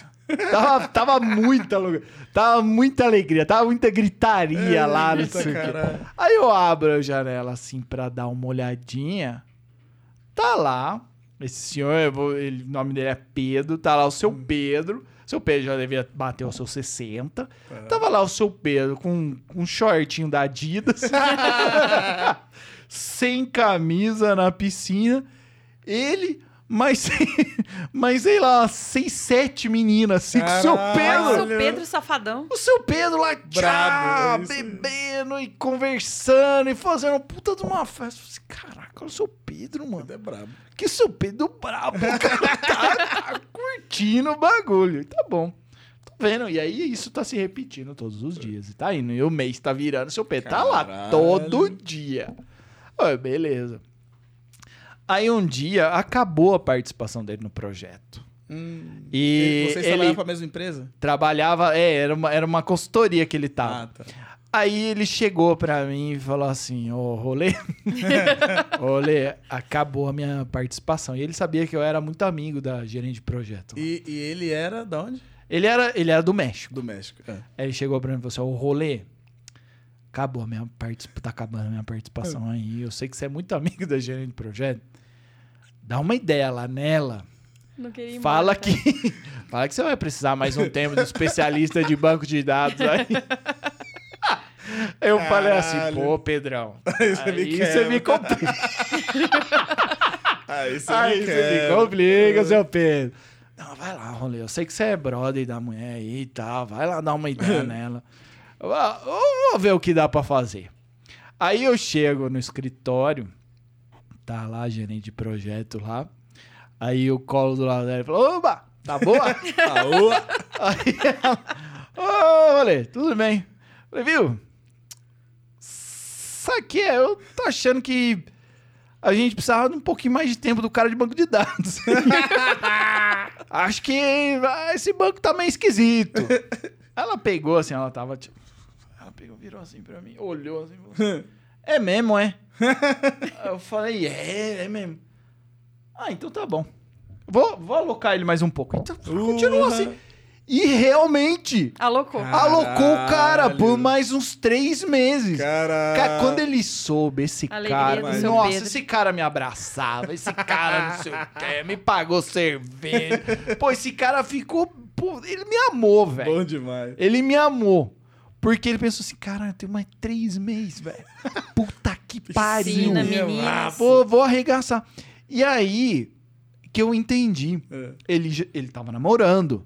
Tava, tava muita loucura. Tava muita alegria, tava muita gritaria lá, não sei o caralho. Aí eu abro a janela assim pra dar uma olhadinha. Tá lá. Esse senhor, vou- ele- o nome dele é Pedro. Tá lá o seu Pedro. Seu Pedro já devia bater os seus 60. Tava lá o seu Pedro com um shortinho da Adidas. sem camisa na piscina. Ele, mas, mas sei lá, seis, sete meninas assim, com o seu Caralho. Pedro. O Pedro Safadão. O seu Pedro lá, tchá, Brabo, é bebendo e conversando e fazendo uma puta de uma festa. Eu falei assim, Caraca, olha o seu Pedro, mano. É brabo. Que seu Pedro brabo. O cara tá, tá curtindo o bagulho. Tá bom. Tô vendo. E aí isso tá se repetindo todos os dias. E tá indo. E o mês tá virando. Seu Pedro tá lá Caralho. todo dia. Beleza. Aí um dia acabou a participação dele no projeto. Hum. E Vocês ele trabalham pra mesma empresa? trabalhava, é, era uma, era uma consultoria que ele tava. Ah, tá. Aí ele chegou pra mim e falou assim: Ô, Rolê, Rolê, acabou a minha participação. E ele sabia que eu era muito amigo da gerente de projeto. E, e ele era de onde? Ele, era, ele era do México. Do México. É. Aí ele chegou pra mim e falou assim: Ô, Rolê, acabou a minha participação, tá acabando a minha participação aí. Eu sei que você é muito amigo da gerente de projeto. Dá uma ideia lá nela Não queria ir embora, Fala tá? que, fala que você vai precisar mais um tempo de especialista de banco de dados aí. Eu falei assim, Caralho. pô, Pedrão, Aí você me aí quebra. você me complica. Aí você Aí me você me complica, seu Pedro. Não, vai lá, rolê. Eu sei que você é brother da mulher aí e tal. Vai lá dar uma ideia nela. Eu vou- ver o que dá pra fazer. Aí eu chego no escritório, tá lá, gerente de projeto lá. Aí eu colo do lado dela e falo, oba, tá boa? Aô. Aí ela, ô, rolê, tudo bem? Falei, viu? Sabe que é? Eu tô achando que a gente precisava de um pouquinho mais de tempo do cara de banco de dados. Acho que ah, esse banco tá meio esquisito. Ela pegou assim, ela tava tipo. Ela pegou, virou assim pra mim, olhou assim. Falou, é mesmo, é? Eu falei, é, é mesmo. Ah, então tá bom. Vou, vou alocar ele mais um pouco. Então, continuou assim. E realmente, Alocou. Ah. alocou o cara por Caralho. mais uns três meses. Cara. Cara, quando ele soube, esse Alegria cara. do seu Nossa, Pedro. esse cara me abraçava, esse cara não sei o quê, me pagou cerveja. Pô, esse cara ficou. Pô, ele me amou, velho. Bom demais. Ele me amou. Porque ele pensou assim, cara, eu tenho mais três meses, velho. Puta que pariu. Piscina, meninas. massa. Pô, vou arregaçar. E aí que eu entendi. É. Ele, ele tava namorando.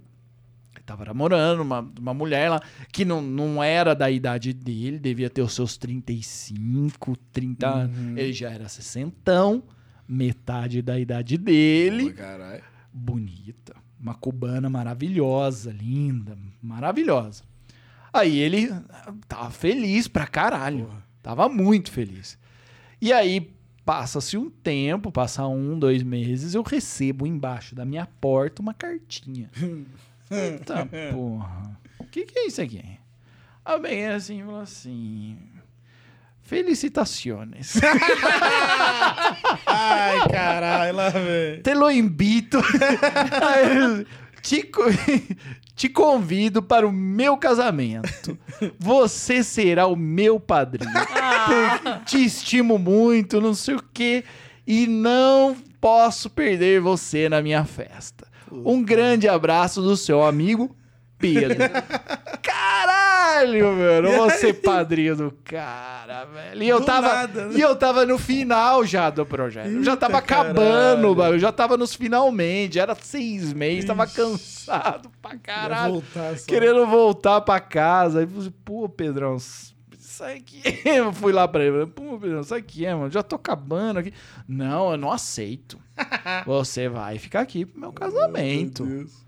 Ele tava namorando uma, uma mulher lá que não, não era da idade dele, devia ter os seus 35, 30 anos. Ele já era sessentão, metade da idade dele. Caralho. Bonita. Uma cubana maravilhosa, linda, maravilhosa. Aí ele tava feliz pra caralho. Tava muito feliz. E aí, passa-se um tempo, passa um, dois meses, eu recebo embaixo da minha porta uma cartinha. Eita porra. O que, que é isso aqui? Aí bem assim, falou assim. Felicitações. Ai, caralho, lá vem. Te lo invito. te, te convido para o meu casamento. Você será o meu padrinho. Por- Te estimo muito, não sei o quê. E não posso perder você na minha festa. Um grande abraço do seu amigo Pedro. Caralho, mano. Eu vou ser padrinho do cara, velho. E eu, Do tava, nada, né? e eu tava no final já do projeto. Eu já Eita, tava acabando, mano. Eu já tava nos finalmente. Era seis meses, tava Ixi. cansado pra caralho. voltar. Querendo voltar pra casa. Aí falei, pô, Pedrão, sai aqui. Eu fui lá pra ele. Pô, Pedrão, sai aqui, mano. Já tô acabando aqui. Não, eu não aceito. Você vai ficar aqui pro meu casamento. Meu Deus.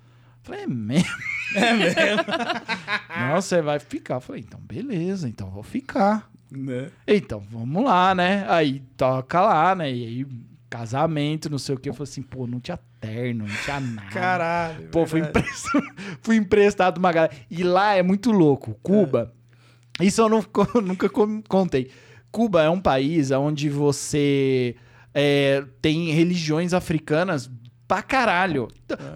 Falei, é mesmo? É mesmo, Não, você vai ficar. Falei, então beleza, então vou ficar. né? Então, vamos lá, né? Aí toca lá, né? E aí, casamento, não sei o que. Eu falei assim, pô, não tinha terno, não tinha nada. Caralho. Pô, fui emprestado, fui emprestado uma galera. E lá é muito louco. Cuba, isso eu não, co- nunca contei. Cuba é um país onde você é, tem religiões africanas pra caralho.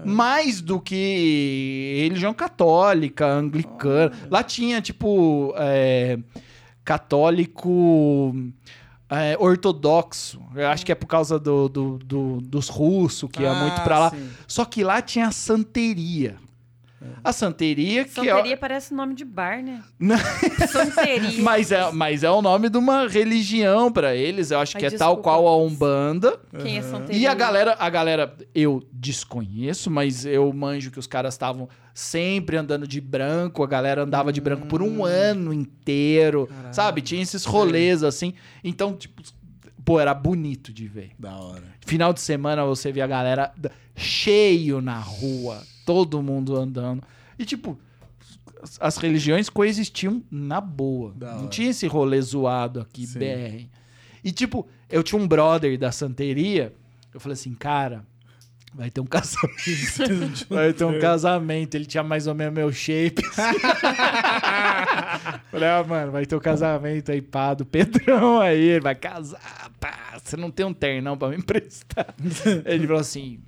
Mais do que religião católica, anglicana. Lá tinha, tipo, é, católico é, ortodoxo. Eu acho que é por causa do, do- do- dos russos, que ia Ah, muito pra lá. sim. Só que lá tinha a santeria. A santeria que Santeria é... parece nome de bar, né? Santeria. Mas é, mas é o nome de uma religião pra eles. Eu acho Ai, que é tal desculpa. qual a Umbanda. Quem é santeria? E a galera, a galera, eu desconheço, mas eu manjo que os caras estavam sempre andando de branco, a galera andava de branco por um ano inteiro, Caralho. sabe? Tinha esses rolês assim. Então, tipo, pô, era bonito de ver. Da hora. Final de semana você via a galera cheio na rua, todo mundo andando. E tipo, as- as religiões coexistiam na boa. Da Não hora. tinha esse rolê zoado aqui, Sim. BR. E tipo, eu tinha um brother da santeria, eu falei assim, cara, vai ter um casamento. Vai ter um casamento. Ele tinha mais ou menos meu shape. Falei, ah, mano, vai ter um casamento aí, pá, do Pedrão aí. Ele vai casar, pá. Você não tem um ternão pra me emprestar. Ele falou assim...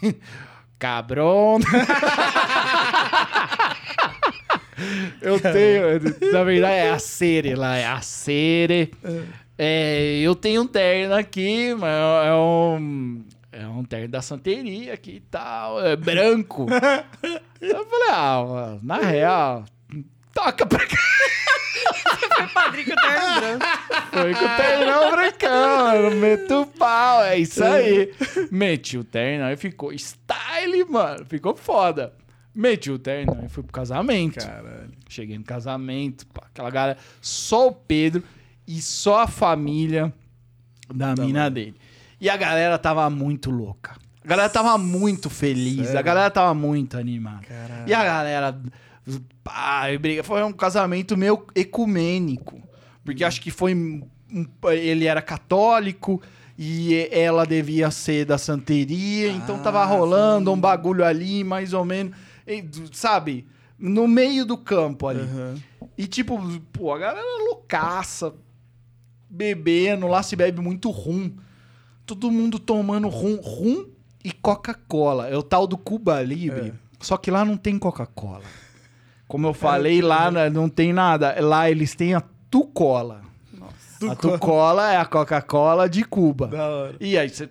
Cabrão. eu tenho... Na verdade, é a Sere lá. É a Sere. É, eu tenho um terno aqui, mas é um... é um terno da santeria aqui e tal, é branco. eu falei, ah, mano, na real, toca pra cá. Foi padrinho com o terno branco. Foi com o ternão brancão, mano. Meto o pau, é isso aí. Meti o terno aí ficou style, mano. Ficou foda. Meti o terno e fui pro casamento. Caralho. Cheguei no casamento, pá, aquela galera, só o Pedro e só a família da mina dele. E a galera tava muito louca. A galera tava muito feliz, a Sério? galera tava muito animada. Caralho. E a galera, e briga. Foi um casamento meio ecumênico. Porque acho que foi. um- ele era católico e ela devia ser da santeria, então tava Ah, rolando sim. um bagulho ali, mais ou menos. e, sabe? No meio do campo ali. Aham. E tipo, pô, a galera loucaça, bebendo, lá se bebe muito rum. Todo mundo tomando rum, rum e Coca-Cola. É o tal do Cuba Libre. É. Só que lá não tem Coca-Cola. Como eu falei, lá né, não tem nada. Lá eles têm a Tucola. Nossa. A Tucola é a Coca-Cola de Cuba. Da hora. E aí você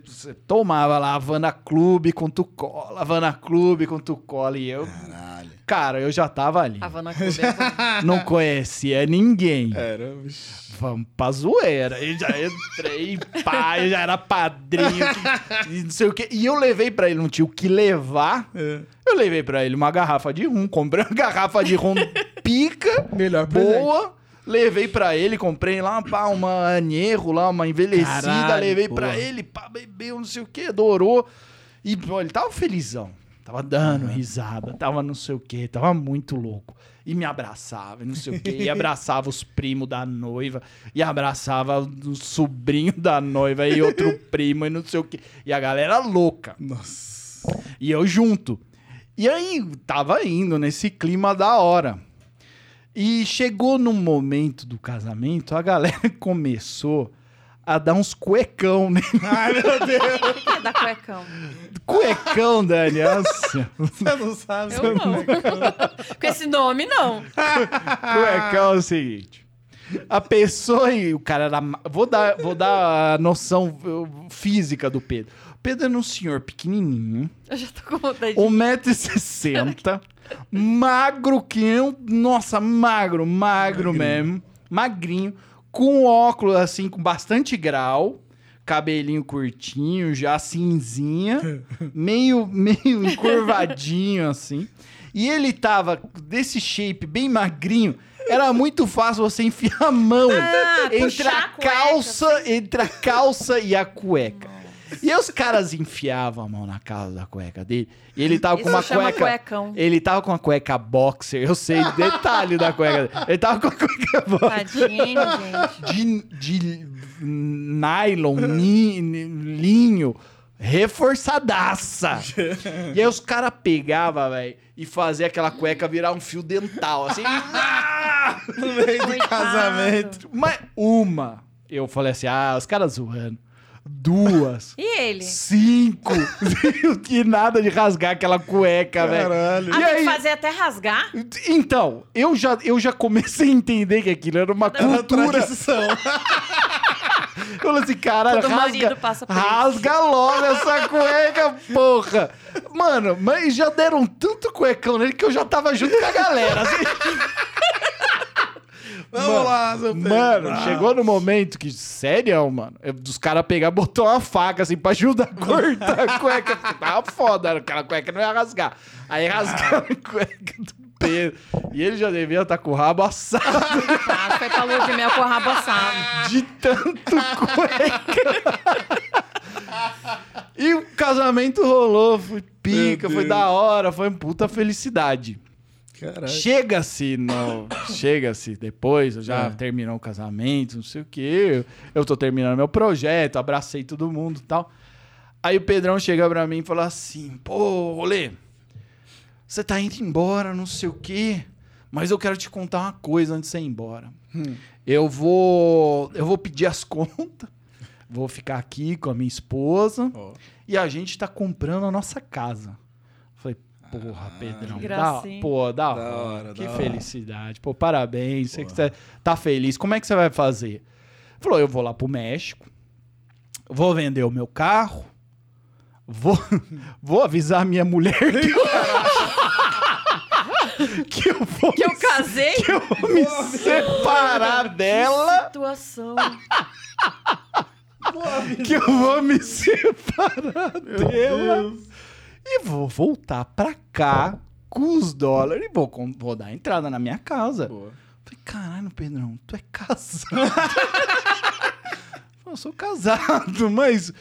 tomava lá Havana Clube com Tucola, Havana Clube com Tucola. E eu, Caralho. cara, eu já tava ali. Havana Clube é. Não conhecia ninguém. Era, bicho. Vamos pra zoeira. E já entrei, pá, eu já era padrinho. que- e não sei o quê. E eu levei pra ele, não tinha o que levar. É. Eu levei pra ele uma garrafa de rum. Comprei uma garrafa de rum pica, Melhor presente. Levei pra ele, comprei lá, pá, uma anerro lá, uma envelhecida. Caralho, levei porra. pra ele, pá, bebeu, não sei o quê, adorou. E, pô, ele tava felizão. Tava dando risada, tava não sei o quê, tava muito louco. E me abraçava, e não sei o quê. E abraçava os primos da noiva, e abraçava o sobrinho da noiva, e outro primo, e não sei o quê. E a galera louca. Nossa. E eu junto. E aí, tava indo nesse clima da hora. E chegou num momento do casamento, a galera começou a dar uns cuecão, né? Ai, meu Deus. O que é da cuecão? Cuecão, Dani. Nossa. Você não sabe. Eu não. Com esse nome, não. Cuecão é o seguinte. A pessoa e o cara era. Vou dar, vou dar a noção física do Pedro. O Pedro era um senhor pequenininho, Eu já tô com vontade de... 1,60m, magro que eu. Nossa, magro, magro mesmo. Magrinho, com óculos assim, com bastante grau. Cabelinho curtinho, já cinzinha, meio, meio encurvadinho assim. E ele tava desse shape bem magrinho. Era muito fácil você enfiar a mão Ah, entre a a cueca, calça, entre a calça e a cueca. E aí os caras enfiavam a mão na calça da cueca dele. E ele tava com Isso uma chama cueca. cuecão. Ele tava com uma cueca boxer. Eu sei detalhe da cueca. dele. Ele tava com a cueca boxer Tadinho, gente. de, de nylon, ni- linho, reforçadaça. e aí os caras pegavam, velho, e faziam aquela cueca virar um fio dental, assim. No meio do casamento. Mas uma, eu falei assim, ah, os caras zoando. Duas. E ele? Cinco. que nada de rasgar aquela cueca, velho. Caralho. Ah, E tem aí- que fazer até rasgar? Então, eu já, eu já comecei a entender que aquilo era uma Era cultura. Eu falei assim, caralho, Todo rasga, marido passa por isso. rasga logo essa cueca, porra. Mano, mas já deram tanto cuecão nele que eu já tava junto com a galera. assim. Vamos Mano, lá, seu Pedro. Mano, Ah. chegou no momento que, sério, mano, eu- dos caras pegar, botou uma faca assim pra ajudar a cortar a cueca. porque Tava foda, aquela cueca não ia rasgar. Aí rasgaram a cueca do Pedro. E ele já devia estar com o rabo assado Ah, foi pra lua de mel com o rabo assado. de tanto cueca. e o casamento rolou, foi pica, foi da hora, foi uma puta felicidade. Chega-se no. Chega-se depois, eu já É. terminou o casamento, não sei o quê. Eu tô terminando meu projeto, abracei todo mundo e tal. Aí o Pedrão chega pra mim e fala assim: pô, Rolê, você tá indo embora, não sei o quê. Mas eu quero te contar uma coisa antes de você ir embora. Hum. Eu vou. Eu vou pedir as contas. Vou ficar aqui com a minha esposa. Ó. E a gente tá comprando a nossa casa. Porra, Pedrão. Que Da, gracinha. pô, da, Da hora. hora, Que da hora. felicidade. Pô, parabéns. Que você tá feliz. Como é que você vai fazer? Falou, eu vou lá pro México. Vou vender o meu carro. Vou, vou avisar minha mulher que eu, que eu vou Que eu me, casei? que eu vou me separar dela. Situação. Que eu vou me separar dela. E vou voltar pra cá com os dólares e vou, vou dar entrada na minha casa. Boa. Falei, caralho, Pedrão, tu é casado. eu sou casado, mas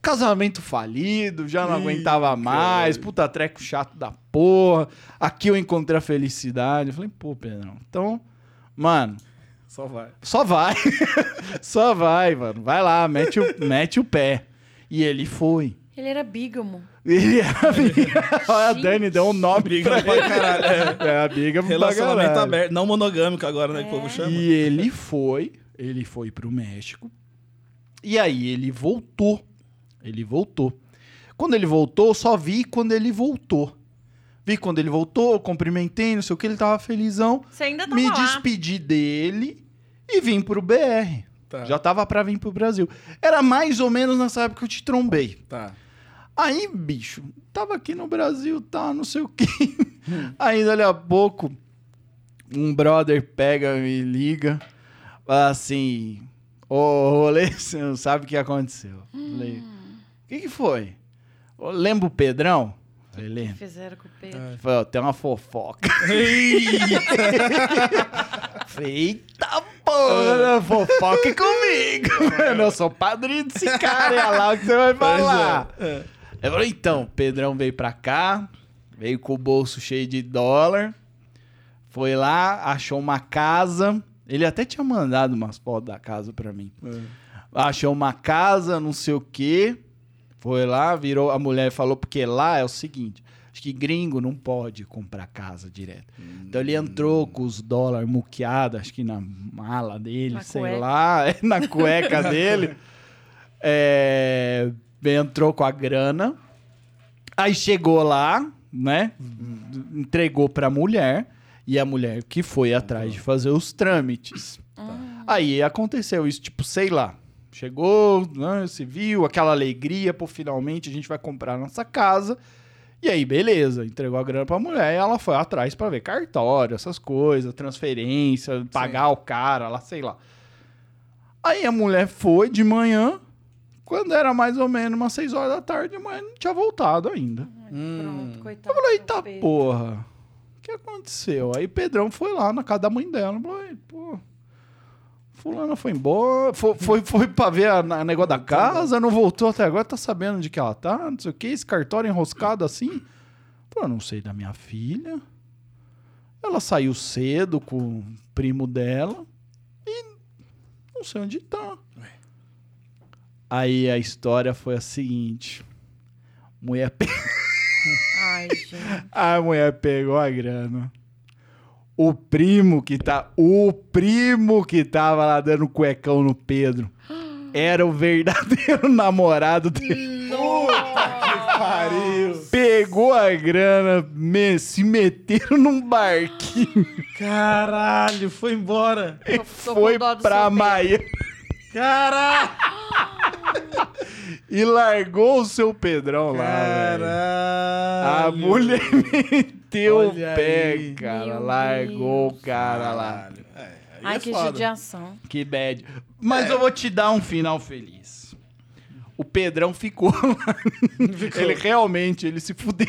casamento falido, já não Ih, aguentava mais, puta treco chato da porra. Aqui eu encontrei a felicidade. Eu falei, pô, Pedrão, então, mano, Só vai. só vai. só vai, mano. Vai lá, mete o, mete o pé. E ele foi. Ele era bígamo. Ele era Olha, a. Dani deu um nome Briga pra caralho. É. É, a biga pra Relacionamento caralho. aberto. Não monogâmico agora, né? Que o povo chama. E ele foi, ele foi pro México. E aí ele voltou. Ele voltou. Quando ele voltou, eu só vi quando ele voltou. Vi quando ele voltou, cumprimentei, não sei o que, ele tava felizão. Você ainda tava Me lá. despedi dele e vim pro BR. Tá. Já tava pra vir pro Brasil. Era mais ou menos nessa época que eu te trombei. Tá. Aí, bicho, tava aqui no Brasil, tá, não sei o quê. Aí, dali a pouco, um brother pega, me liga, fala assim, ô, rolê, você não sabe o que aconteceu. Falei, o que que foi? "Ô, Lembra o Pedrão? Falei, lembro. Fizeram com o Pedro. É. Falei, ó, tem uma fofoca. Falei, eita porra, fofoca é comigo, mano. Eu sou padrinho desse cara, é lá o que você vai falar. Pois é. Eu falei, então, Pedrão veio pra cá, veio com o bolso cheio de dólar, foi lá, achou uma casa. Ele até tinha mandado umas fotos da casa pra mim. É. Achou uma casa, não sei o quê. Foi lá, virou. A mulher falou, porque lá é o seguinte: acho que gringo não pode comprar casa direto. Então ele entrou com os dólares muqueados, acho que na mala dele, Na sei cueca. lá, é, na cueca dele. É, entrou com a grana. Aí chegou lá, né? Entregou pra mulher. E a mulher que foi atrás de fazer os trâmites. Aí aconteceu isso, tipo, sei lá. Chegou, né, se viu, aquela alegria, pô, finalmente a gente vai comprar nossa casa. E aí, beleza, entregou a grana pra mulher e ela foi atrás pra ver cartório, essas coisas, transferência, pagar o cara lá, sei lá. Aí a mulher foi de manhã, quando era mais ou menos umas 6 horas da tarde, a mulher não tinha voltado ainda. Pronto, coitado. Eu falei, eita Pedro. porra, o que aconteceu? Aí Pedrão foi lá na casa da mãe dela, falou, "Ei, pô, fulana foi embora, foi, foi, foi pra ver a, a negócio da casa, não voltou até agora, tá sabendo de que ela tá, não sei o que, esse cartório enroscado assim. Falei, não sei da minha filha. Ela saiu cedo com o primo dela e não sei onde tá. Aí a história foi a seguinte. Mulher pe- Ai, gente. a mulher pegou a grana. O primo que tá. O primo que tava lá dando cuecão no Pedro era o verdadeiro namorado dele. Pariu. Pegou a grana, me- se meteram num barquinho Caralho, foi embora. e Tô- tô foi pra. Miami Caralho. e largou o seu Pedrão lá. velho. Caralho. A mulher meteu o pé, aí. cara. Meu largou Deus. o cara lá. Caralho. É, aí Ai, é que foda. judiação. Que bad. Mas eu vou te dar um final feliz. O Pedrão ficou lá. Ele realmente, ele se fudeu.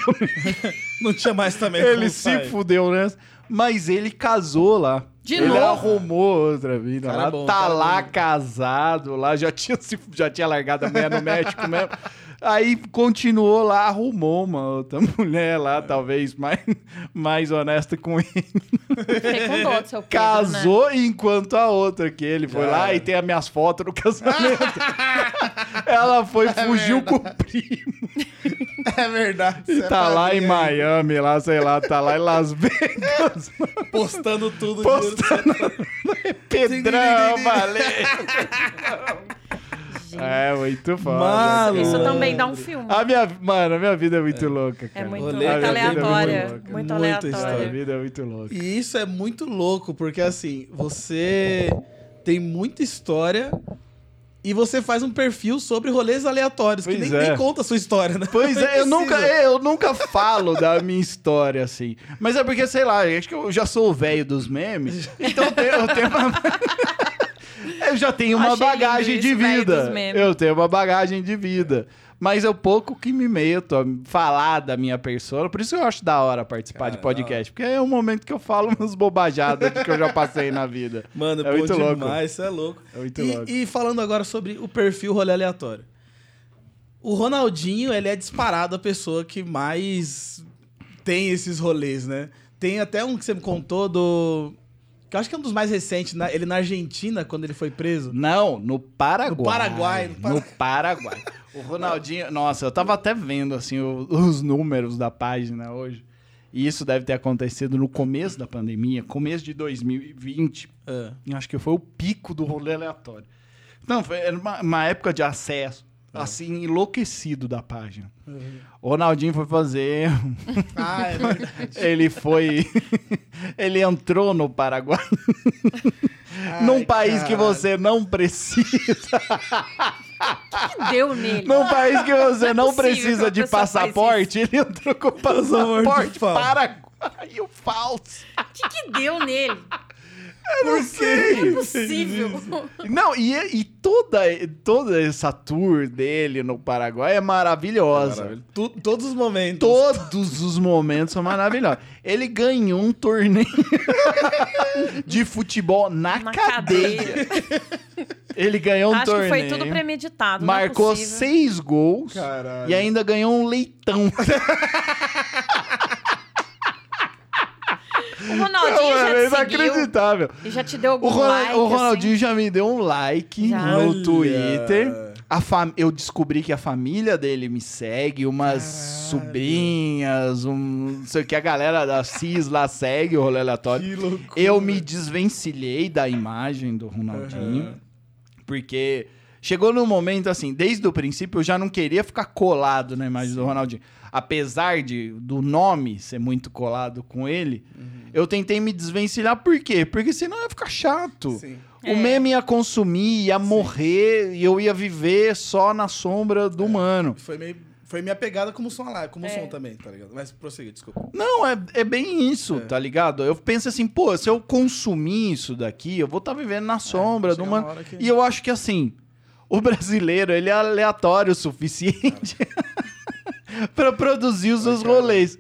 Não tinha mais também ele se sair. fudeu nessa. Mas ele casou lá. De ele novo? arrumou outra vida Cara lá. bom, tá lá bom. casado lá. Já tinha, já tinha largado a mulher no México mesmo. Aí continuou lá, arrumou uma outra mulher lá, talvez mais, mais honesta com ele. Fiquei com dó do seu Pedro, né? Casou enquanto a outra que ele foi Cara. lá e tem as minhas fotos no casamento. Ela foi, fugiu com o primo. É verdade. E você tá é lá em Miami, lá, sei lá, tá lá em Las Vegas. Postando tudo. Postando. Pedrão, valeu. É, muito foda. Maluco. Isso também dá um filme. A minha, mano, a minha vida é muito louca, É cara. muito, Rolê, muito minha é muito aleatória. louca. Muito, Muita aleatória. A história. vida é muito louca. E isso é muito louco, porque assim, você tem muita história E você faz um perfil sobre rolês aleatórios, que Pois nem, é. nem conta a sua história, né? Pois é, eu nunca, é, eu nunca falo da minha história, assim. Mas é porque, sei lá, acho que eu já sou o velho dos memes. Então eu tenho, eu tenho uma... Eu já tenho uma Achei bagagem de vida. dos memes. Eu tenho uma bagagem de vida. Mas é o pouco que me meto a falar da minha persona. Por isso eu acho da hora participar de podcast. Porque é o momento que eu falo umas bobajadas que eu já passei na vida. Mano, É pô, muito louco. demais, isso é louco. É muito e, louco. e falando agora sobre o perfil rolê aleatório. O Ronaldinho, ele é disparado a pessoa que mais tem esses rolês, né? Tem até um que você me contou do... Que eu acho que é um dos mais recentes, na- ele na Argentina, quando ele foi preso. Não, no Paraguai. No Paraguai, no No Para- Paraguai. O Ronaldinho. Nossa, eu tava até vendo assim o- os números da página hoje. E isso deve ter acontecido no começo da pandemia, começo de 2020. Ah, Eu acho que foi o pico do rolê aleatório. Não, foi uma, uma época de acesso, É. assim, enlouquecido da página. O Ronaldinho foi fazer. Ah, é verdade. Ele foi. ele entrou no Paraguai. num Ai, país que caralho. você não precisa. que deu nele? Num país que você não Não é precisa de passaporte, ele entrou com passaporte paraguaio falso. O que, que deu nele? Eu não sei. Não é possível. Não, e, e toda, toda essa tour dele no Paraguai é maravilhosa. Maravilha. Tu- todos os momentos. Todos os momentos são maravilhosos. Ele ganhou um torneio de futebol na, Na cadeia. Ele ganhou um Acho torneio. que foi tudo premeditado. Marcou não é seis gols Caralho. e ainda ganhou um leitão. O Ronaldinho Não, já é te seguiu inacreditável. e já te deu algum O, Ronald- like, o Ronaldinho assim? já me deu um like Já. no Olha. Twitter. A fam... Eu descobri que a família dele me segue, umas sobrinhas, um. Não sei o que, a galera da CIS lá segue o rolê aleatório. Que loucura. Eu me desvencilhei da imagem do Ronaldinho, porque chegou num momento assim, desde o princípio eu já não queria ficar colado na imagem do Ronaldinho. Apesar de do nome ser muito colado com ele, eu tentei me desvencilhar por quê? Porque senão ia ficar chato. Sim. O É. meme ia consumir, ia morrer e eu ia viver só na sombra do mano. Foi meio. Foi minha pegada como som lá, como É. som também, tá ligado? Mas prosseguir, desculpa. Não, é, é bem isso, É. tá ligado? Eu penso assim, pô, se eu consumir isso daqui, eu vou estar vivendo na sombra do chega mano. uma que- E eu acho que assim, o brasileiro, ele é aleatório o suficiente pra produzir os seus rolês.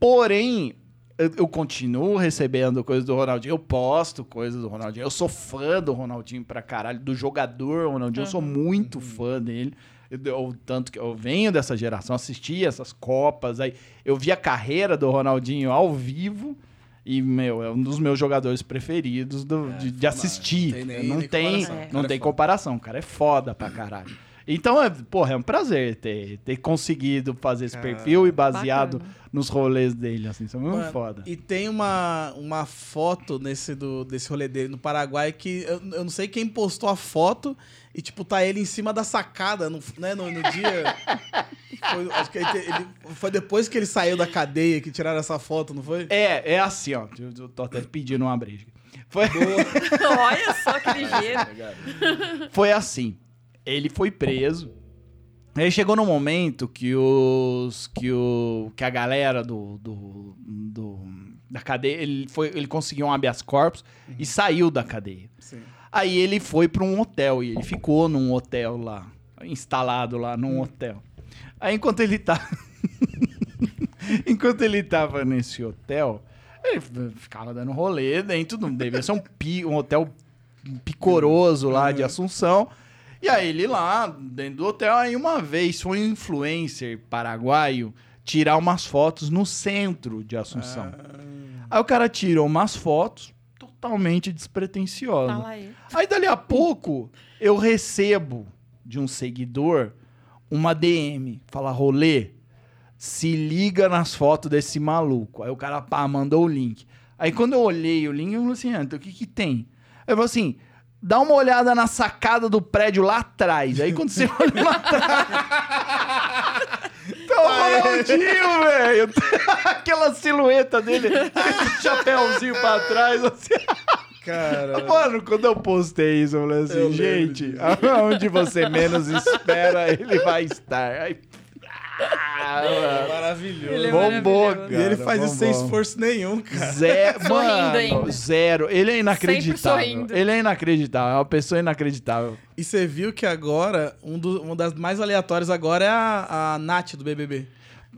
Porém, eu, eu continuo recebendo coisas do Ronaldinho, eu posto coisas do Ronaldinho. Eu sou fã do Ronaldinho pra caralho, do jogador Ronaldinho, eu sou muito fã dele. Eu, eu- tanto que eu venho dessa geração, assisti essas Copas, aí eu vi a carreira do Ronaldinho ao vivo. E, meu, é um dos meus jogadores preferidos do- de, de foda, assistir. não tem nem- não tem, comparação. não é tem comparação. O cara é foda pra caralho. Então, é, porra, é um prazer ter, ter conseguido fazer esse perfil e baseado bacana. Nos rolês dele, assim. Isso é muito Mano, foda. E tem uma, uma foto nesse do, desse rolê dele no Paraguai que eu, eu não sei quem postou a foto e, tipo, tá ele em cima da sacada, no, né, no, no dia. Foi, acho que ele, ele- foi depois que ele saiu da cadeia que tiraram essa foto, não foi? É, é assim, ó. Eu, eu tô até pedindo uma breja. Foi, Olha só que ligeiro. foi assim. Ele foi preso. Aí chegou no momento que os. que o. que a galera do. do, do- da cadeia. Ele, foi, ele conseguiu um habeas corpus e saiu da cadeia. Sim. Aí ele foi pra um hotel e ele ficou num hotel lá, instalado lá num hotel. Aí enquanto ele tá enquanto ele tava nesse hotel, ele ficava dando rolê dentro, não devia ser um, pi, um hotel picoroso lá de Assunção. E aí ele lá dentro do hotel, aí uma vez foi um influencer paraguaio tirar umas fotos no centro de Assunção. Aí o cara tirou umas fotos totalmente despretensiosas. Aí. Aí dali a pouco eu recebo de um seguidor uma DM, fala rolê, se liga nas fotos desse maluco. Aí o cara pá, mandou o link. Aí quando eu olhei o link, eu falei assim, ah, então o que que tem? Aí eu falei assim, dá uma olhada na sacada do prédio lá atrás. Aí quando você olha lá atrás... Tá o Ronaldinho, velho! Aquela silhueta dele, chapéuzinho pra trás, assim... Cara. Mano, quando eu postei isso, eu falei assim, Eu gente, aonde você menos espera, ele vai estar. Aí, ah. Maravilhoso. Ele é bombou, maravilhoso. E ele cara, faz isso sem esforço nenhum, cara. Zero, mano, ainda. zero. Ele é inacreditável. Ele é inacreditável, é uma pessoa inacreditável. E você viu que agora, um do- uma das mais aleatórias agora é a, a Nath do BBB.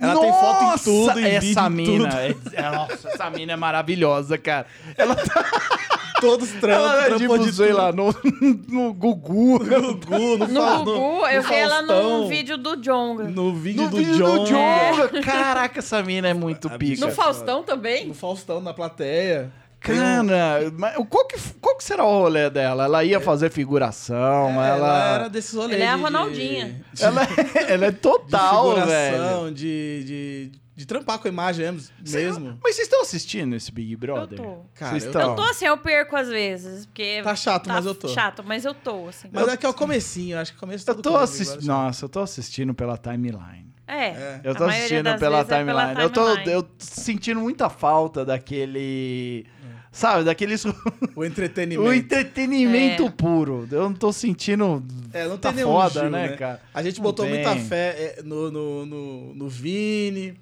Ela tem foto em tudo, em essa vídeo, em mina, tudo. é- é- nossa, essa mina é maravilhosa, cara. Ela tá, Todos trampos, ela é trampou tipo, de sei lá, no, no Gugu. No Gugu, no, No Gugu, eu no vi ela Faustão, num vídeo do Jonga. No vídeo No do vídeo John. do Jonga. Caraca, essa mina é muito A pica. No Faustão também? No Faustão, na plateia. Cara, mas qual que, qual que será o rolê dela? Ela ia fazer figuração, É, ela... ela era desses rolês. Ela é a de- Ronaldinha. De, Ela, é- ela é de total, velho. figuração, de, de, de trampar com a imagem mesmo. Mas vocês estão assistindo esse Big Eu Brother? tô. Cara, Vocês eu- estão? Eu tô assim, eu perco às vezes, porque... Tá chato, mas eu tô. chato, mas eu tô, assim. Mas é que é o comecinho, acho que o começo Eu tô assistindo. agora Nossa, eu tô assistindo pela timeline. É, É. Eu tô assistindo das pela é timeline. pela Eu, tô, eu tô sentindo muita falta daquele. Sabe, daquele. já. O entretenimento. o entretenimento É. puro. Eu não tô sentindo. É, não tá tem nenhum foda, Gil, né, cara? A gente Não botou tem. muita fé é, no, no, no, no Vini.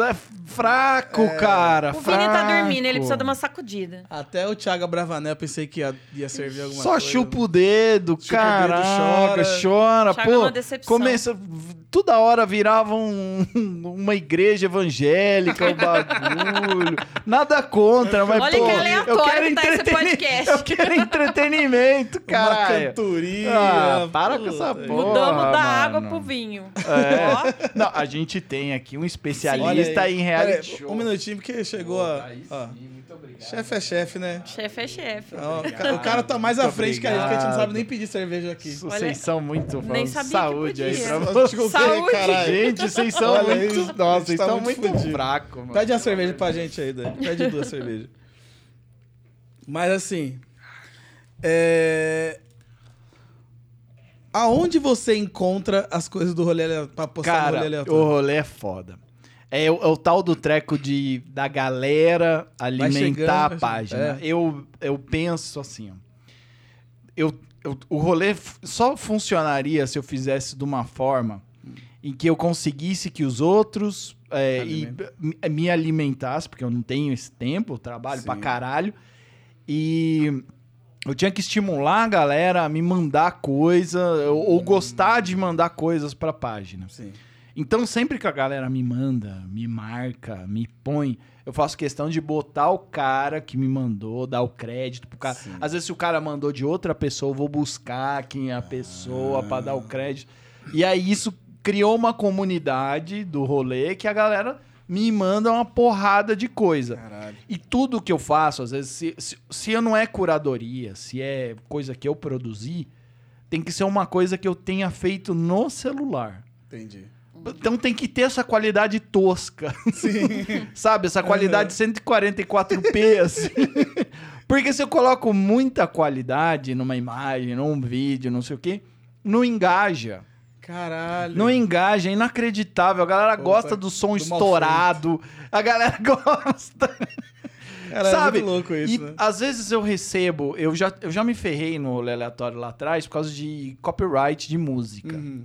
É fraco, É. cara. O Vini tá dormindo, ele precisa de uma sacudida. Até o Thiago Bravanel eu pensei que ia, ia servir alguma Só coisa. chupa o dedo, Chupa o dedo, caraca, chora. chora. Thiago é Pô, uma decepção. começa. Toda hora virava um- uma igreja evangélica, o bagulho. Nada contra, mas Olha pô, que eu aleatório quero que tá esse podcast. Eu quero entretenimento, Uma caralho. cantoria. Ah, para com essa porra. Mudamos da mano. água pro vinho. É. Não, a gente tem aqui um especialista aí. em Pera reality show. Um minutinho, porque chegou a. Muito obrigado. chefe é chefe, né? Chefe é chefe. O Obrigado, ca- o cara tá mais à muito frente que a gente, que a gente não obrigado. sabe nem pedir cerveja aqui. Vocês são muito nem falando sabia que saúde aí podia. pra vocês. Saúde. caralho? Gente, vocês são Olha muito. Nossa, vocês tá estão muito muito, fudido. fracos, mano. Pede uma cerveja pra gente aí, Dani. Pede duas cervejas. Mas assim. É... Aonde você encontra as coisas do rolê ale- pra postar no rolê Cara, o aleatório? rolê é foda. É, o- é o tal do treco de da galera alimentar a página. É. Eu, eu penso assim, ó. Eu, eu- o rolê só funcionaria se eu fizesse de uma forma em que eu conseguisse que os outros é, e me- me alimentassem, porque eu não tenho esse tempo, eu trabalho pra Sim. caralho. E eu tinha que estimular a galera a me mandar coisa, ou, ou gostar de mandar coisas pra página. Sim. Então, sempre que a galera me manda, me marca, me põe, eu faço questão de botar o cara que me mandou, dar o crédito pro cara. Sim. Às vezes, se o cara mandou de outra pessoa, eu vou buscar quem é a pessoa pra dar o crédito. E aí, isso criou uma comunidade do rolê que a galera me manda uma porrada de coisa. Caralho. E tudo que eu faço, às vezes, se, se, se eu não é curadoria, se é coisa que eu produzi, tem que ser uma coisa que eu tenha feito no celular. Entendi. Então tem que ter essa qualidade tosca. Sabe? Essa qualidade 144p, assim. Porque se eu coloco muita qualidade numa imagem, num vídeo, não sei o quê, não engaja. Caralho. Não engaja, é inacreditável. A galera Pô, gosta tá- do som do estourado. A galera gosta. Caralho, sabe? É muito louco isso, e né? às vezes eu recebo, eu já, eu já me ferrei no aleatório lá atrás por causa de copyright de música. Uhum.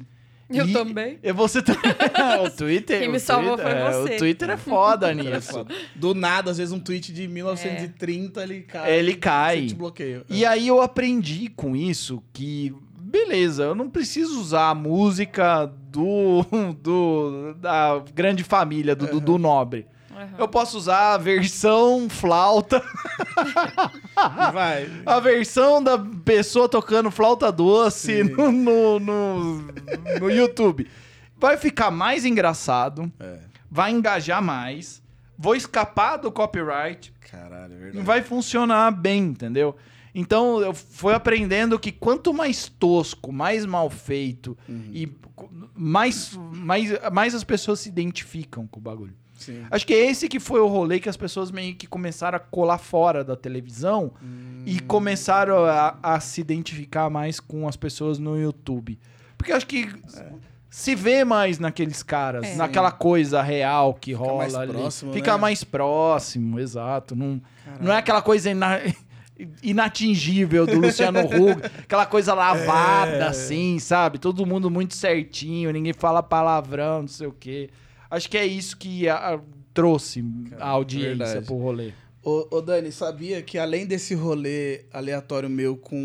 Eu E- também. E você também. o Twitter. Quem me o salvou Twitter, foi é, você. O Twitter é foda nisso. Do nada, às vezes um tweet de 1930 ele cai. Ele cai. Você te bloqueia. E aí eu aprendi com isso que, beleza, eu não preciso usar a música do, do da grande família, do Dudu Nobre. Aham. Eu posso usar a versão flauta, Vai. a versão da pessoa tocando flauta doce no, no, no, no YouTube. Vai ficar mais engraçado, É. vai engajar mais, vou escapar do copyright, Caralho, é verdade. vai funcionar bem, entendeu? Então eu fui aprendendo que quanto mais tosco, mais mal feito Uhum. e mais, mais, mais as pessoas se identificam com o bagulho. Sim. Acho que esse que foi o rolê que as pessoas meio que começaram a colar fora da televisão e começaram a, a se identificar mais com as pessoas no YouTube. Porque acho que se vê mais naqueles caras, É. naquela coisa real que rola mais ali. próximo, Fica né? mais próximo, exato. Não, não é aquela coisa ina- inatingível do Luciano Huck, aquela coisa lavada, assim, sabe? Todo mundo muito certinho, ninguém fala palavrão, não sei o quê. Acho que é isso que a- a- trouxe a audiência verdade. pro rolê. Ô, ô, Dani, sabia que além desse rolê aleatório meu com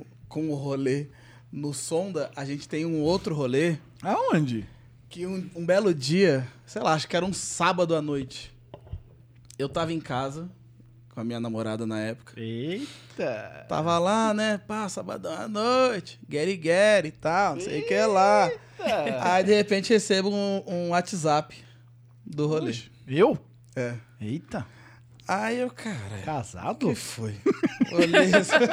o, com o rolê no Sonda, a gente tem um outro rolê Aonde? que um, um belo dia, sei lá, acho que era um sábado à noite. Eu tava em casa com a minha namorada na época. Eita! Tava lá, né? Pá, sabadão à noite, get get e tal, não sei o que lá. Aí, de repente, recebo um, um WhatsApp do rolê. Eu? É. Eita! Aí eu, cara, Casado? que foi? Olhei assim.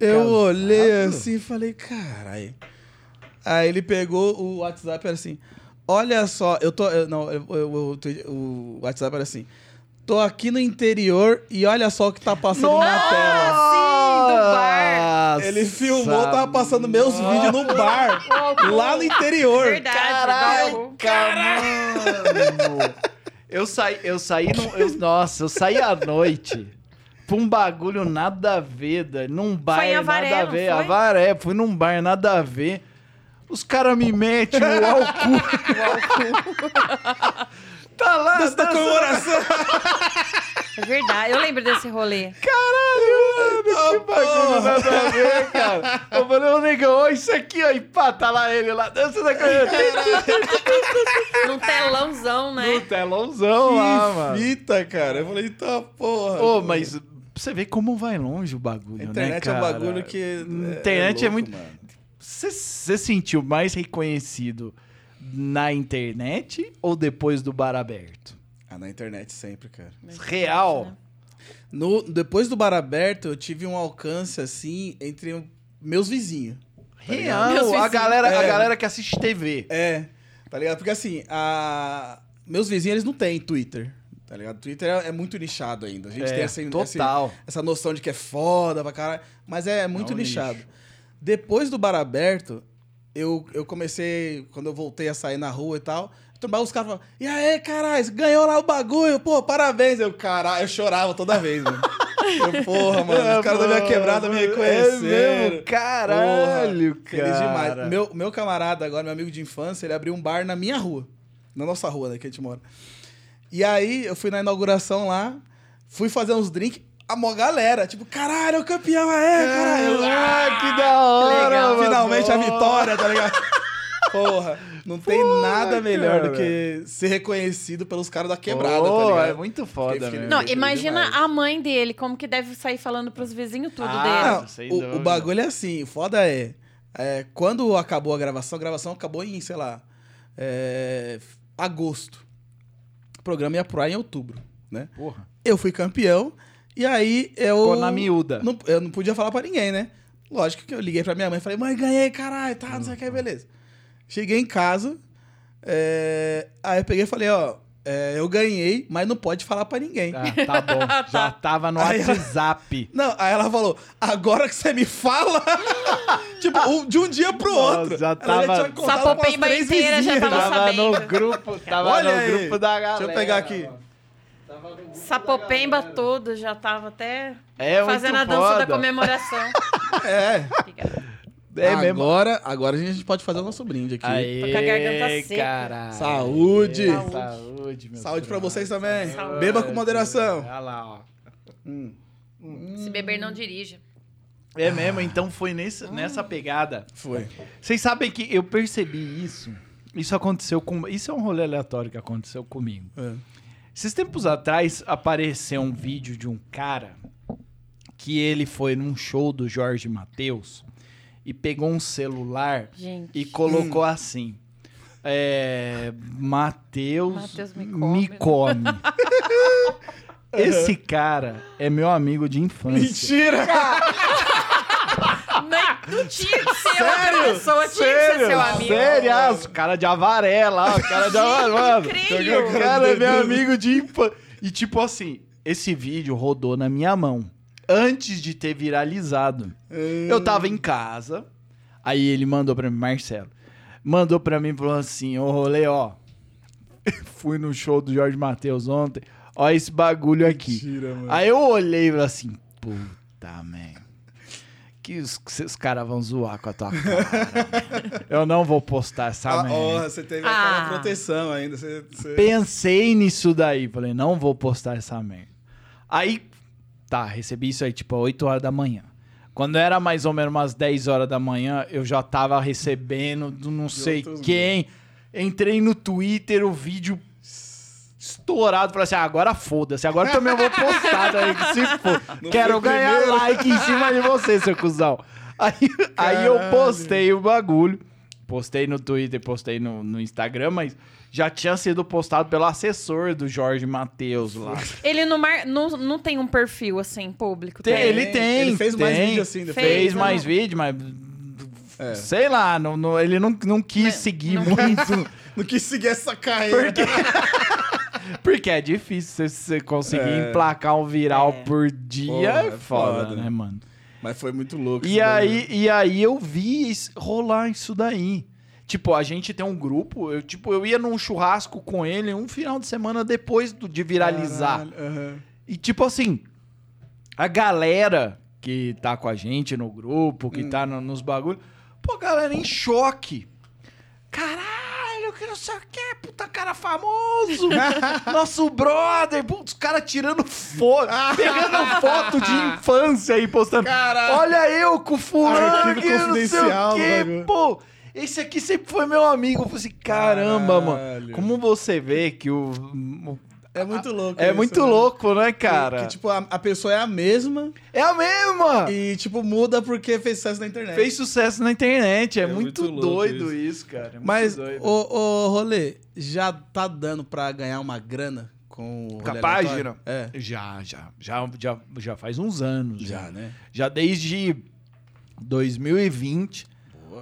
eu olhei assim e falei, caralho. Aí ele pegou o WhatsApp e era assim: Olha só, eu tô. eu- não, eu- eu- eu- o WhatsApp era assim. Tô aqui no interior e olha só o que tá passando na tela. sim, do bar. Ele filmou, tava passando meus vídeos no bar, lá no interior. Verdade. mano! Eu saí, eu saí no, eu- nossa, eu saí à noite pra um bagulho nada a ver, num bar Foi em Avaré, nada a não ver, foi? Avaré, fui num bar nada a ver. Os caras me metem o álcool. tá lá, Dança da comemoração. É verdade. Eu lembro desse rolê. Caralho, mano, que bagulho nada a ver, cara. Eu falei, ô negão, ó, isso aqui, ó, e pá, tá lá ele lá, dança da comemoração. Num telãozão, né? telãozão lá, mano. Que fita, cara. Eu falei, tá porra. Ô, mas você ver como vai longe o bagulho, A né, internet é um bagulho que. é- Internet é, louco, muito. mano. Você você sentiu mais reconhecido na internet ou depois do bar aberto? Ah, na internet sempre, cara. Real. No, depois do bar aberto, eu tive um alcance assim entre meus vizinhos. Real. Meus A vizinhos. galera, a É. galera que assiste TV. É, tá ligado? Porque assim, a... meus vizinhos eles não têm Twitter. Tá ligado? Twitter é, é muito nichado ainda. A gente É, tem essa, total. essa noção de que é foda pra caralho, mas é muito É um nichado. nicho. Depois do bar aberto, eu, eu comecei, quando eu voltei a sair na rua e tal, tomar os caras falavam, e aí, caralho, ganhou lá o bagulho, pô, parabéns. Eu, caralho, eu chorava toda vez, mano. Eu, porra, mano, os caras da minha quebrada me É reconheceram. mesmo? Caralho, Porra, cara. Feliz demais. Meu, meu camarada, agora, meu amigo de infância, ele abriu um bar na minha rua. Na nossa rua, né, que a gente mora. E aí, eu fui na inauguração lá, fui fazer uns drinks, a mó galera, tipo, caralho, o campeão é, caralho. Ah, que da hora, Legal. mano. Finalmente a vitória, tá ligado? Porra, não tem nada melhor cara. do que ser reconhecido pelos caras da quebrada, Pô, tá ligado? É muito foda, mesmo. Não, imagina demais. a mãe dele, como que deve sair falando pros vizinhos tudo Ah, dele. Não, o- o, bagulho é assim, o foda é, é, Quando acabou a gravação, a gravação acabou em, sei lá, é, agosto. O programa ia pro ar em outubro, né? Porra. Eu fui campeão, e aí eu. Ficou na miúda. Não, eu não podia falar pra ninguém, né? Lógico que eu liguei pra minha mãe e falei, mãe, ganhei, caralho, tá, não sei o que, beleza. Cheguei em casa, é, aí eu peguei e falei, ó, é, eu ganhei, mas não pode falar pra ninguém. Ah, tá bom. Já tava no Aí ela- WhatsApp. Não, aí ela falou, agora que você me fala, tipo, um- de um dia pro Nossa, outro. já Ela tava- tinha contado Sapopemba pras três inteira já tava Tava sabendo. no grupo, tava Olha no aí. grupo da galera. Deixa eu pegar aqui. Sapopemba todo já tava até É fazendo a dança foda. da comemoração. É. Obrigada. É mesmo. agora, agora a gente pode fazer o nosso brinde aqui. Aê, Tô com a garganta seca. caralho. Saúde. Saúde. Saúde, meu Saúde pra vocês também. Saúde. Beba com moderação. Olha lá, ó. Se beber, não dirija. É mesmo, então foi nesse, nessa pegada. Foi. Vocês sabem que eu percebi isso. Isso aconteceu com. Isso é um rolê aleatório que aconteceu comigo. É. Esses tempos atrás apareceu um vídeo de um cara que ele foi num show do Jorge Matheus e pegou um celular Gente. e colocou assim. É, Matheus Mateus me me come. come. Esse cara é meu amigo de infância. Mentira! Não, tinha que ser outra pessoa, tinha que ser seu amigo. Sério, ah, os cara de avaré lá, o cara de avaré, mano. incrível. O cara é meu amigo de infância. E tipo assim, esse vídeo rodou na minha mão. Antes de ter viralizado. Eu tava em casa, aí ele mandou pra mim, Marcelo, mandou pra mim e falou assim, ô rolê, ó, fui no show do Jorge Matheus ontem, ó esse bagulho aqui. Mentira, mano. Aí eu olhei e falei assim, puta, man. Que os, que os caras vão zoar com a tua cara. eu não vou postar essa Ah, merda. ó, você teve aquela Ah. proteção ainda. Você, você- Pensei nisso daí. Falei, não vou postar essa merda. Aí, tá, recebi isso aí tipo 8 horas da manhã. Quando era mais ou menos umas 10 horas da manhã, eu já tava recebendo do não sei outros quem. Entrei no Twitter, o vídeo estourado. Falei assim, ah, agora foda-se. Agora também eu vou postar. Que se for. Não Quero ganhar primeiro. like em cima de você, seu cuzão. Aí, aí eu postei o bagulho. Postei no Twitter, postei no, no Instagram, mas já tinha sido postado pelo assessor do Jorge Matheus lá. Ele não, mar... não, não tem um perfil assim público. Tem, tem? ele tem. Ele fez mais tem. vídeo assim depois. Fez Fez, mais não. vídeo, mas. É. Sei lá, não, não- ele não, não quis Mas seguir não muito. Não quis seguir essa carreira. Porque, porque é difícil você, conseguir É. emplacar um viral É. por dia. Porra, é é foda, foda. né, mano? Mas foi muito louco. E aí, e aí eu vi isso- rolar isso daí. Tipo, a gente tem um grupo, eu, tipo, eu ia num churrasco com ele um final de semana depois do- de viralizar. Caralho, aham. E tipo assim, a galera que tá com a gente no grupo, que tá no- nos bagulhos, pô, galera em choque. Caralho, que não sei o que, puta cara famoso. Nosso brother, putz, os caras tirando foto, pegando foto de infância e postando. Caralho. Olha eu com fulano Arquivo que não sei o bagulho. pô. Esse aqui sempre foi meu amigo. Eu falei assim, caramba, mano. Caralho. Como você vê que o... o- É muito louco. É isso, muito né? louco, né, Que- cara? Que, tipo, a, a pessoa é a mesma É a mesma! e, tipo, muda porque fez sucesso na internet. Fez sucesso na internet. É, É muito, muito doido isso, cara. É muito Mas, doido. ô, ô, Rolê, já tá dando pra ganhar uma grana com o Com a página? É. Já, já, já, já, já faz uns anos. Já, né? Já desde 2020, Boa.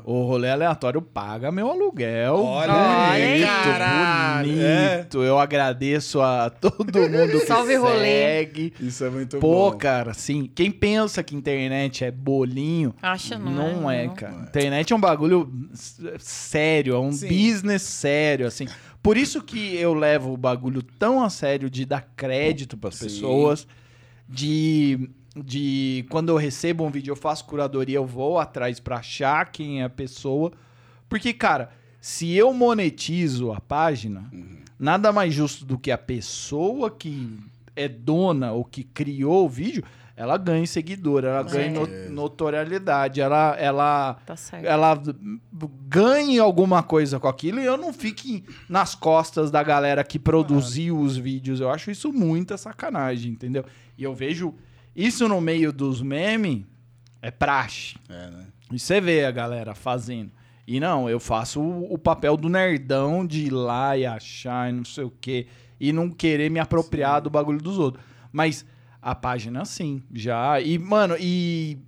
O rolê aleatório paga meu aluguel. Olha bonito, caralho, bonito. Eu agradeço a todo mundo que Salve, rolê. segue. Isso é muito Pô, bom. cara, assim, quem pensa que internet é bolinho, Acha não, não é, não. cara. Não é. Internet é um bagulho sério, é um Sim. business sério, assim. Por isso que eu levo o bagulho tão a sério de dar crédito pras Sim. pessoas, de, de quando eu recebo um vídeo, eu faço curadoria, eu vou atrás pra achar quem é a pessoa. Porque, cara, se eu monetizo a página, Uhum. nada mais justo do que a pessoa que é dona ou que criou o vídeo, ela ganhe seguidor, ela ganhe no- certeza. notoriedade, ela, ela, Tá ela ganhe alguma coisa com aquilo e eu não fique nas costas da galera que produziu os vídeos. Eu acho isso muita sacanagem, entendeu? E eu vejo isso no meio dos memes, é praxe. É, né? E você vê a galera fazendo. E não, eu faço o, o papel do nerdão de ir lá e achar e não sei o quê. E não querer me apropriar do bagulho dos outros. Mas a página, sim, já. E, mano, e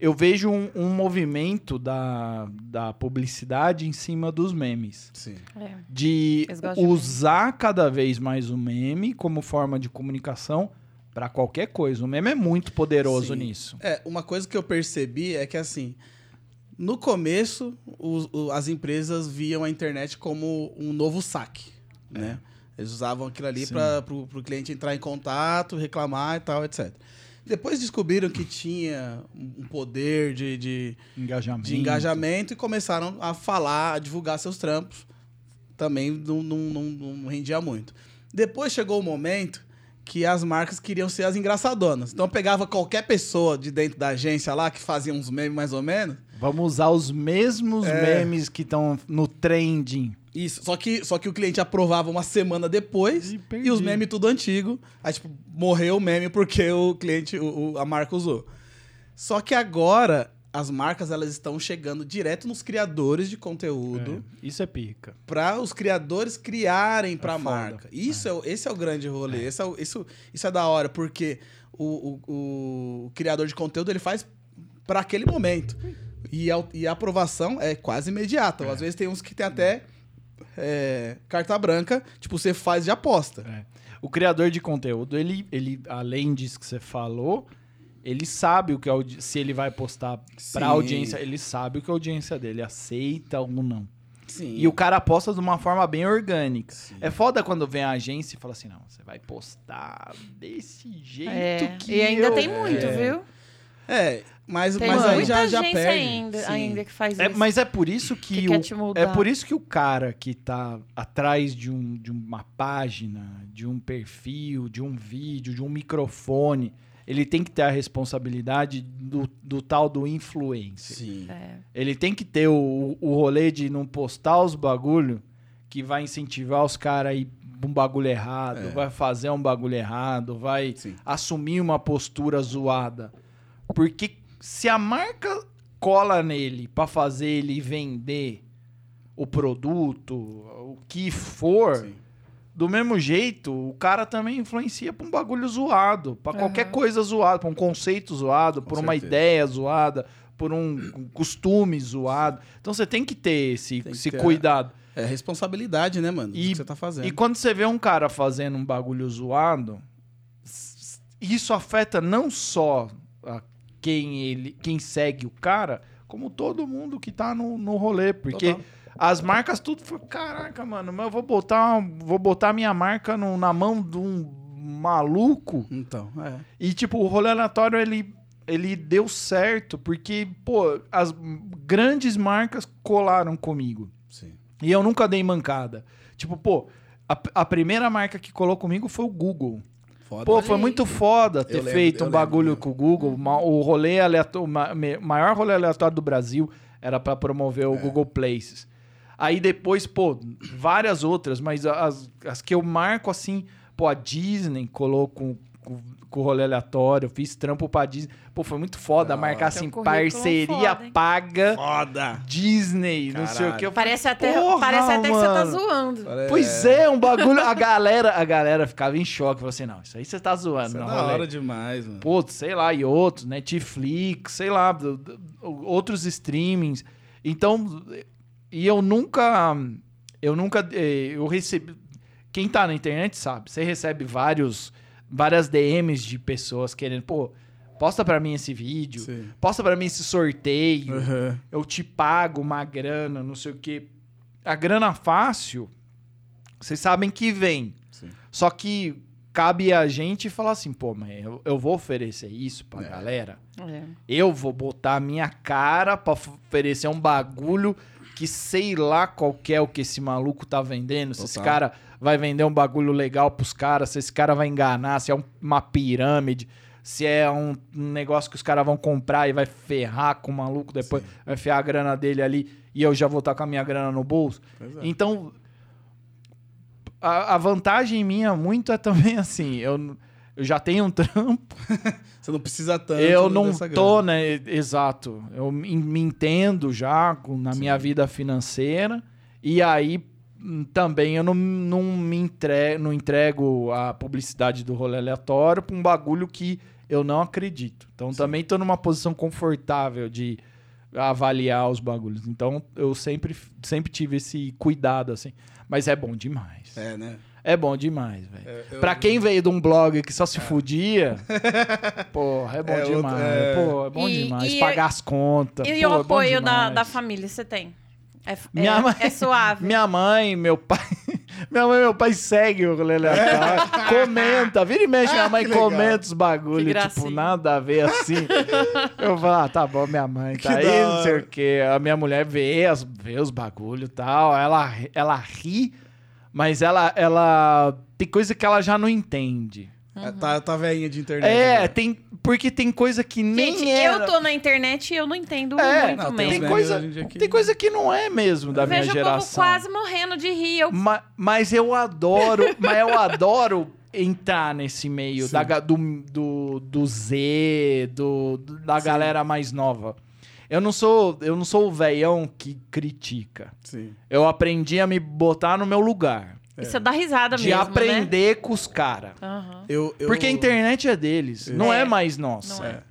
eu vejo um, um movimento da, da publicidade em cima dos memes. Sim. É. De gostam de usar cada vez mais o meme como forma de comunicação pra qualquer coisa. O meme é muito poderoso Sim. nisso. É, uma coisa que eu percebi é que, assim, no começo, os- o- as empresas viam a internet como um novo saque, né? Eles usavam aquilo ali para o cliente entrar em contato, reclamar e tal, etc. Depois descobriram que tinha um poder de, de, Engajamento. de engajamento e começaram a falar, a divulgar seus trampos. Também não, não, não, não rendia muito. Depois chegou o momento que as marcas queriam ser as engraçadonas. Então pegava qualquer pessoa de dentro da agência lá que fazia uns memes mais ou menos. Vamos usar os mesmos É. memes que estão no trending. Isso. Só que, só que o cliente aprovava uma semana depois E e, os memes tudo antigo. Aí, tipo, morreu o meme porque o cliente, o, o- a marca usou. Só que agora as marcas elas estão chegando direto nos criadores de conteúdo. É, isso é pica. para os criadores criarem para a foda. marca. Isso é. o- esse é o grande rolê. Esse é o- isso, isso é da hora, porque o, o, o criador de conteúdo ele faz para aquele momento. E a, e a aprovação é quase imediata. Às vezes tem uns que tem até é, carta branca, tipo, você faz de aposta. É. O criador de conteúdo, ele, ele, além disso que você falou, ele sabe o que a se ele vai postar Sim. pra audiência, ele sabe o que a audiência dele aceita ou não. Sim. E o cara posta de uma forma bem orgânica. Sim. É foda quando vem a agência e fala assim: não, você vai postar desse jeito É. que. E ainda eu- tem muito, É. viu? É, mas, Tem mas aí muita já, já perde. ainda, ainda que faz É, isso. mas é por isso que, que o, quer te mudar. é por isso que o cara que tá atrás de, um, de uma página, de um perfil, de um vídeo, de um microfone, ele tem que ter a responsabilidade do, do tal do influencer. Sim. É. Ele tem que ter o, o rolê de não postar os bagulho que vai incentivar os caras a ir pra um bagulho errado, É. vai fazer um bagulho errado, vai Sim. assumir uma postura zoada. Porque se a marca cola nele pra fazer ele vender o produto, o que for, Sim. Do mesmo jeito, o cara também influencia pra um bagulho zoado, pra qualquer Aham. coisa zoada, pra um conceito zoado, Com por uma certeza. ideia zoada, por um costume zoado. Então você tem que ter esse, que esse ter cuidado. É responsabilidade, né, mano? E- que você tá fazendo. E quando você vê um cara fazendo um bagulho zoado, isso afeta não só a quem ele, quem segue o cara, como todo mundo que tá no, no rolê, porque Total. As marcas tudo foi, caraca, mano, mas eu vou botar, vou botar minha marca no- na mão de um maluco Então, é. e tipo, o rolê aleatório ele ele deu certo porque, pô, as grandes marcas colaram comigo. Sim. E eu nunca dei mancada. Tipo, pô, a, a primeira marca que colou comigo foi o Google. Foda. Pô, foi muito foda ter lembro, feito um bagulho lembro. com o Google. O rolê aleatório, o maior rolê aleatório do Brasil era pra promover É. o Google Places. Aí depois, pô, várias outras, mas as, as que eu marco assim, pô, a Disney colou com, com, com o rolê aleatório, eu fiz trampo pra Disney. Pô, foi muito foda Da marcar assim, parceria foda, paga Foda. Disney, não sei o Caralho. que. Eu falei, Parece até, Porra, parece até que você tá zoando. Pois é, um bagulho. A galera, a galera ficava em choque. Falou assim: não, isso aí você tá zoando. Isso é não, da rolê. hora demais, mano. Pô, sei lá, e outros, Netflix, sei lá, outros streamings. Então, e eu nunca. Eu nunca. eh, Eu recebi. Quem tá na internet sabe, você recebe vários, várias DMs de pessoas querendo, pô, posta pra mim esse vídeo, Sim. posta pra mim esse sorteio Aham. eu te pago uma grana, não sei o quê. A grana fácil, vocês sabem que vem. Sim. Só que cabe a gente falar assim, pô, mas eu, eu vou oferecer isso pra É. galera. É. Eu vou botar a minha cara pra oferecer um bagulho que sei lá qual que é o que esse maluco tá vendendo. Se esse cara vai vender um bagulho legal pros caras, se esse cara vai enganar, se é um- uma pirâmide, se é um, negócio que os caras vão comprar e vai ferrar com o maluco, depois Sim. vai ferrar a grana dele ali e eu já vou estar com a minha grana no bolso. É. Então, a, a vantagem minha muito é também assim, eu, eu já tenho um trampo, Você não precisa tanto eu não tô, grana. né? Exato. Eu me entendo já na minha vida financeira. E aí hum, também eu não, não me entrego, não entrego a publicidade do rolê aleatório pra um bagulho que eu não acredito. Então também tô numa posição confortável de avaliar os bagulhos. Então eu sempre, sempre tive esse cuidado, assim. Mas é bom demais. É, né? É bom demais, velho. É, eu- Pra quem veio de um blog que só se fudia, porra, é bom É outro- demais. é. Pô, é bom E- demais. e- Pagar as contas. E pô, o é bom apoio da, da família, você tem? É, Minha é, mãe- é suave. Minha mãe, meu pai. Minha mãe e meu pai seguem o rolê aleatório. Comenta. Vira e mexe, minha Ah, mãe que legal. comenta os bagulhos, tipo, nada a ver assim. Eu falo, ah, tá bom, minha mãe tá Que aí, não sei o quê. A minha mulher vê, as, vê os bagulhos e tal. Ela, ela ri, mas ela, ela. Tem coisa que ela já não entende. É, Tá, tá velhinha de internet. É, né? tem. Porque tem coisa que nem Gente, era. eu tô na internet e eu não entendo É, muito não, tem mesmo. Tem coisa, que- tem coisa que não é mesmo da Eu minha geração. quase morrendo de rir. Eu... Ma- mas eu adoro, mas eu adoro entrar nesse meio Sim. da, do, do, do Z, do, do- da galera mais nova. Eu não sou, eu não sou o velhão que critica. Sim. Eu aprendi a me botar no meu lugar, E você dá risada de mesmo, né? aprender com os caras. Aham. Eu, eu, Porque a internet é deles, não é, É. mais nossa. Não é.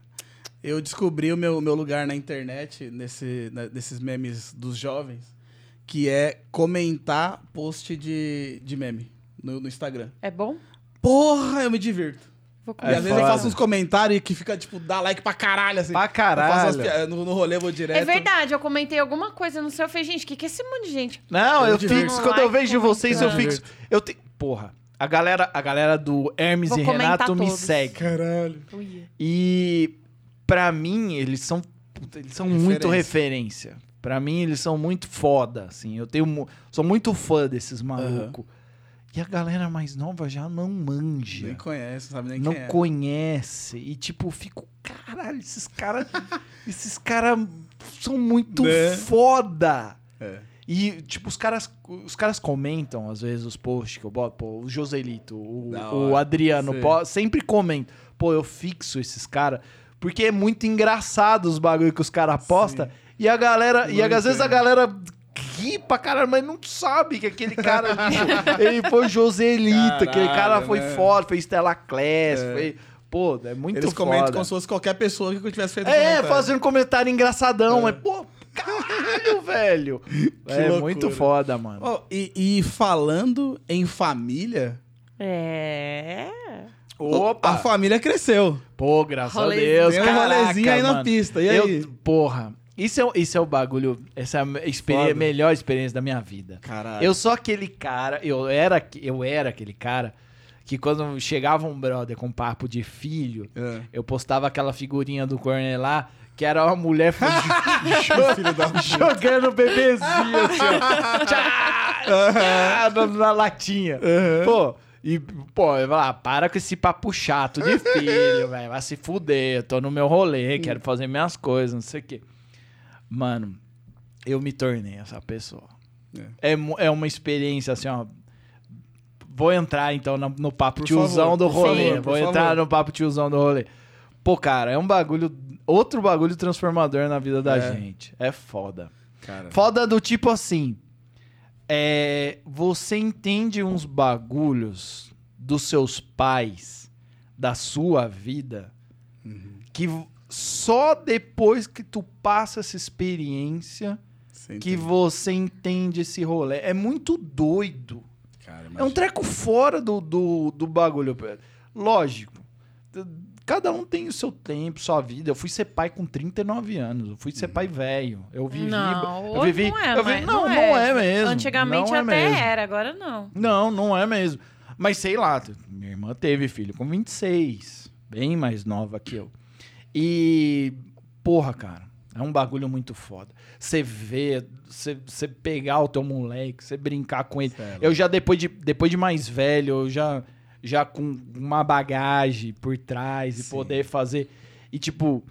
eu descobri o meu, meu lugar na internet, nesse, né, nesses memes dos jovens, que é comentar post de, de meme no, no Instagram. É bom? Porra, eu me divirto. Vou E às vezes eu foda. faço uns comentários que fica, tipo, dá like pra caralho, assim. Pra Eu faço umas caralho. pi- no, no rolê eu vou direto. É verdade, eu comentei alguma coisa no seu, eu falei, gente, o que, que é esse monte de gente? Não, Eu eu fixo. Quando eu Like, vejo vocês, eu fixo. Eu tenho. Porra. A galera, a galera do Hermes Vou e Renato me todos. segue. Caralho. E pra mim, eles são. puta, Eles são muito Referência. referência. Pra mim, eles são muito foda, assim. Eu tenho. Sou muito fã desses malucos. E a galera mais nova já não manja. Nem conhece, não sabe nem não quem é. conhece. E tipo, eu fico, caralho, esses caras. esses caras são muito Né? foda. É. E, tipo, os caras, os caras comentam, às vezes, os posts que eu boto. Pô, o Joselito, o, o. Adriano, pô, sempre comentam. Pô, eu fixo esses caras. Porque é muito engraçado os bagulho que os caras postam. E a galera. e Muito, às vezes a galera ri pra caralho, mas não sabe que aquele cara. ele foi Joselito, aquele cara Caralho, foi né? foda, fez Stella Class, É. foi. Pô, é muito Eles foda. comentam como se fosse qualquer pessoa que eu tivesse feito um É, comentário. fazendo comentário engraçadão, É. mas, pô, caralho, velho. é loucura. muito foda, mano. Ó, e, e falando em família, É. a família cresceu. Pô, graças Rolezinho. a Deus, Tem um caraca, rolezinho aí na mano. pista. E aí? Eu, porra, isso é, isso é o bagulho, essa é a experi- Foda. melhor experiência da minha vida. Caralho. Eu sou aquele cara, eu era, eu era aquele cara que quando chegava um brother com papo de filho, É. eu postava aquela figurinha do Corner lá, que era uma mulher puta. jogando bebezinho assim, ó. Tchá! na, na latinha. Pô, e, pô, eu ah, para com esse papo chato de filho, velho. Vai se fuder, eu tô no meu rolê, quero fazer minhas coisas, não sei o quê. Mano, eu me tornei essa pessoa. É, mu- é uma experiência assim, ó. Vou entrar então no, no papo Por tiozão favor, do rolê. favor, Vou entrar favor. no papo tiozão do rolê. Pô, cara, é um bagulho. Outro bagulho transformador na vida da É. gente. É foda. Cara. Foda do tipo assim. É, você entende uns bagulhos dos seus pais, da sua vida, que v- só depois que tu passa essa experiência Você que você entende esse rolê. É muito doido. Cara, É um treco fora do, do, do bagulho. Lógico. Cada um tem o seu tempo, sua vida. Eu fui ser pai com 39 anos. Eu fui ser pai velho. Eu vivi. Não, eu vivi, não é, eu vi- mas não, não é, mesmo. Antigamente não é até mesmo. era, agora não. Não, não é mesmo. Mas sei lá, minha irmã teve filho com 26. Bem mais nova que eu. E. Porra, cara. É um bagulho muito foda. Você vê, você pegar o teu moleque, você brincar com ele. É. Eu já, depois de, depois de mais velho, eu já, já com uma bagagem por trás e Sim. poder fazer. E, tipo,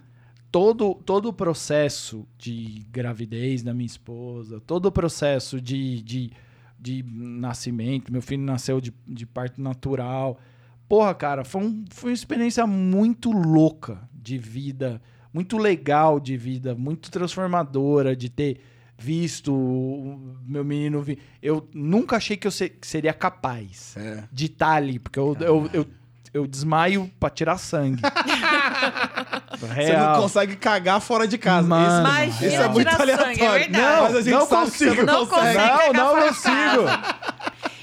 todo, todo o processo de gravidez da minha esposa, todo o processo de, de, de nascimento, meu filho nasceu de, de parto natural. Porra, cara, foi, um, foi uma experiência muito louca de vida, muito legal de vida, muito transformadora de ter visto o meu menino vir. Eu nunca achei que eu se- que seria capaz É. de estar ali, porque eu, eu, eu, eu desmaio pra tirar sangue. Você não consegue cagar fora de casa. Mano, isso, Imagina isso é muito tirar sangue, é aleatório. verdade. Mas a gente Não sabe que você consigo. não, Não consegue. Não, não consigo.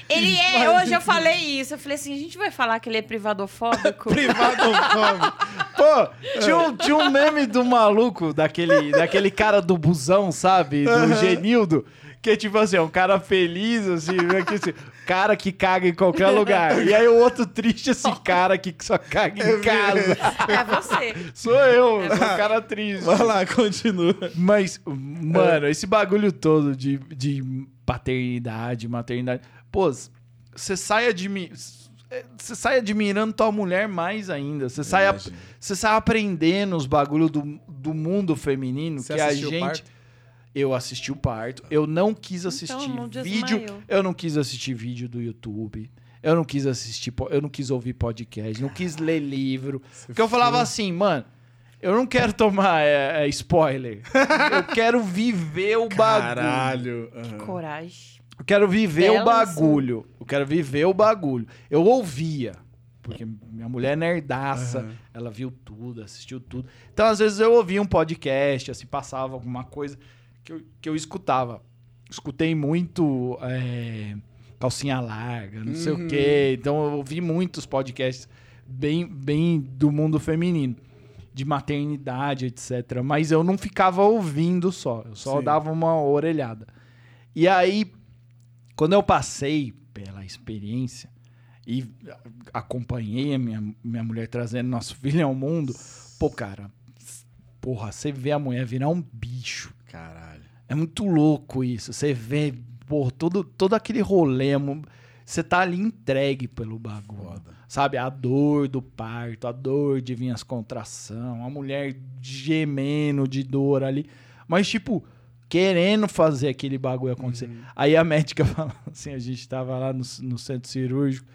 Ele é, hoje eu falei isso. Eu falei assim, a gente vai falar que ele é privadofóbico? Privado fome. Pô, tinha um, tinha um meme do maluco, daquele, daquele cara do busão, sabe? Do Genildo. Que é tipo assim, é um cara feliz, assim, que, assim, cara que caga em qualquer lugar. E aí o outro triste, esse cara que só caga em casa. é você. Sou eu, sou um cara triste. Vai lá, continua. Mas, mano, esse bagulho todo de, de paternidade, maternidade. Pô, você sai admi- Você sai admirando tua mulher mais ainda. Você sai, ap- você sai aprendendo os bagulhos do, do mundo feminino Você que a gente. parto? Eu assisti o parto. Eu não quis assistir não vídeo. Eu não quis assistir vídeo do YouTube. Eu não quis assistir. Eu não quis ouvir podcast. Não quis ler livro. Porque eu falava assim, mano. Eu não quero tomar é, é, spoiler. eu quero viver o bagulho. Caralho. Aham. Coragem. Eu quero viver o Bela bagulho. Eu quero viver o bagulho. Eu ouvia. Porque minha mulher é nerdaça. Aham. Ela viu tudo, assistiu tudo. Então, às vezes, eu ouvia um podcast, assim, passava alguma coisa que eu, que eu escutava. Escutei muito é, calcinha larga, não sei Uhum. o quê. Então, eu ouvi muitos podcasts bem, bem do mundo feminino, de maternidade, etc. Mas eu não ficava ouvindo só, eu só Sim. dava uma orelhada. E aí, quando eu passei pela experiência e acompanhei a minha, minha mulher trazendo nosso filho ao mundo, pô, cara, porra, você vê a mulher virar um bicho. Caralho. É muito louco isso. Você vê, pô, todo, todo aquele rolê. é Você tá ali entregue pelo bagulho. Foda. Sabe? A dor do parto, a dor de vir as contração, a mulher gemendo de dor ali. Mas, tipo, querendo fazer aquele bagulho acontecer. Aí a médica falou assim: a gente tava lá no, no centro cirúrgico.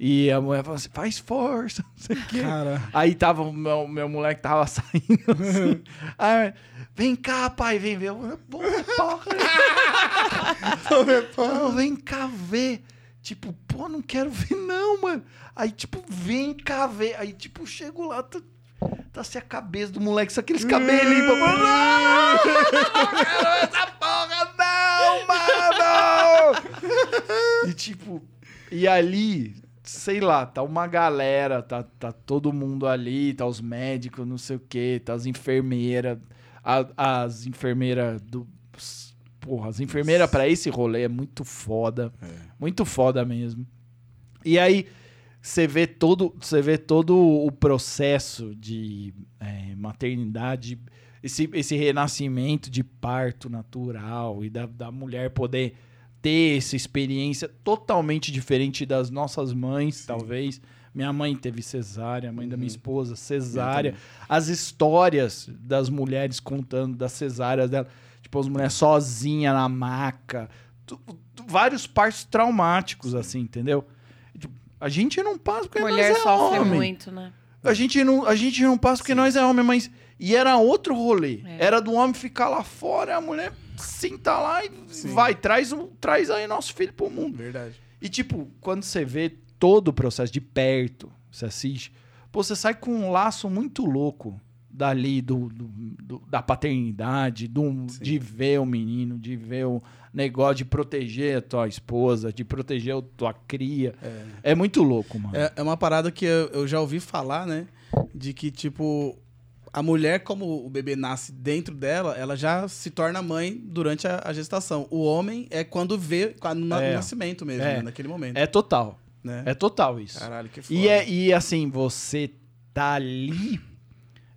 E a mulher falou assim: faz força, não sei o quê. Cara. Aí tava o meu, meu moleque tava saindo assim. Aí, vem cá, pai, vem ver. Eu, Porra, porra. Não, vem cá ver. Tipo, pô, não quero ver não, mano. Aí, tipo, vem cá ver. Aí, tipo, chego lá, tá, tá assim a cabeça do moleque, só aqueles cabelinhos. Não, não quero essa porra não, mano. E, tipo, e ali, sei lá, tá uma galera, tá, tá todo mundo ali, tá os médicos, não sei o quê, tá as enfermeiras, as enfermeiras do. Porra, as enfermeiras pra esse rolê é muito foda. Muito foda mesmo. E aí, você vê todo, você vê todo o processo de é, maternidade, esse, esse renascimento de parto natural e da, da mulher poder ter essa experiência totalmente diferente das nossas mães, talvez. Minha mãe teve cesárea, a mãe da minha esposa, cesárea. As histórias das mulheres contando das cesáreas dela. Tipo, as mulheres sozinhas na maca. Tu- tu- vários partos traumáticos, assim, entendeu? A gente não passa porque Mulher nós é sofre homem. muito, né? A gente não, a gente não passa porque nós é homem, mas. E era outro rolê. É. Era do homem ficar lá fora, a mulher sentar lá e Sim. vai, traz, um- traz aí nosso filho pro mundo. Verdade. E, tipo, quando você vê todo o processo de perto, você assiste, pô, você sai com um laço muito louco dali do, do- do- da paternidade, do, de ver o menino, de ver o negócio de proteger a tua esposa, de proteger a tua cria. É, muito louco, mano. É, é uma parada que eu, eu já ouvi falar, né? De que, tipo, a mulher, como o bebê nasce dentro dela, ela já se torna mãe durante a, a gestação. O homem é quando vê no, É. nascimento mesmo, É. né? naquele momento. É total. né? É total isso. Caralho, que foda. E, é, e assim, você tá ali,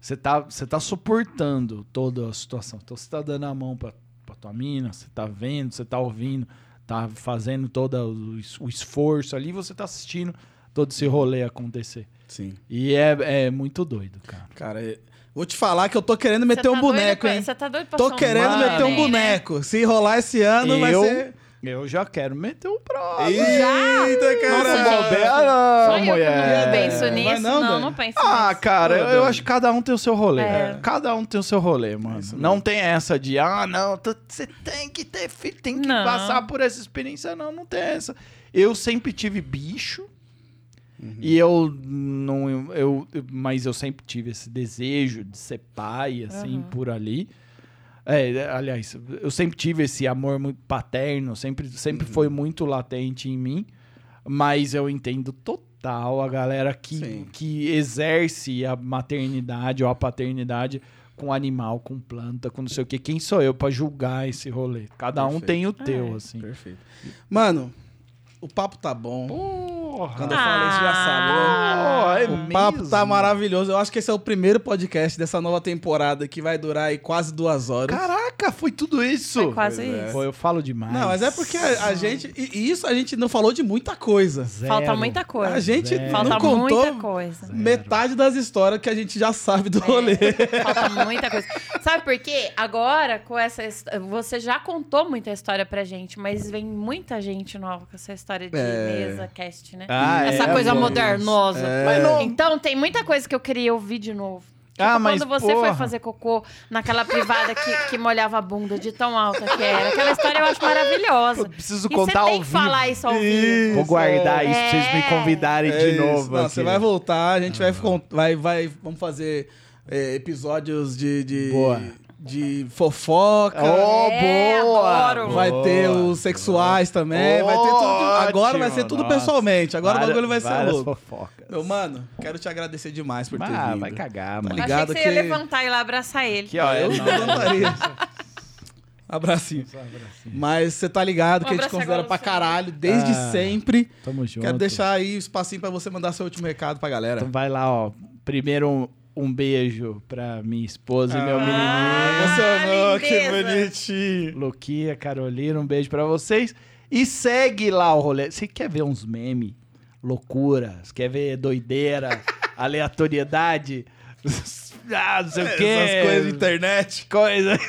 você tá, você tá suportando toda a situação. Então você tá dando a mão pra, pra tua mina, você tá vendo, você tá ouvindo, tá fazendo todo o, es- o esforço ali, você tá assistindo todo esse rolê acontecer. Sim. E é, é muito doido, cara. Cara, é- vou te falar que eu tô querendo meter um tá doido boneco, pra- hein? Você tá doido pra Tô um querendo meter um né? boneco. Se rolar esse ano, vai Eu- ser. Eu já quero meter o próximo. Eita, cara! gente. bobeira, Só eu que mulher. não penso nisso. não, Não, Dan? não, penso Ah, nisso. cara, eu, eu acho que cada um tem o seu rolê. É. Cada um tem o seu rolê, mano. isso não tem essa de, ah, não, tu- você tem que ter filho, tem que Não. passar por essa experiência. Não, não tem essa. Eu sempre tive bicho. Uhum. E eu não. Eu, eu- mas eu sempre tive esse desejo de ser pai, assim, Aham. por ali. É, aliás, eu sempre tive esse amor muito paterno, sempre, sempre Uhum. foi muito latente em mim. Mas eu entendo total a galera que, Sim. que exerce a maternidade ou a paternidade com animal, com planta, com não sei o que. Quem sou eu pra julgar esse rolê? Cada um Perfeito. tem o teu, É. assim. Perfeito. Mano, o papo tá bom. Porra! Quando eu falo isso, já sabe, né? Pô, é O papo tá maravilhoso. Eu acho que esse é o primeiro podcast dessa nova temporada que vai durar aí quase duas horas. Caraca, foi tudo isso. Foi quase Pois é. isso. Pô, eu falo demais. Não, mas é porque a, a gente. E isso a gente não falou de muita coisa. Zero. Falta muita coisa. A gente Zero. Falta não contou muita coisa. Zero. metade das histórias que a gente já sabe do rolê. Falta muita coisa. Sabe por quê? Agora, com essa. Você já contou muita história pra gente, mas vem muita gente nova com essa história de É. mesa cast, né? Ah, essa é, coisa pô. modernosa. É. Não- Então, tem muita coisa que eu queria ouvir de novo. Tipo, Ah, mas, quando você porra. foi fazer cocô naquela privada que, que molhava a bunda de tão alta que era. Aquela história eu acho maravilhosa. Eu preciso e contar você ao tem que vivo. falar isso ao vivo. Vou guardar isso pra vocês me É. convidarem É de isso. novo. Não, aqui. você vai voltar, a gente vai, con- vai, vai. Vamos fazer é, episódios de. de Boa. De fofoca. Oh, É, boa! adoro. Vai boa, ter os sexuais também, vai ter tudo. Agora vai ser tudo Ótimo, pessoalmente. Agora Várias- o bagulho vai ser louco. fofocas. Meu mano, quero te agradecer demais por ter Ah, vindo. vai cagar, mano. Tá Eu ligado achei que você ia que- levantar e ir lá abraçar ele. Aqui, ó, é Eu nóis. levantaria. Abracinho. Mas você tá ligado Um que a gente considera pra caralho, desde Ah, sempre. Tamo junto. Quero deixar aí o espacinho pra você mandar seu último recado pra galera. Então vai lá, ó. Primeiro um, beijo pra minha esposa e meu Ah, menininho. Emocionou, que bonitinho. Luquinha, Carolina, um beijo pra vocês. E segue lá o rolê. Você quer ver uns memes? Loucuras? Quer ver doideira? aleatoriedade? ah, não sei o quê. Essas coisas de internet. Coisa,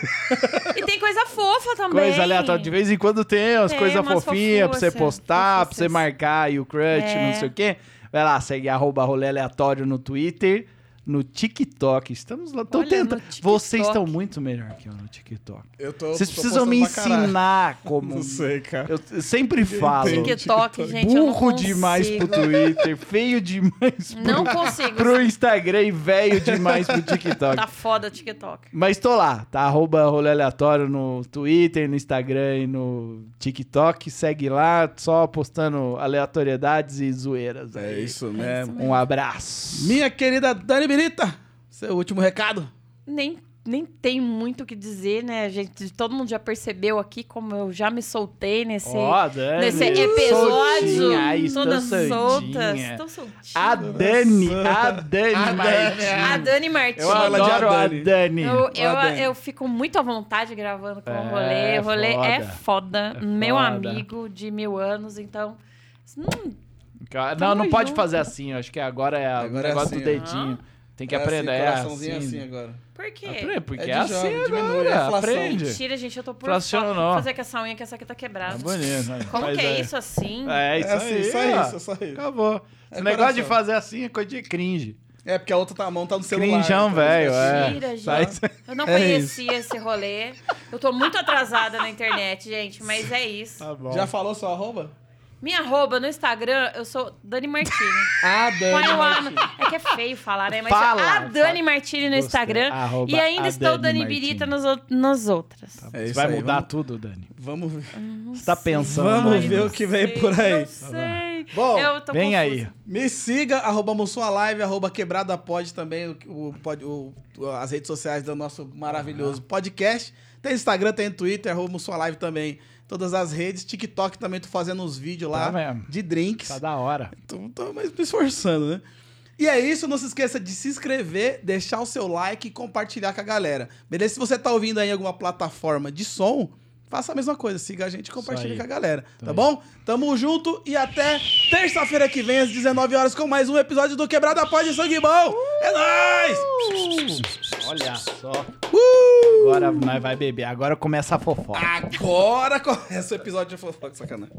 E tem coisa fofa também. coisa aleatória. De vez em quando tem umas coisas fofinhas pra você postar, pra você marcar aí o crush, É. não sei o quê. Vai lá, segue arroba rolê aleatório no Twitter, no TikTok. Estamos lá. Tô Olha, tentando. Vocês estão muito melhor que eu no TikTok. Eu tô, Vocês tô precisam me ensinar como. Não sei, cara. Eu eu sempre falo. TikTok, TikTok. gente, eu não Burro demais pro. Twitter, feio demais pro, Não consigo. pro Instagram e velho demais pro TikTok. Tá foda o TikTok. Mas tô lá, tá? Arroba rolê aleatório no Twitter, no Instagram e no TikTok. Segue lá, só postando aleatoriedades e zoeiras. É aí. isso mesmo. Um abraço. Minha querida Dani Birita, seu último recado. Nem, nem tem muito o que dizer, né? A gente, todo mundo já percebeu aqui como eu já me soltei nesse, Ó, Dani, nesse episódio. soltinha. Ai, soltas. soltinha. Estou soltinha. A Dani, a Dani A Dani, Martins. A Dani Martins. Eu adoro a. Dani. Eu, eu, Ó, Dani. eu fico muito à vontade gravando com É, o rolê. O rolê é foda. foda. É Meu foda. amigo de mil anos, então. Hum, Não, não pode junto. fazer assim. eu Acho que agora é o Agora é negócio assim, do dedinho. Tem que É aprender. assim, É coraçãozinho assim. assim agora. por quê? Aprende, porque É é, assim jovem, diminui agora. a inflação. Aprende. Mentira, gente, eu tô por fora. Vou fazer com essa unha que essa aqui tá quebrada. É bonito. né? Como Faz que é aí. isso assim? É isso É assim, aí. só ó. isso, só isso. Acabou. Esse É negócio de fazer assim é coisa de cringe. É, porque a outra tá, a mão tá no celular. Crinjão, então, velho, é. Mentira, gente. Eu não É conhecia esse rolê. Eu tô muito atrasada na internet, gente, mas é isso. Tá bom. Já falou seu arroba? Minha arroba no Instagram, eu sou Dani Martini. Ah, Dani. É que é feio falar, né? Mas Fala, a Dani Martini no Gostei. Instagram. Arroba E ainda a estou Dani Dani Birita ou- nas outras. É Você isso vai aí, mudar vamos- tudo, Dani. Vamos ver. Você tá pensando. Vamos aí, ver né? o que vem por aí. Não sei. Bom, eu tô Vem confusa. aí. Me siga, arroba Live, arroba Quebrada Pod também, o, o, o- as redes sociais do nosso maravilhoso podcast. Tem Instagram, tem Twitter, arroba Live também. Todas as redes. TikTok também, tô fazendo uns vídeos lá Tá de drinks. Tá da hora. Tô, tô mais me esforçando, né? E é isso, não se esqueça de se inscrever, deixar o seu like e compartilhar com a galera. Beleza? Se você tá ouvindo aí em alguma plataforma de som, faça a mesma coisa, siga a gente e compartilhe aí. com a galera, tá bom? Tamo junto e até terça-feira que vem às 19 horas com mais um episódio do Quebrada Pode Sangue Bom. É nóis! Olha só. Uh! Agora nós vai beber. Agora começa a fofoca. Agora começa o episódio de fofoca, sacanagem.